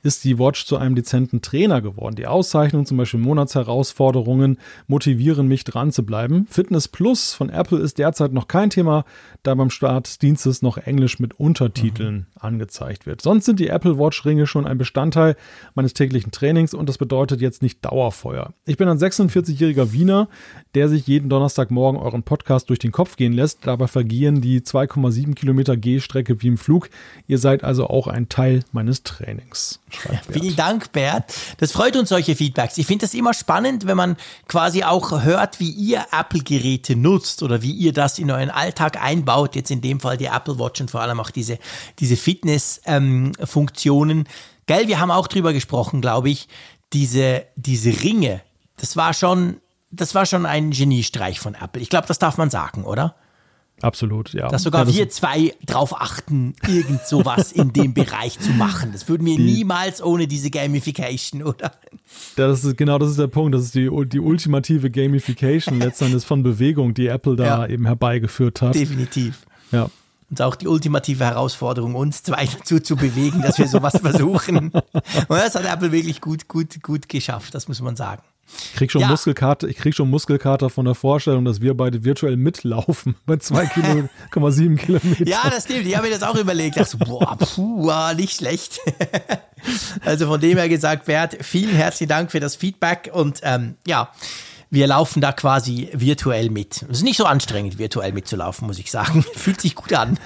S2: ist die Watch zu einem dezenten Trainer geworden. Die Auszeichnungen, zum Beispiel Monatsherausforderungen, motivieren mich dran zu bleiben. Fitness Plus von Apple ist derzeit noch kein Thema, da beim Start des Dienstes noch Englisch mit Untertiteln mhm. angezeigt wird. Sonst sind die Apple Watch Ringe schon ein Bestandteil meines täglichen Trainings und das bedeutet jetzt nicht Dauerfeuer. Ich bin ein 46-jähriger Wiener, der sich jeden Donnerstagmorgen euren Podcast durch den Kopf gehen lässt. Dabei vergehen die 2,7 Kilometer Gehstrecke wie im Flug. Ihr seid also auch ein Teil meines Trainings.
S3: Vielen Dank, Bert. Das freut uns, solche Feedbacks. Ich finde das immer spannend, wenn man quasi auch hört, wie ihr Apple-Geräte nutzt oder wie ihr das in euren Alltag einbaut. Jetzt in dem Fall die Apple Watch und vor allem auch diese, diese Fitness-Funktionen. Ähm, Gell, wir haben auch drüber gesprochen, glaube ich. Diese, diese Ringe, das war schon, das war schon ein Geniestreich von Apple. Ich glaube, das darf man sagen, oder?
S2: Absolut, ja.
S3: Dass sogar
S2: ja,
S3: das wir zwei drauf achten, irgend sowas in dem Bereich zu machen. Das würden wir die, niemals ohne diese Gamification, oder?
S2: Das ist, genau, das ist der Punkt. Das ist die, die ultimative Gamification letztendlich von Bewegung, die Apple da ja. eben herbeigeführt hat.
S3: Definitiv.
S2: Ja.
S3: Und auch die ultimative Herausforderung, uns zwei dazu zu bewegen, dass wir sowas versuchen. Und das hat Apple wirklich gut, gut, gut geschafft, das muss man sagen.
S2: Ich krieg schon ja. Muskelkater, ich krieg schon Muskelkater von der Vorstellung, dass wir beide virtuell mitlaufen bei 2,7 Kilometer.
S3: Ja, das stimmt. Ich habe mir das auch überlegt. Ich dachte boah, puh, nicht schlecht. also von dem her gesagt, Bert, vielen herzlichen Dank für das Feedback und ähm, ja, wir laufen da quasi virtuell mit. Es ist nicht so anstrengend, virtuell mitzulaufen, muss ich sagen. Fühlt sich gut an.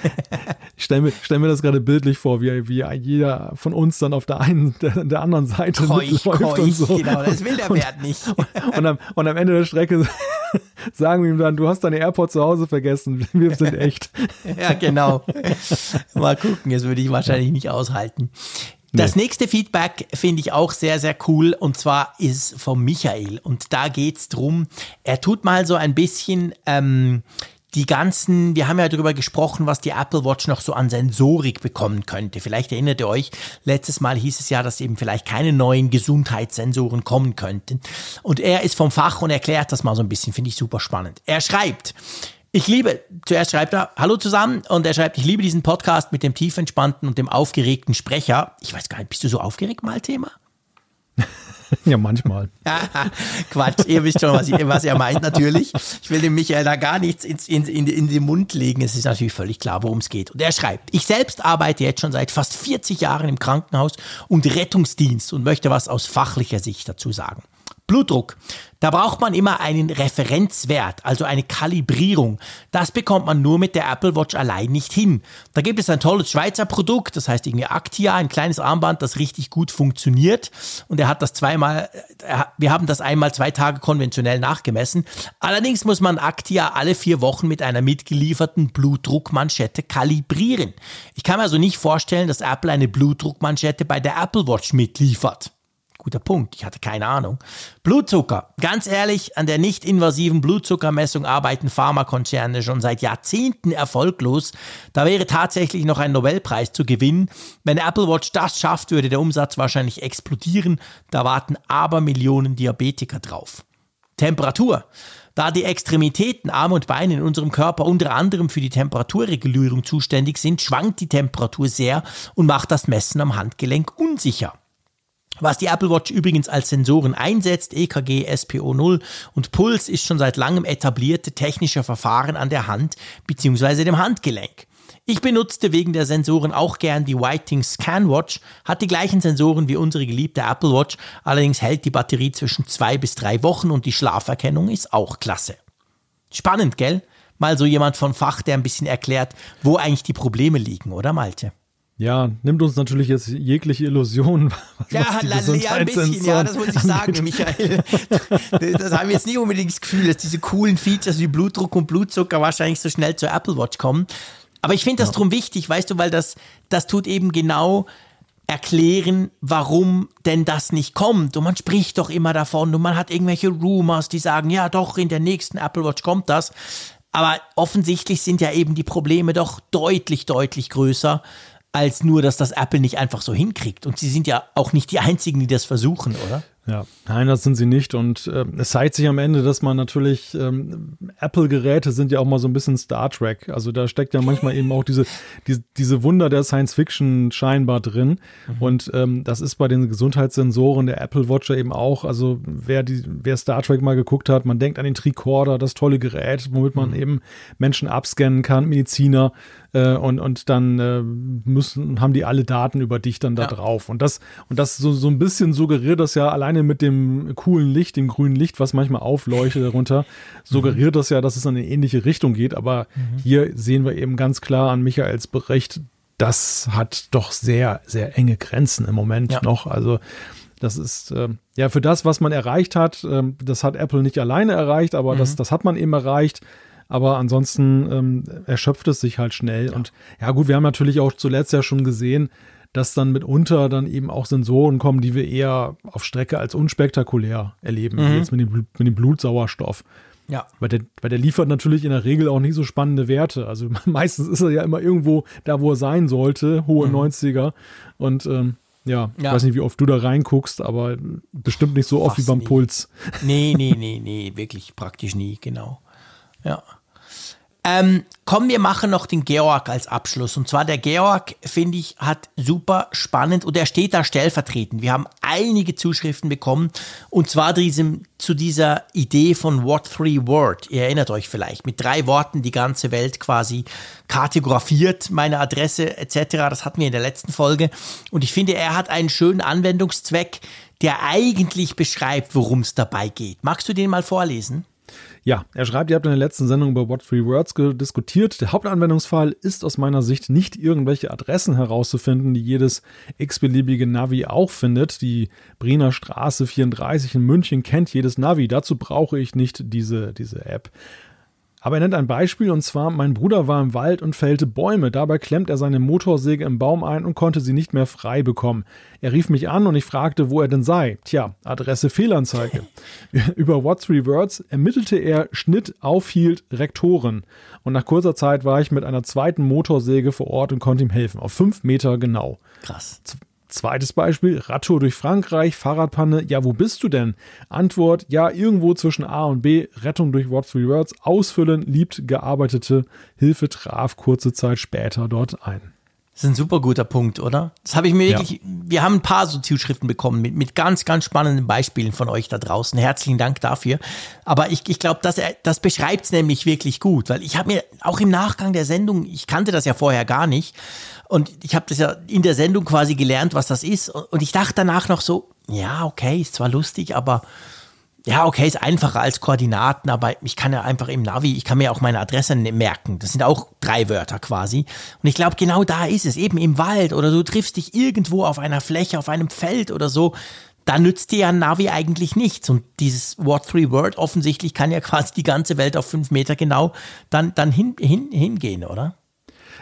S2: ich stelle mir, stell mir das gerade bildlich vor, wie, wie jeder von uns dann auf der einen, der, der anderen Seite keuch, mitläuft keuch, und so.
S3: Genau, das will der Wert nicht.
S2: Und, und, am, und am Ende der Strecke sagen wir ihm dann, du hast deine AirPods zu Hause vergessen. Wir sind echt.
S3: ja, genau. Mal gucken, das würde ich wahrscheinlich nicht aushalten. Das nächste Feedback finde ich auch sehr, sehr cool und zwar ist vom Michael und da geht es darum, er tut mal so ein bisschen ähm, die ganzen, wir haben ja darüber gesprochen, was die Apple Watch noch so an Sensorik bekommen könnte. Vielleicht erinnert ihr euch, letztes Mal hieß es ja, dass eben vielleicht keine neuen Gesundheitssensoren kommen könnten. Und er ist vom Fach und erklärt das mal so ein bisschen, finde ich super spannend. Er schreibt, ich liebe, zuerst schreibt er, hallo zusammen, und er schreibt, ich liebe diesen Podcast mit dem tiefentspannten und dem aufgeregten Sprecher. Ich weiß gar nicht, bist du so aufgeregt mal, Thema?
S2: ja, manchmal.
S3: Quatsch, ihr wisst schon, was, ich, was, er meint natürlich. Ich will dem Michael da gar nichts ins, in, in, in den Mund legen. Es ist natürlich völlig klar, worum es geht. Und er schreibt, ich selbst arbeite jetzt schon seit fast 40 Jahren im Krankenhaus und Rettungsdienst und möchte was aus fachlicher Sicht dazu sagen. Blutdruck. Da braucht man immer einen Referenzwert, also eine Kalibrierung. Das bekommt man nur mit der Apple Watch allein nicht hin. Da gibt es ein tolles Schweizer Produkt, das heißt irgendwie Actia, ein kleines Armband, das richtig gut funktioniert. Und er hat das zweimal, wir haben das einmal zwei Tage konventionell nachgemessen. Allerdings muss man Actia alle vier Wochen mit einer mitgelieferten Blutdruckmanschette kalibrieren. Ich kann mir also nicht vorstellen, dass Apple eine Blutdruckmanschette bei der Apple Watch mitliefert. Guter Punkt, ich hatte keine Ahnung. Blutzucker. Ganz ehrlich, an der nicht-invasiven Blutzuckermessung arbeiten Pharmakonzerne schon seit Jahrzehnten erfolglos. Da wäre tatsächlich noch ein Nobelpreis zu gewinnen. Wenn Apple Watch das schafft, würde der Umsatz wahrscheinlich explodieren. Da warten aber Millionen Diabetiker drauf. Temperatur. Da die Extremitäten, Arme und Beine in unserem Körper unter anderem für die Temperaturregulierung zuständig sind, schwankt die Temperatur sehr und macht das Messen am Handgelenk unsicher. Was die Apple Watch übrigens als Sensoren einsetzt, EKG, SPO0 und Puls, ist schon seit langem etablierte technische Verfahren an der Hand bzw. dem Handgelenk. Ich benutzte wegen der Sensoren auch gern die Whiting Scan Watch, hat die gleichen Sensoren wie unsere geliebte Apple Watch, allerdings hält die Batterie zwischen zwei bis drei Wochen und die Schlaferkennung ist auch klasse. Spannend, gell? Mal so jemand von Fach, der ein bisschen erklärt, wo eigentlich die Probleme liegen, oder Malte?
S2: Ja, nimmt uns natürlich jetzt jegliche Illusion.
S3: ja, ja, ein bisschen, ja, das muss ich sagen, Michael. Das haben wir jetzt nicht unbedingt das Gefühl, dass diese coolen Features wie Blutdruck und Blutzucker wahrscheinlich so schnell zur Apple Watch kommen. Aber ich finde das ja. drum wichtig, weißt du, weil das, das tut eben genau erklären, warum denn das nicht kommt. Und man spricht doch immer davon und man hat irgendwelche Rumors, die sagen, ja doch, in der nächsten Apple Watch kommt das. Aber offensichtlich sind ja eben die Probleme doch deutlich, deutlich größer als nur, dass das Apple nicht einfach so hinkriegt. Und sie sind ja auch nicht die Einzigen, die das versuchen, oder?
S2: Ja, nein, das sind sie nicht. Und äh, es zeigt sich am Ende, dass man natürlich, ähm, Apple-Geräte sind ja auch mal so ein bisschen Star Trek. Also da steckt ja manchmal eben auch diese, die, diese Wunder der Science Fiction scheinbar drin. Mhm. Und ähm, das ist bei den Gesundheitssensoren der Apple Watch eben auch. Also wer, die, wer Star Trek mal geguckt hat, man denkt an den Tricorder, das tolle Gerät, womit man mhm. eben Menschen abscannen kann, Mediziner. Äh, und, und dann äh, müssen, haben die alle Daten über dich dann da ja. drauf. Und das, und das so, so ein bisschen suggeriert das ja alleine mit dem coolen Licht, dem grünen Licht, was manchmal aufleuchtet darunter, suggeriert mhm. das ja, dass es in eine ähnliche Richtung geht. Aber mhm. hier sehen wir eben ganz klar an Michaels Bericht, das hat doch sehr, sehr enge Grenzen im Moment ja. noch. Also das ist äh, ja für das, was man erreicht hat, äh, das hat Apple nicht alleine erreicht, aber mhm. das, das hat man eben erreicht. Aber ansonsten ähm, erschöpft es sich halt schnell. Ja. Und ja, gut, wir haben natürlich auch zuletzt ja schon gesehen, dass dann mitunter dann eben auch Sensoren kommen, die wir eher auf Strecke als unspektakulär erleben, mhm. wie jetzt mit dem, mit dem Blutsauerstoff. Ja. Weil der, weil der liefert natürlich in der Regel auch nicht so spannende Werte. Also meistens ist er ja immer irgendwo da, wo er sein sollte, hohe mhm. 90er. Und ähm, ja, ich weiß nicht, wie oft du da reinguckst, aber bestimmt nicht so oft Fast wie beim
S3: nie.
S2: Puls.
S3: Nee, nee, nee, nee, wirklich praktisch nie, genau. Ja. Ähm, komm, wir machen noch den Georg als Abschluss. Und zwar der Georg, finde ich, hat super spannend und er steht da stellvertretend. Wir haben einige Zuschriften bekommen und zwar diesem, zu dieser Idee von What Three Word. Ihr erinnert euch vielleicht, mit drei Worten die ganze Welt quasi kartografiert, meine Adresse etc. Das hatten wir in der letzten Folge. Und ich finde, er hat einen schönen Anwendungszweck, der eigentlich beschreibt, worum es dabei geht. Magst du den mal vorlesen?
S2: Ja, er schreibt, ihr habt in der letzten Sendung über What Three Words diskutiert. Der Hauptanwendungsfall ist aus meiner Sicht nicht irgendwelche Adressen herauszufinden, die jedes x-beliebige Navi auch findet. Die Briener Straße 34 in München kennt jedes Navi. Dazu brauche ich nicht diese, diese App. Aber er nennt ein Beispiel und zwar, mein Bruder war im Wald und fällte Bäume. Dabei klemmt er seine Motorsäge im Baum ein und konnte sie nicht mehr frei bekommen. Er rief mich an und ich fragte, wo er denn sei. Tja, Adresse Fehlanzeige. Über What Three Words ermittelte er Schnitt, aufhielt, Rektoren. Und nach kurzer Zeit war ich mit einer zweiten Motorsäge vor Ort und konnte ihm helfen. Auf fünf Meter genau.
S3: Krass.
S2: Zweites Beispiel, Radtour durch Frankreich, Fahrradpanne, ja, wo bist du denn? Antwort, ja, irgendwo zwischen A und B, Rettung durch What Three Words, ausfüllen, liebt gearbeitete, Hilfe traf kurze Zeit später dort ein.
S3: Das ist ein super guter Punkt, oder? Das habe ich mir wirklich, ja. wir haben ein paar so Zuschriften bekommen mit, mit ganz, ganz spannenden Beispielen von euch da draußen. Herzlichen Dank dafür. Aber ich, ich glaube, das, das beschreibt es nämlich wirklich gut, weil ich habe mir auch im Nachgang der Sendung, ich kannte das ja vorher gar nicht und ich habe das ja in der Sendung quasi gelernt, was das ist und ich dachte danach noch so, ja, okay, ist zwar lustig, aber ja, okay, ist einfacher als Koordinaten, aber ich kann ja einfach im Navi, ich kann mir auch meine Adresse merken. Das sind auch drei Wörter quasi. Und ich glaube, genau da ist es, eben im Wald oder du triffst dich irgendwo auf einer Fläche, auf einem Feld oder so. Da nützt dir ja ein Navi eigentlich nichts. Und dieses What Three Word offensichtlich kann ja quasi die ganze Welt auf fünf Meter genau dann, dann hin, hin, hingehen, oder?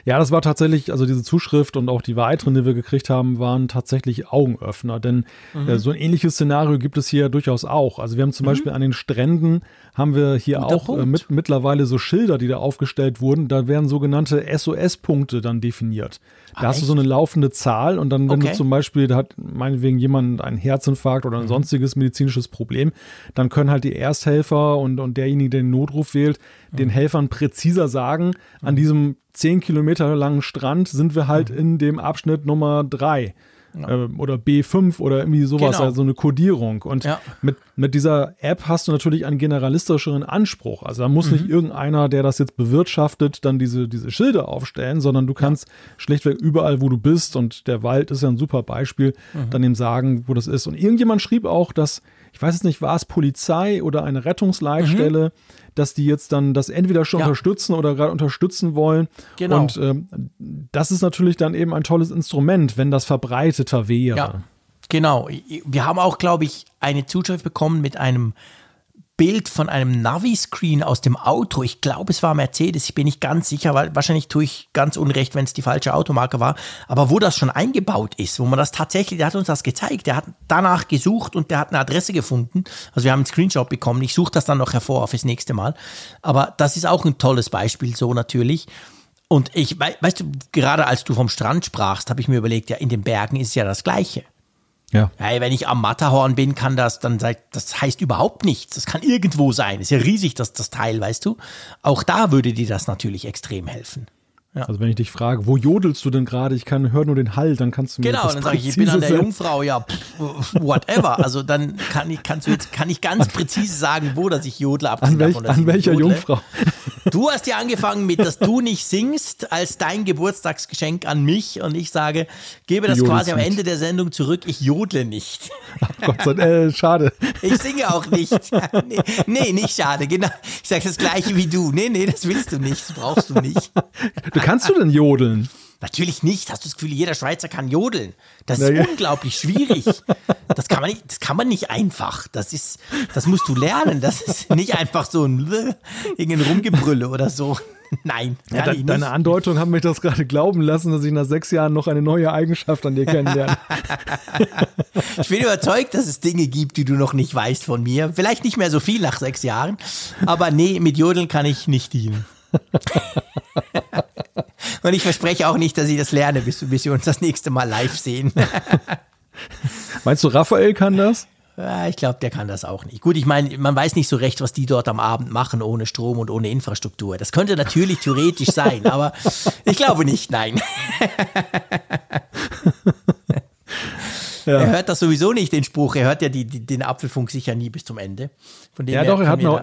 S2: Ja, das war tatsächlich, also diese Zuschrift und auch die weiteren, die wir gekriegt haben, waren tatsächlich Augenöffner. Denn mhm. äh, so ein ähnliches Szenario gibt es hier durchaus auch. Also wir haben zum mhm. Beispiel an den Stränden haben wir hier Guter auch äh, mit, mittlerweile so Schilder, die da aufgestellt wurden. Da werden sogenannte SOS-Punkte dann definiert. Da ah, hast echt? du so eine laufende Zahl und dann, wenn okay. du zum Beispiel, da hat meinetwegen jemand einen Herzinfarkt oder ein mhm. sonstiges medizinisches Problem, dann können halt die Ersthelfer und, und derjenige, der den Notruf wählt, mhm. den Helfern präziser sagen, an mhm. diesem zehn Kilometer langen Strand sind wir halt mhm. in dem Abschnitt Nummer drei. Ja. Äh, oder B5 oder irgendwie sowas, genau. also eine Codierung. Und ja. mit, mit dieser App hast du natürlich einen generalistischeren Anspruch. Also da muss mhm. nicht irgendeiner, der das jetzt bewirtschaftet, dann diese, diese Schilder aufstellen, sondern du kannst schlichtweg überall, wo du bist, und der Wald ist ja ein super Beispiel, mhm. dann eben sagen, wo das ist. Und irgendjemand schrieb auch, dass, ich weiß es nicht, war es Polizei oder eine Rettungsleitstelle, mhm dass die jetzt dann das entweder schon ja. unterstützen oder gerade unterstützen wollen. Genau. Und ähm, das ist natürlich dann eben ein tolles Instrument, wenn das verbreiteter wäre. Ja,
S3: genau. Wir haben auch, glaube ich, eine Zuschrift bekommen mit einem Bild von einem Navi-Screen aus dem Auto. Ich glaube, es war Mercedes. Ich bin nicht ganz sicher, weil wahrscheinlich tue ich ganz unrecht, wenn es die falsche Automarke war. Aber wo das schon eingebaut ist, wo man das tatsächlich, der hat uns das gezeigt. Der hat danach gesucht und der hat eine Adresse gefunden. Also wir haben einen Screenshot bekommen. Ich suche das dann noch hervor fürs nächste Mal. Aber das ist auch ein tolles Beispiel, so natürlich. Und ich, weißt du, gerade als du vom Strand sprachst, habe ich mir überlegt, ja, in den Bergen ist ja das Gleiche. Ja. Hey, wenn ich am Matterhorn bin, kann das dann das heißt überhaupt nichts. Das kann irgendwo sein. ist ja riesig, das, das Teil, weißt du. Auch da würde dir das natürlich extrem helfen.
S2: Ja. Also wenn ich dich frage, wo jodelst du denn gerade? Ich kann höre nur den Hall, dann kannst du mir
S3: Genau, dann sage ich, ich bin an der Jungfrau, ja, pff, whatever. Also dann kann ich, kannst du jetzt, kann ich ganz präzise sagen, wo dass ich jodle
S2: an, welch, davon, an welcher. Jungfrau?
S3: Du hast ja angefangen mit, dass du nicht singst, als dein Geburtstagsgeschenk an mich und ich sage, gebe das quasi am Ende der Sendung zurück, ich jodle nicht.
S2: Ach Gott sei Dank, äh, schade.
S3: Ich singe auch nicht. Nee, nee, nicht schade, genau. Ich sage das gleiche wie du. Nee, nee, das willst du nicht, das brauchst du nicht.
S2: Du kannst du denn jodeln?
S3: Natürlich nicht. Hast du das Gefühl, jeder Schweizer kann jodeln? Das ist naja. unglaublich schwierig. Das kann man nicht, das kann man nicht einfach. Das ist, das musst du lernen. Das ist nicht einfach so ein irgendein Rumgebrülle oder so. Nein,
S2: ja, de deine Andeutung hat mich das gerade glauben lassen, dass ich nach sechs Jahren noch eine neue Eigenschaft an dir kennenlerne.
S3: ich bin überzeugt, dass es Dinge gibt, die du noch nicht weißt von mir. Vielleicht nicht mehr so viel nach sechs Jahren, aber nee, mit Jodeln kann ich nicht dienen. Und ich verspreche auch nicht, dass ich das lerne, bis, bis wir uns das nächste Mal live sehen.
S2: Meinst du, Raphael kann das?
S3: Ja, ich glaube, der kann das auch nicht. Gut, ich meine, man weiß nicht so recht, was die dort am Abend machen ohne Strom und ohne Infrastruktur. Das könnte natürlich theoretisch sein, aber ich glaube nicht, nein. Ja. Er hört das sowieso nicht, den Spruch. Er hört ja die, die, den Apfelfunk sicher nie bis zum Ende.
S2: Ja, doch, er hat, noch,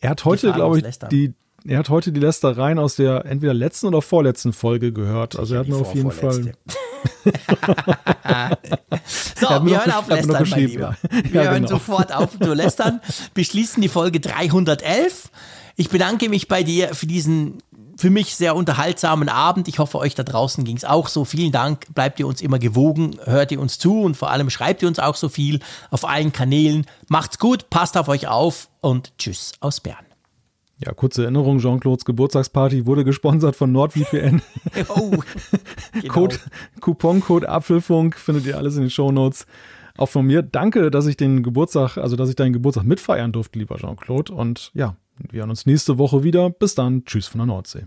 S2: er hat heute, glaube ich, die, er hat heute die Lästereien aus der entweder letzten oder vorletzten Folge gehört. Also er hat mir auf jeden Fall.
S3: so, wir hören auf Lästern, mein Lieber. Wir ja, hören genau. sofort auf zu lästern. Beschließen die Folge 311. Ich bedanke mich bei dir für diesen für mich sehr unterhaltsamen Abend. Ich hoffe, euch da draußen ging es auch so. Vielen Dank. Bleibt ihr uns immer gewogen, hört ihr uns zu und vor allem schreibt ihr uns auch so viel auf allen Kanälen. Macht's gut, passt auf euch auf und tschüss aus Bern.
S2: Ja, kurze Erinnerung, Jean-Claudes Geburtstagsparty wurde gesponsert von NordVPN. oh, genau. Code, Couponcode Apfelfunk findet ihr alles in den Shownotes. Auch von mir danke, dass ich den Geburtstag, also dass ich deinen Geburtstag mitfeiern durfte, lieber Jean-Claude. Und ja, wir hören uns nächste Woche wieder. Bis dann. Tschüss von der Nordsee.